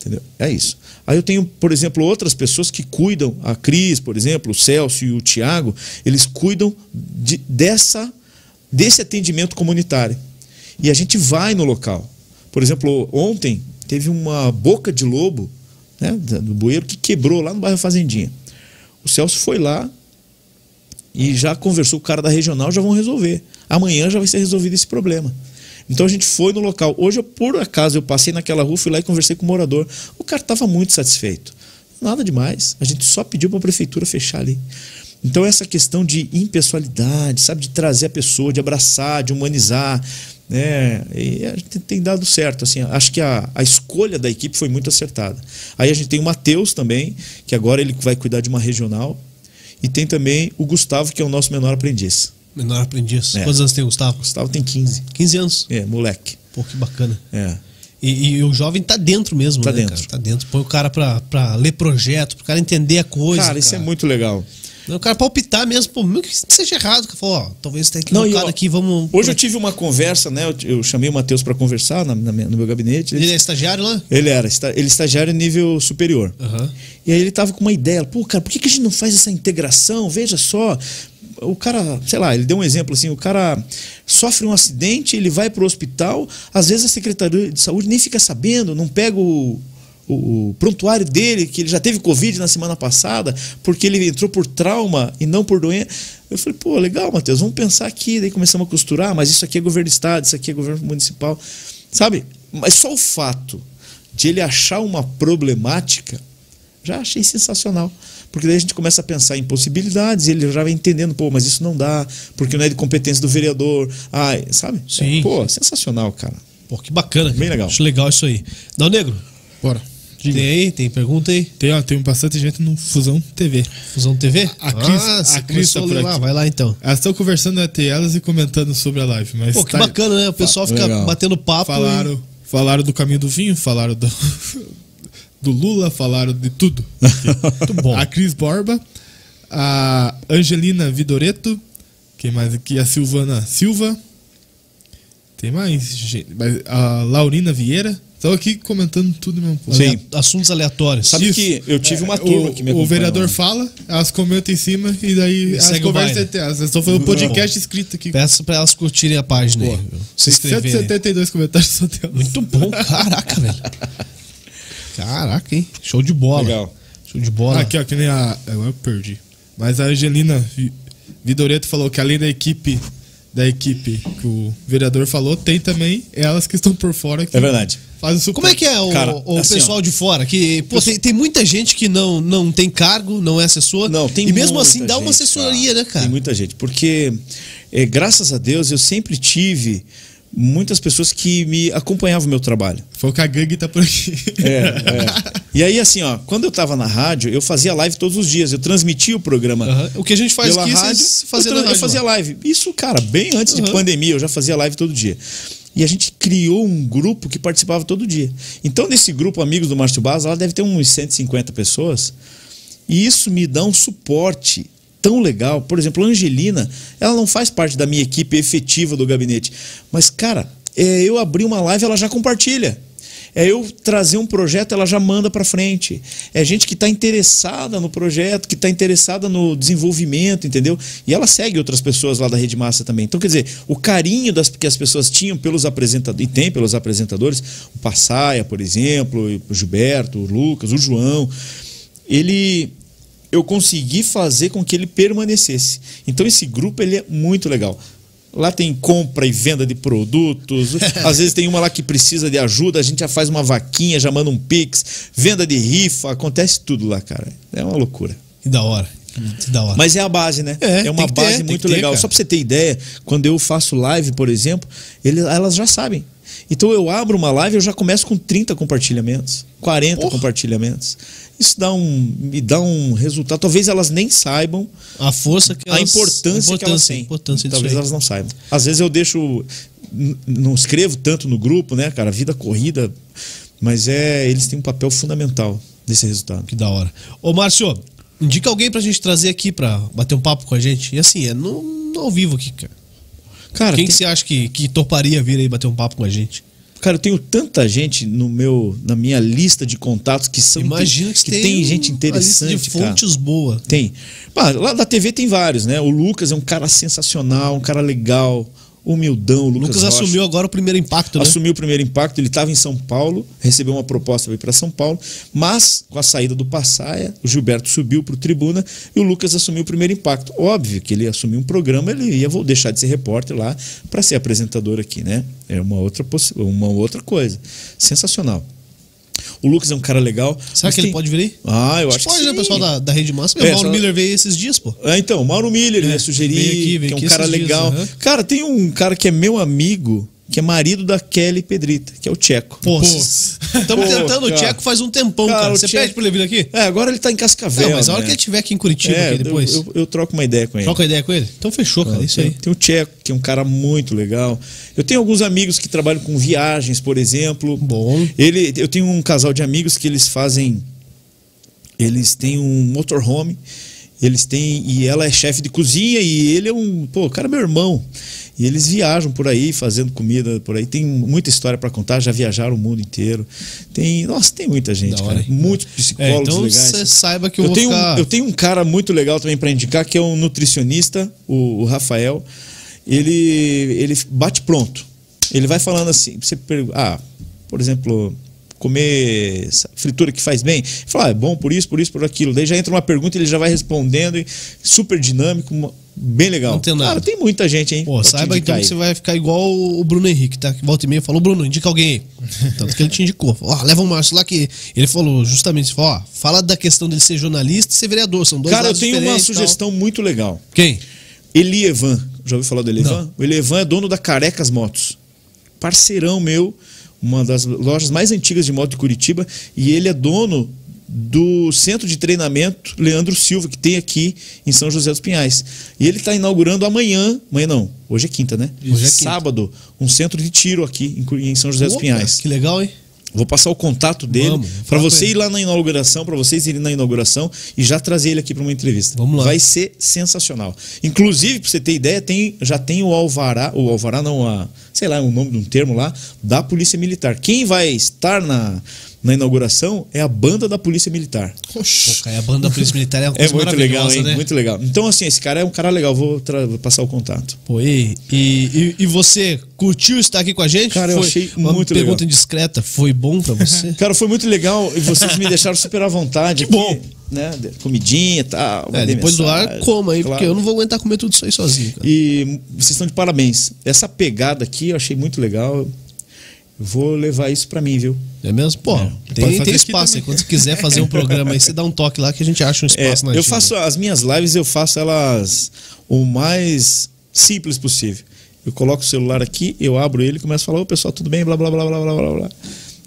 Entendeu? É isso. Aí eu tenho, por exemplo, outras pessoas que cuidam, a Cris, por exemplo, o Celso e o Tiago, eles cuidam de- dessa, desse atendimento comunitário. E a gente vai no local. Por exemplo, ontem teve uma boca de lobo né, do bueiro que quebrou lá no bairro Fazendinha. O Celso foi lá e já conversou com o cara da regional, já vão resolver. Amanhã já vai ser resolvido esse problema. Então a gente foi no local. Hoje, eu, por acaso, eu passei naquela rua, fui lá e conversei com o morador. O cara estava muito satisfeito. Nada demais. A gente só pediu para a prefeitura fechar ali. Então essa questão de impessoalidade, sabe, de trazer a pessoa, de abraçar, de humanizar, né, e a gente tem dado certo. Assim, acho que a, a escolha da equipe foi muito acertada. Aí a gente tem o Matheus também, que agora ele vai cuidar de uma regional, e tem também o Gustavo, que é o nosso menor aprendiz. Menor aprendiz. É. Quantos anos tem o Gustavo? Gustavo tem 15. 15 anos. É, moleque. Pô, que bacana. É. E, e o jovem tá dentro mesmo, Tá né, dentro. cara? Tá dentro. Põe o cara pra, pra ler projeto, pro cara entender a coisa. cara, isso é muito legal. O cara palpitar mesmo, pô, mesmo que seja errado, que falou, ó, talvez tenha Não, equivocado e, ó, aqui, vamos. Hoje eu tive uma conversa, né? Eu, eu chamei o Matheus para conversar na- na no meu gabinete. Ele é estagiário lá? Ele era, ele é estagiário nível superior. Aham. E aí ele tava com uma ideia, pô, cara, por que, que a gente não faz essa integração? Veja só, o cara, sei lá, ele deu um exemplo assim, o cara sofre um acidente, ele vai pro hospital, às vezes a Secretaria de Saúde nem fica sabendo, não pega o, o, prontuário dele, que ele já teve Covid na semana passada, porque ele entrou por trauma e não por doença. Eu falei, pô, legal, Matheus, vamos pensar aqui, daí começamos a costurar, mas isso aqui é governo do estado, isso aqui é governo municipal, sabe? Mas só o fato de ele achar uma problemática já achei sensacional. Porque daí a gente começa a pensar em possibilidades, e ele já vai entendendo, pô, mas isso não dá, porque não é de competência do vereador. Ai, sabe? Sim. É, pô, sensacional, cara. Pô, que bacana. Bem legal. Acho legal isso aí. Dá o negro. Bora. Tem aí? Tem pergunta aí? Tem, ó, tem bastante gente no Fusão TV. Fusão TV? A Cris- ah, a Cris tá por lá, vai lá então. Elas estão conversando entre elas e comentando sobre a live. Mas Pô, que tá- bacana, né? O pessoal fica Legal. batendo papo. Falaram, falaram do caminho do vinho, falaram do, do Lula, falaram de tudo. Muito bom. A Cris Borba, a Angelina Vidoreto, quem mais aqui? A Silvana Silva. Tem mais gente. A Laurina Vieira. Estão aqui comentando tudo mesmo. pô. Sim. Assuntos aleatórios. Sabe Isso. que eu tive uma É, turma o, que me O vereador lá. fala, elas comentam em cima e daí E as conversas entre elas. Estão fazendo um podcast escrito aqui. Peço pra elas curtirem a página aí. viu? Se inscreverem. 172 comentários só delas. Muito bom, caraca, velho. Caraca, hein? Show de bola. Legal. Show de bola. Aqui, ó, que nem a. Agora eu perdi. Mas a Angelina Vi- Vidoreto falou que além da equipe da equipe que o vereador falou, tem também elas que estão por fora que É verdade. fazem o suporte. Como é que é o, Cara, o assim, pessoal ó. de fora? Que, pô, tem, tem muita gente que não, não tem cargo, não é assessor. Não, tem E mesmo assim dá uma gente, assessoria, né, cara? Tem muita gente. Porque, é, graças a Deus, eu sempre tive muitas pessoas que me acompanhavam o meu trabalho. Foi o que a Gang tá por aqui. É, é. E aí, assim, ó, quando eu tava na rádio, eu fazia live todos os dias. Eu transmitia o programa. Aham. O que a gente faz aqui, rádio, fazem eu, eu fazia lá. live. Isso, cara, bem antes de Aham. pandemia, eu já fazia live todo dia. E a gente criou um grupo que participava todo dia. Então, nesse grupo Amigos do Márcio Baza, ela deve ter uns 150 pessoas. E isso me dá um suporte tão legal. Por exemplo, a Angelina, ela não faz parte da minha equipe efetiva do gabinete. Mas, cara, é, eu abri uma live, ela já compartilha. É eu trazer um projeto, ela já manda para frente. É gente que está interessada no projeto, que está interessada no desenvolvimento, entendeu? E ela segue outras pessoas lá da Rede Massa também. Então, quer dizer, o carinho das, que as pessoas tinham pelos apresentadores, e tem pelos apresentadores, o Passaia, por exemplo, o Gilberto, o Lucas, o João, ele eu consegui fazer com que ele permanecesse. Então esse grupo ele é muito legal. Lá tem compra e venda de produtos. Às vezes tem uma lá que precisa de ajuda, a gente já faz uma vaquinha, já manda um pix, venda de rifa, acontece tudo lá, cara. É uma loucura. Que da hora. Que da hora. Mas é a base, né? É, uma que ter, base tem muito ter, legal. cara. Só pra você ter ideia, quando eu faço live, por exemplo, ele- elas já sabem. Então eu abro uma live, eu já começo com 30 compartilhamentos, 40 Porra. compartilhamentos. Isso dá um, me dá um resultado. Talvez elas nem saibam a força que a elas, importância, que elas têm. importância Talvez elas não saibam. Às vezes eu deixo. Não escrevo tanto no grupo, né, cara? Vida corrida. Mas é, eles têm um papel fundamental nesse resultado. Que da hora. Ô, Márcio, indica alguém pra gente trazer aqui pra bater um papo com a gente. E assim, é no, no ao vivo aqui, cara. Cara, Quem tem- que você acha que, que toparia vir aí bater um papo com a gente? Cara, eu tenho tanta gente no meu, na minha lista de contatos que são Imagina que, que tem, tem gente uma lista interessante, de cara. fontes boa. Tem. Ah, lá da TV tem vários, né? O Lucas é um cara sensacional, um cara legal, humildão. Lucas, Lucas Rocha. assumiu agora o primeiro impacto, né? Assumiu o primeiro impacto, ele estava em São Paulo, recebeu uma proposta para ir para São Paulo, mas com a saída do Passaia, o Gilberto subiu para o Tribuna e o Lucas assumiu o primeiro impacto. Óbvio que ele assumiu um programa, ele ia vou deixar de ser repórter lá para ser apresentador aqui, né? É uma outra, uma outra coisa. Sensacional. O Lucas é um cara legal. Será que ele tem- pode vir aí? Ah, eu acho pode, que né, sim. pessoal da, da Rede Massa? É, o Mauro só- Miller veio esses dias, pô. Ah, então, o Mauro Miller, ele É, ia sugerir, veio aqui, veio que é um cara esses dias, legal. aham. Cara, tem um cara que é meu amigo, que é marido da Kelly Pedrita, que é o Tcheco. Pô, estamos tentando o. Tcheco faz um tempão, Cara, cara. Você Tcheco- pede pra ele vir aqui? É, agora ele tá em Cascavel. Não, mas a hora né? que ele estiver aqui em Curitiba É, aqui depois. Eu, eu- eu troco uma ideia com ele. Troca ideia com ele? Então fechou, cara. Isso aí. Tem, tem o Tcheco, que é um cara muito legal. Eu tenho alguns amigos que trabalham com viagens, por exemplo. Bom. Ele, eu tenho um casal de amigos que eles fazem. Eles têm um motorhome Eles têm. E ela é chefe de cozinha e ele é um. Pô, o cara é meu irmão. E eles viajam por aí, fazendo comida por aí. Tem muita história para contar, já viajaram o mundo inteiro. Tem. Nossa, tem muita gente, hora, cara. Muitos É, psicólogos então legais. você saiba que eu, Eu tenho, um- ficar... eu tenho um cara muito legal também para indicar, que é um nutricionista, o, o Rafael. Ele, ele bate pronto. Ele vai falando assim, você pergunta, ah, por exemplo, comer fritura que faz bem. Fala, ah, é bom por isso, por isso, por aquilo. Daí já entra uma pergunta e ele já vai respondendo, e super dinâmico, bem legal. Não tem nada. Cara, tem muita gente, hein? Pô, saiba então indicar que aí. você vai ficar igual o Bruno Henrique, tá? Que volta e meia falou, Bruno, indica alguém aí. Tanto que ele te indicou. Falou, Ó, leva o Márcio lá que. Ele falou justamente, falou, ó, fala da questão dele ser jornalista e ser vereador. São dois Cara, eu tenho uma sugestão muito legal. Quem? Elievan. Já ouviu falar do Elievan? Não. O Elievan é dono da Carecas Motos. Parceirão meu, uma das lojas mais antigas de moto de Curitiba. E ele é dono do centro de treinamento Leandro Silva, que tem aqui em São José dos Pinhais. E ele está inaugurando amanhã, amanhã não, hoje é quinta, né? Hoje é quinta. Sábado, um centro de tiro aqui em São José dos Opa, Pinhais. Que legal, hein? Vou passar o contato dele para você ir lá na inauguração, para vocês irem na inauguração e já trazer ele aqui para uma entrevista. Vamos lá. Vai ser sensacional. Inclusive, para você ter ideia, tem, já tem o alvará, o alvará não, a, sei lá, o nome de um termo lá, da Polícia Militar. Quem vai estar na, na inauguração é a banda da Polícia Militar. Pô, cara, a banda da Polícia Militar é uma É coisa muito legal, hein? né? Muito legal. Então, assim, esse cara é um cara legal. Vou, tra- vou passar o contato. Pô, e, e, e- você curtiu estar aqui com a gente? Cara, eu Foi achei uma muito pergunta legal. indiscreta. Foi bom pra você? Cara, foi muito legal e vocês me deixaram super à vontade. Que bom. Né? Comidinha e tal. é, depois do ar, coma aí, claro. porque eu não vou aguentar comer tudo isso aí sozinho, cara. E vocês estão de parabéns. Essa pegada aqui eu achei muito legal. Vou levar isso pra mim, viu? É mesmo? Pô, Pode tem, tem espaço. Quando você quiser fazer um programa aí, você dá um toque lá que a gente acha um É, espaço na eu agenda. faço as minhas lives, eu faço elas o mais simples possível. Eu coloco o celular aqui, eu abro ele, começo a falar, ô pessoal, tudo bem? Blá blá blá blá blá blá blá.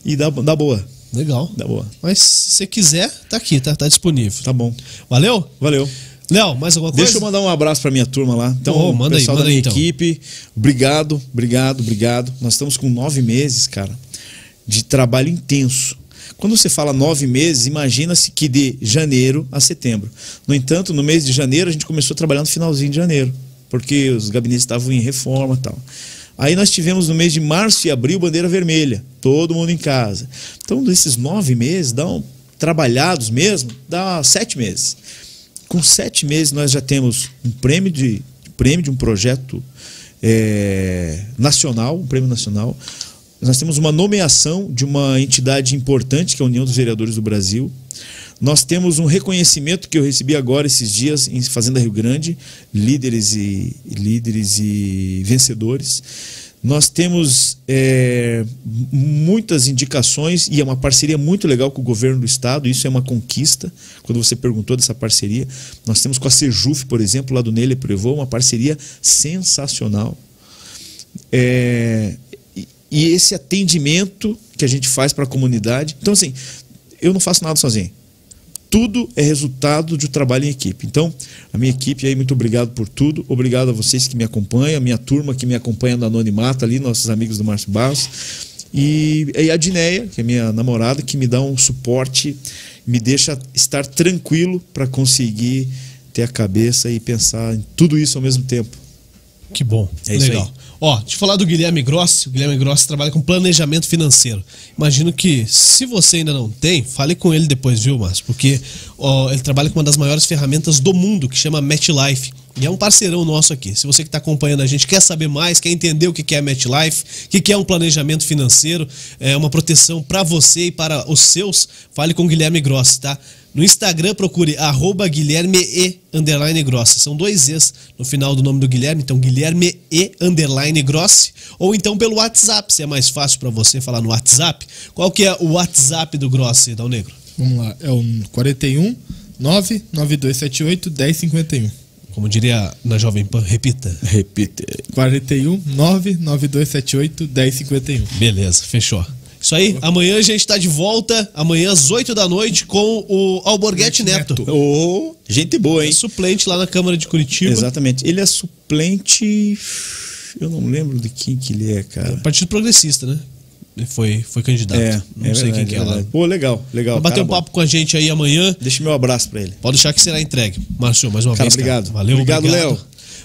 E dá, dá boa. Legal. Dá boa. Mas se você quiser, tá aqui, tá, tá disponível. Tá bom. Valeu? Valeu. Léo, mais alguma coisa? Deixa eu mandar um abraço pra minha turma lá. Então, Oh, manda aí, pessoal manda da minha aí, então. equipe, obrigado, obrigado, obrigado. Nós estamos com nove meses, cara, de trabalho intenso. Quando você fala nove meses, imagina-se que de janeiro a setembro. No entanto, no mês de janeiro, a gente começou a trabalhar no finalzinho de janeiro, porque os gabinetes estavam em reforma e tal. Aí nós tivemos no mês de março e abril bandeira vermelha, todo mundo em casa. Então, desses nove meses, dão trabalhados mesmo, dá sete meses. Com sete meses nós já temos um prêmio de prêmio de um projeto é, nacional, um prêmio nacional. Nós temos uma nomeação de uma entidade importante que é a União dos Vereadores do Brasil. Nós temos um reconhecimento que eu recebi agora esses dias em Fazenda Rio Grande, líderes e líderes e vencedores. Nós temos é, muitas indicações e é uma parceria muito legal com o governo do estado. Isso é uma conquista. Quando você perguntou dessa parceria, nós temos com a Sejuf, por exemplo, lá do Nele Prevô, uma parceria sensacional. É, e, esse atendimento que a gente faz para a comunidade. Então, assim, eu não faço nada sozinho. Tudo é resultado de um trabalho em equipe. Então, a minha equipe aí, muito obrigado por tudo. Obrigado a vocês que me acompanham, a minha turma que me acompanha no Anonimato ali, nossos amigos do Márcio Barros. E, e a Dineia, que é minha namorada, que me dá um suporte, me deixa estar tranquilo para conseguir ter a cabeça e pensar em tudo isso ao mesmo tempo. Que bom. É isso Legal. aí. Ó, deixa eu falar do Guilherme Grossi. O Guilherme Grossi trabalha com planejamento financeiro. Imagino que, se você ainda não tem, fale com ele depois, viu, Márcio? Porque ó, ele trabalha com uma das maiores ferramentas do mundo, que chama MetLife. E é um parceirão nosso aqui. Se você que está acompanhando a gente quer saber mais, quer entender o que é MetLife, o que é um planejamento financeiro, é uma proteção para você e para os seus, fale com o Guilherme Grossi, tá? No Instagram, procure arroba Guilherme E underline Grossi. São dois E's no final do nome do Guilherme, então Guilherme E underline Grossi. Ou então pelo WhatsApp, se é mais fácil para você falar no WhatsApp. Qual que é o WhatsApp do Grossi, Dal Negro? Vamos lá, é o 41 99278 1051. Como diria na Jovem Pan, repita. Repita. 41 99278 1051. Beleza, fechou. Isso aí, amanhã a gente tá de volta, amanhã às 8 da noite, com o Alborguete Neto. Neto. Ô, gente boa, hein? Suplente lá na Câmara de Curitiba. Exatamente. Ele é suplente. Eu não lembro de quem que ele é, cara. Partido Progressista, né? Foi, foi candidato. É, não é sei verdade, quem que é lá. verdade. Pô, legal, legal. Vai bater cara um bom. papo com a gente aí amanhã. Deixa meu abraço pra ele. Pode deixar que será entregue. Márcio, mais uma Cara, vez. obrigado. Valeu, Obrigado, Léo.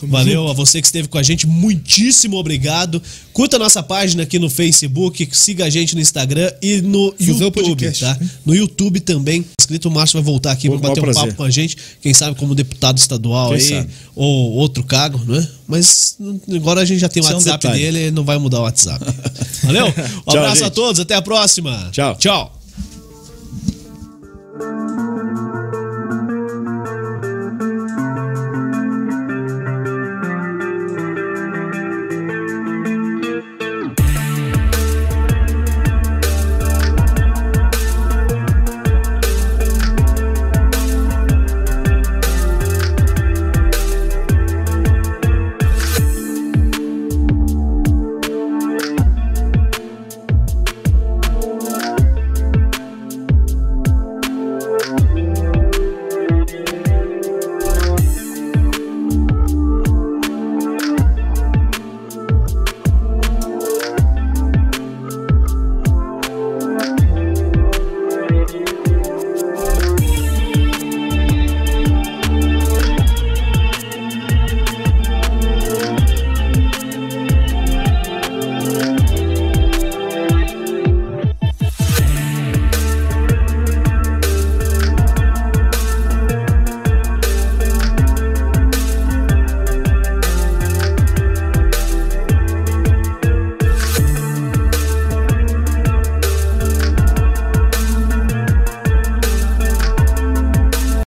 Valeu a você que esteve com a gente, muitíssimo obrigado. Curta a nossa página aqui no Facebook, siga a gente no Instagram e no Fusão YouTube, Podcast. tá? No YouTube também. Inscrito, o Márcio vai voltar aqui para bater um papo com a gente, quem sabe como deputado estadual Quem aí, sabe? ou outro cargo, né? Mas agora a gente já tem o Isso é um WhatsApp dele, ele não vai mudar o WhatsApp. Valeu? Um Tchau, abraço a gente. todos, até a próxima. Tchau. Tchau.